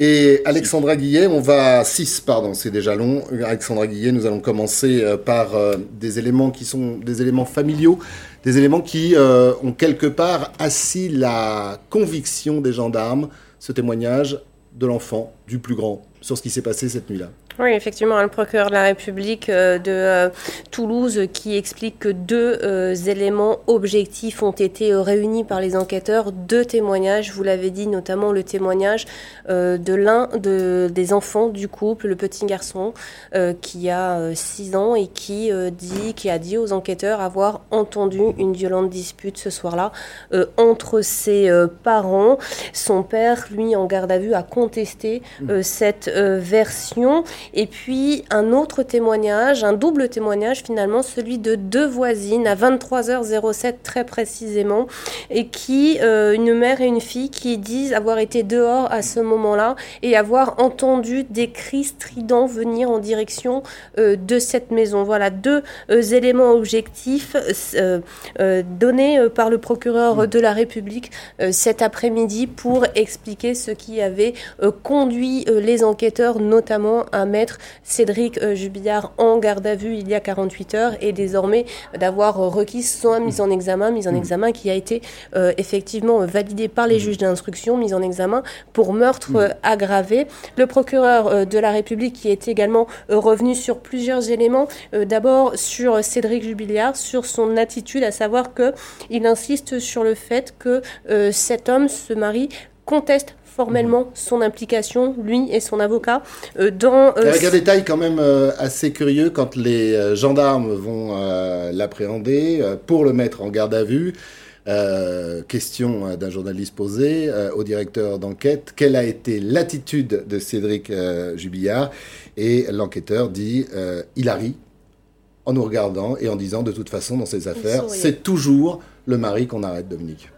Et Alexandra Guillet, on va... Six, pardon, c'est déjà long. Alexandra Guillet, nous allons commencer euh, par euh, des éléments qui sont des éléments familiaux, des éléments qui euh, ont quelque part assis la conviction des gendarmes, ce témoignage de l'enfant, du plus grand, sur ce qui s'est passé cette nuit-là.
Oui, effectivement, le procureur de la République euh, de euh, Toulouse qui explique que deux euh, éléments objectifs ont été réunis par les enquêteurs, deux témoignages, vous l'avez dit, notamment le témoignage de l'un de, des enfants du couple, le petit garçon qui a 6 ans et qui dit, qui a dit aux enquêteurs avoir entendu une violente dispute ce soir-là entre ses parents. Son père, lui, en garde à vue, a contesté euh, cette euh, version. Et puis un autre témoignage, un double témoignage finalement, celui de deux voisines à 23h07 très précisément, et qui, euh, une mère et une fille, qui disent avoir été dehors à ce moment-là et avoir entendu des cris stridents venir en direction euh, de cette maison. Voilà deux éléments objectifs donnés par le procureur de la République cet après-midi pour expliquer ce qui avait conduit les enquêteurs, notamment à mettre Cédric euh, Jubillard en garde à vue il y a 48 heures et désormais d'avoir euh, requis son mise en examen, mise en examen qui a été euh, effectivement validée par les juges d'instruction, mise en examen pour meurtre euh, aggravé. Le procureur euh, de la République qui est également revenu sur plusieurs éléments. D'abord sur Cédric Jubiliard, sur son attitude, à savoir que il insiste sur le fait que cet homme, ce mari, conteste formellement son implication, lui et son avocat, euh, dans... euh,
Avec un détail quand même euh, assez curieux, quand les gendarmes vont l'appréhender pour le mettre en garde à vue, euh, question d'un journaliste posé euh, au directeur d'enquête, quelle a été l'attitude de Cédric euh, Jubillard? Et l'enquêteur dit, il a ri en nous regardant et en disant de toute façon dans ces affaires, c'est toujours le mari qu'on arrête, Dominique.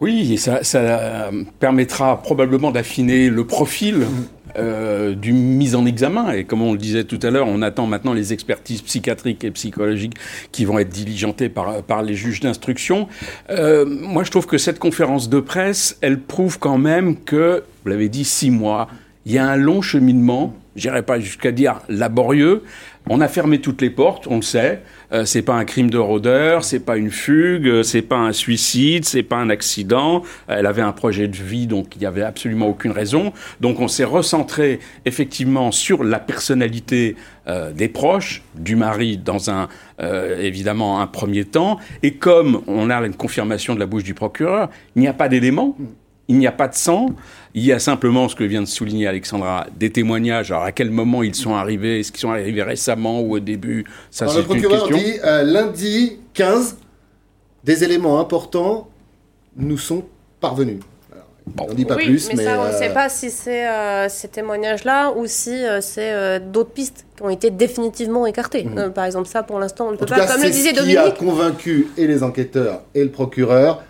Oui, ça, ça euh, permettra probablement d'affiner le profil euh, du mise en examen. Et comme on le disait tout à l'heure, on attend maintenant les expertises psychiatriques et psychologiques qui vont être diligentées par, par les juges d'instruction. Euh, moi, je trouve que cette conférence de presse, elle prouve quand même que, vous l'avez dit, six mois, il y a un long cheminement, j'irai pas jusqu'à dire laborieux. On a fermé toutes les portes, on le sait. Euh, c'est pas un crime de rôdeur, c'est pas une fugue, euh, c'est pas un suicide, c'est pas un accident. Elle avait un projet de vie, donc il y avait absolument aucune raison. Donc on s'est recentré effectivement sur la personnalité euh, des proches, du mari dans un évidemment un premier temps. Et comme on a une confirmation de la bouche du procureur, il n'y a pas d'éléments. Il n'y a pas de sang, il y a simplement ce que vient de souligner Alexandra, des témoignages. Alors à quel moment ils sont arrivés? Est-ce qu'ils sont arrivés récemment ou au début? Ça
Alors, le
une
procureur
question.
dit euh, lundi 15, des éléments importants nous sont parvenus. Alors, on dit pas
oui,
plus,
mais,
mais,
ça, on ne
euh,
sait pas si c'est euh, ces témoignages-là ou si euh, c'est euh, d'autres pistes qui ont été définitivement écartées. Euh, par exemple, ça, pour l'instant, on ne
En
peut
tout
pas.
cas,
Comme le disait
ce qui a
Dominique,
convaincu et les enquêteurs et le procureur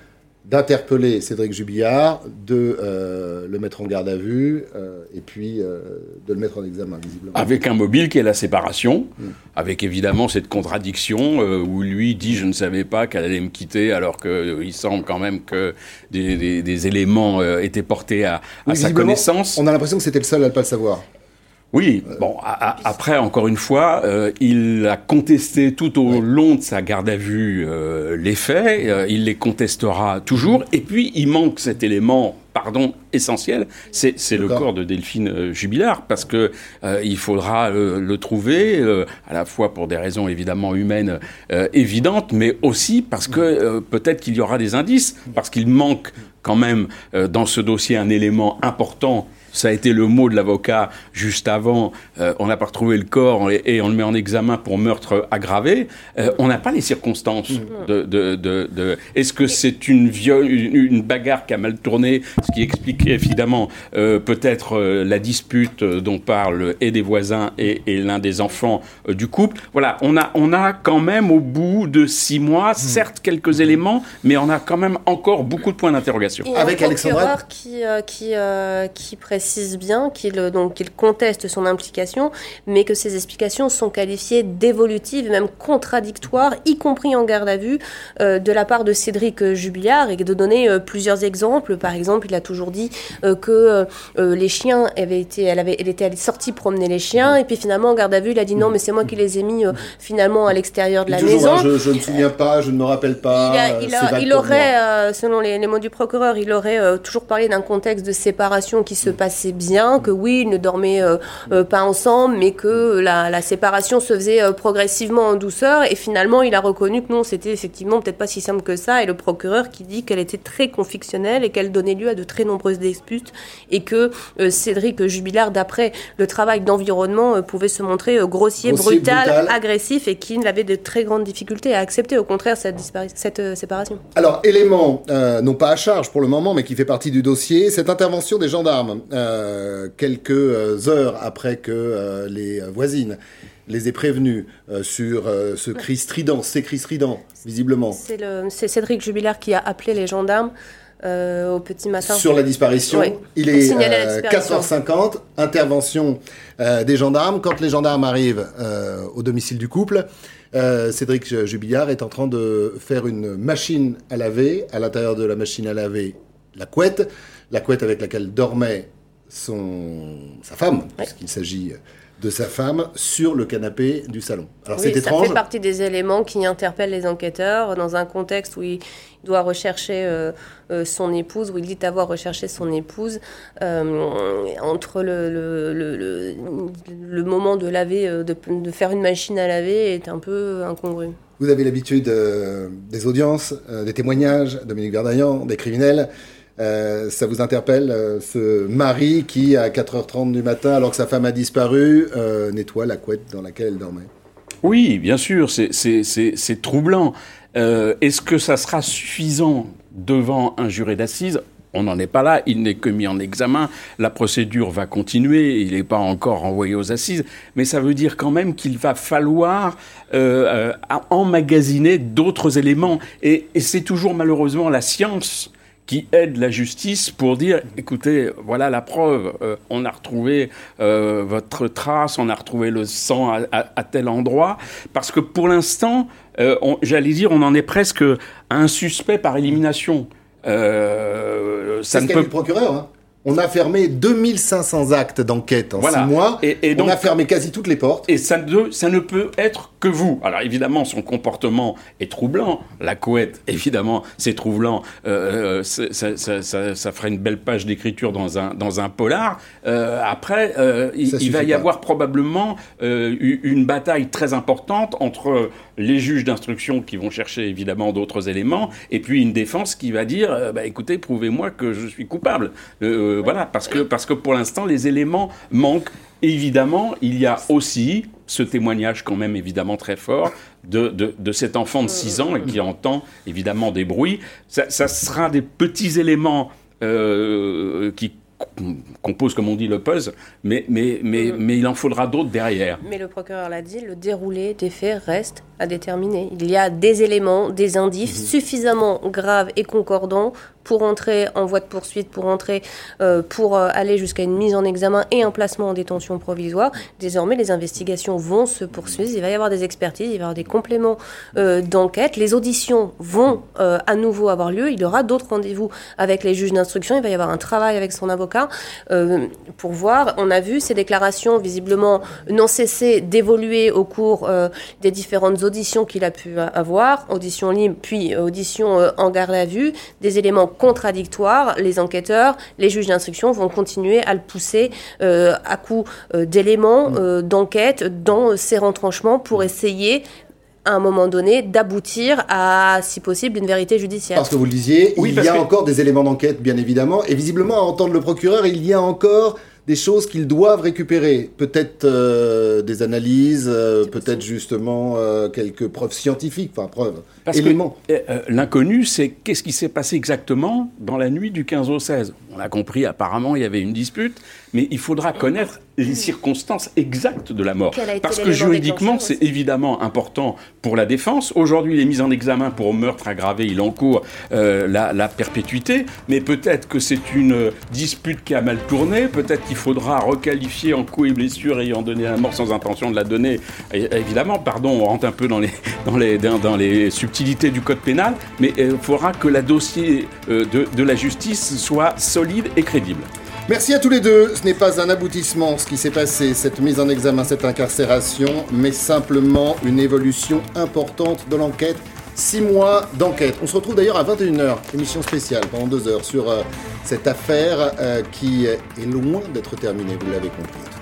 d'interpeller Cédric Jubillard, de euh, le mettre en garde à vue euh, et puis euh, de le mettre en examen, visiblement.
Avec un mobile qui est la séparation,
Mm.
avec évidemment cette contradiction où lui dit je ne savais pas qu'elle allait me quitter alors qu'il semble quand même que des, des- des éléments étaient portés à, à
Oui,
sa connaissance.
On a l'impression que c'était le seul à ne pas le savoir.
Oui, bon, a- a- après, encore une fois, euh, il a contesté tout au long de sa garde à vue euh, les faits, euh, il les contestera toujours, et puis il manque cet élément pardon, essentiel, c'est le corps de Delphine Jubilard, parce que il faudra le trouver, à la fois pour des raisons évidemment humaines évidentes, mais aussi parce que peut-être qu'il y aura des indices, parce qu'il manque quand même dans ce dossier un élément important. Ça a été le mot de l'avocat juste avant. Euh, on n'a pas retrouvé le corps et, et on le met en examen pour meurtre aggravé. Euh, on n'a pas les circonstances de. de, de, de- Est-ce que c'est une, viol, une, une bagarre qui a mal tourné, ce qui explique évidemment euh, peut-être euh, la dispute dont parle et des voisins et, et l'un des enfants euh, du couple. Voilà, on a, on a quand même au bout de six mois, certes quelques éléments, mais on a quand même encore beaucoup de points d'interrogation.
Il y a un procureur qui, euh, qui, euh, qui précise bien qu'il euh, donc qu'il conteste son implication, mais que ses explications sont qualifiées d'évolutives et même contradictoires, y compris en garde à vue, euh, de la part de Cédric euh, Jubilard, et de donner euh, plusieurs exemples. Par exemple, il a toujours dit euh, que les chiens avaient été, elle avait, elle était allée sortie promener les chiens, et puis finalement en garde à vue, il a dit non, mais c'est moi qui les ai mis finalement à l'extérieur de la
Toujours,
maison.
hein, je, je ne me souviens pas, je ne me rappelle pas.
Il, a- il
c'est
a-
vague
il
pour
aurait, selon les, les mots du procureur, il aurait toujours parlé d'un contexte de séparation qui se passait bien, que oui, ils ne dormaient euh, euh, pas ensemble, mais que la, la séparation se faisait euh, progressivement en douceur. Et finalement, il a reconnu que non, c'était effectivement peut-être pas si simple que ça. Et le procureur qui dit qu'elle était très conflictionnelle et qu'elle donnait lieu à de très nombreuses disputes et que Cédric Jubilard, d'après le travail d'environnement, pouvait se montrer grossier,
Grossier,
brutal,
brutal.
agressif et qu'il avait de très grandes difficultés à accepter au contraire cette, euh, séparation.
Alors, élément, euh, non pas à charge pour le moment, mais qui fait partie du dossier, cette intervention des gendarmes, euh, quelques euh, heures après que euh, les voisines les aient prévenus euh, sur euh, ce cri strident, ces cris stridents, visiblement,
C'est Cédric Jubilard qui a appelé les gendarmes euh, au petit matin.
sur la disparition.
Oui,
Il est
signaler la
euh,
disparition.
4h50, intervention euh, des gendarmes. Quand les gendarmes arrivent euh, au domicile du couple, euh, Cédric Jubillard est en train de faire une machine à laver. À l'intérieur de la machine à laver, la couette, la couette avec laquelle dormait son, sa femme, puisqu'il s'agit de sa femme, sur le canapé du salon. Alors
Oui,
c'est
ça
étrange.
fait partie des éléments qui interpellent les enquêteurs dans un contexte où il doit rechercher euh, euh, son épouse, où il dit avoir recherché son épouse. euh, entre le, le, le, le- le moment de laver, euh, de, de faire une machine à laver est un peu incongru.
Vous avez l'habitude euh, des audiences, euh, des témoignages, Dominique Verdaillan, des criminels. Euh, ça vous interpelle, euh, ce mari qui, à 4h30 du matin, alors que sa femme a disparu, euh, nettoie la couette dans laquelle elle dormait?
Oui, bien sûr, c'est- troublant. Est-ce que ça sera suffisant devant un juré d'assises? On n'en est pas là, il n'est que mis en examen, la procédure va continuer, il n'est pas encore envoyé aux assises, mais ça veut dire quand même qu'il va falloir emmagasiner d'autres éléments. Et c'est toujours malheureusement la science qui aide la justice pour dire, écoutez, voilà la preuve, euh, on a retrouvé euh, votre trace, on a retrouvé le sang à, à- à tel endroit, parce que pour l'instant, euh, j'allais dire, on en est presque à un suspect par élimination.
C'est
ça ne peut
le procureur. hein. On a fermé 2500 actes d'enquête en
Voilà.
six mois.
Et, et donc,
on a fermé quasi toutes les portes.
Et ça ne, ça ne peut être que vous. Alors évidemment, son comportement est troublant. La couette, [laughs] évidemment, c'est troublant. Euh, euh, ça, ça, ça, ça ferait une belle page d'écriture dans un, dans un polar. Euh, après, euh, il, va y
pas.
avoir probablement euh, une bataille très importante entre les juges d'instruction qui vont chercher évidemment d'autres éléments et puis une défense qui va dire euh, bah, écoutez, prouvez-moi que je suis coupable. Euh, voilà, parce que, parce que pour l'instant, les éléments manquent. Évidemment, il y a aussi ce témoignage quand même évidemment très fort de, de, de cet enfant de 6 ans et qui entend évidemment des bruits. Ça, ça sera des petits éléments euh, qui com- composent, comme on dit, le puzzle, mais, mais, mais, mais il en faudra d'autres derrière.
Mais le procureur l'a dit, le déroulé des faits reste à déterminer. Il y a des éléments, des indices suffisamment graves et concordants pour entrer en voie de poursuite, pour entrer, euh, pour euh, aller jusqu'à une mise en examen et un placement en détention provisoire. Désormais, les investigations vont se poursuivre. Il va y avoir des expertises, il va y avoir des compléments euh, d'enquête. Les auditions vont euh, à nouveau avoir lieu. Il y aura d'autres rendez-vous avec les juges d'instruction. Il va y avoir un travail avec son avocat euh, pour voir. On a vu ces déclarations visiblement n'ont cessé d'évoluer au cours euh, des différentes auditions qu'il a pu avoir, auditions libres puis auditions euh, en garde à vue, des éléments contradictoires. Les enquêteurs, les juges d'instruction vont continuer à le pousser euh, à coup euh, d'éléments euh, d'enquête dans ces retranchements pour essayer à un moment donné d'aboutir à, si possible, une vérité judiciaire.
Parce que vous le disiez,
Oui,
il y a
que-
encore des éléments d'enquête, bien évidemment, et visiblement, à entendre le procureur, il y a encore des choses qu'ils doivent récupérer. Peut-être euh, des analyses, euh, peut-être justement euh, quelques preuves scientifiques, enfin preuves,
Parce
éléments.
que euh, euh, l'inconnu, c'est qu'est-ce qui s'est passé exactement dans la nuit du 15 au 16. On a compris, apparemment, il y avait une dispute, mais il faudra connaître les circonstances exactes de la mort. Parce que juridiquement, c'est évidemment important pour la défense. Aujourd'hui, il est mis en examen pour meurtre aggravé, il encourt euh, la, la perpétuité, mais peut-être que c'est une dispute qui a mal tourné, peut-être qu'il faudra requalifier en coup et blessure ayant donné la mort sans intention de la donner. Et, évidemment, pardon, on rentre un peu dans les, dans les, dans, dans les subtilités du code pénal, mais il faudra que le dossier euh, de, la justice soit solide et crédible.
Merci à tous les deux. Ce n'est pas un aboutissement ce qui s'est passé, cette mise en examen, cette incarcération, mais simplement une évolution importante de l'enquête. Six mois d'enquête. On se retrouve d'ailleurs à 21h, émission spéciale pendant deux heures sur euh, cette affaire euh, qui est loin d'être terminée, vous l'avez compris.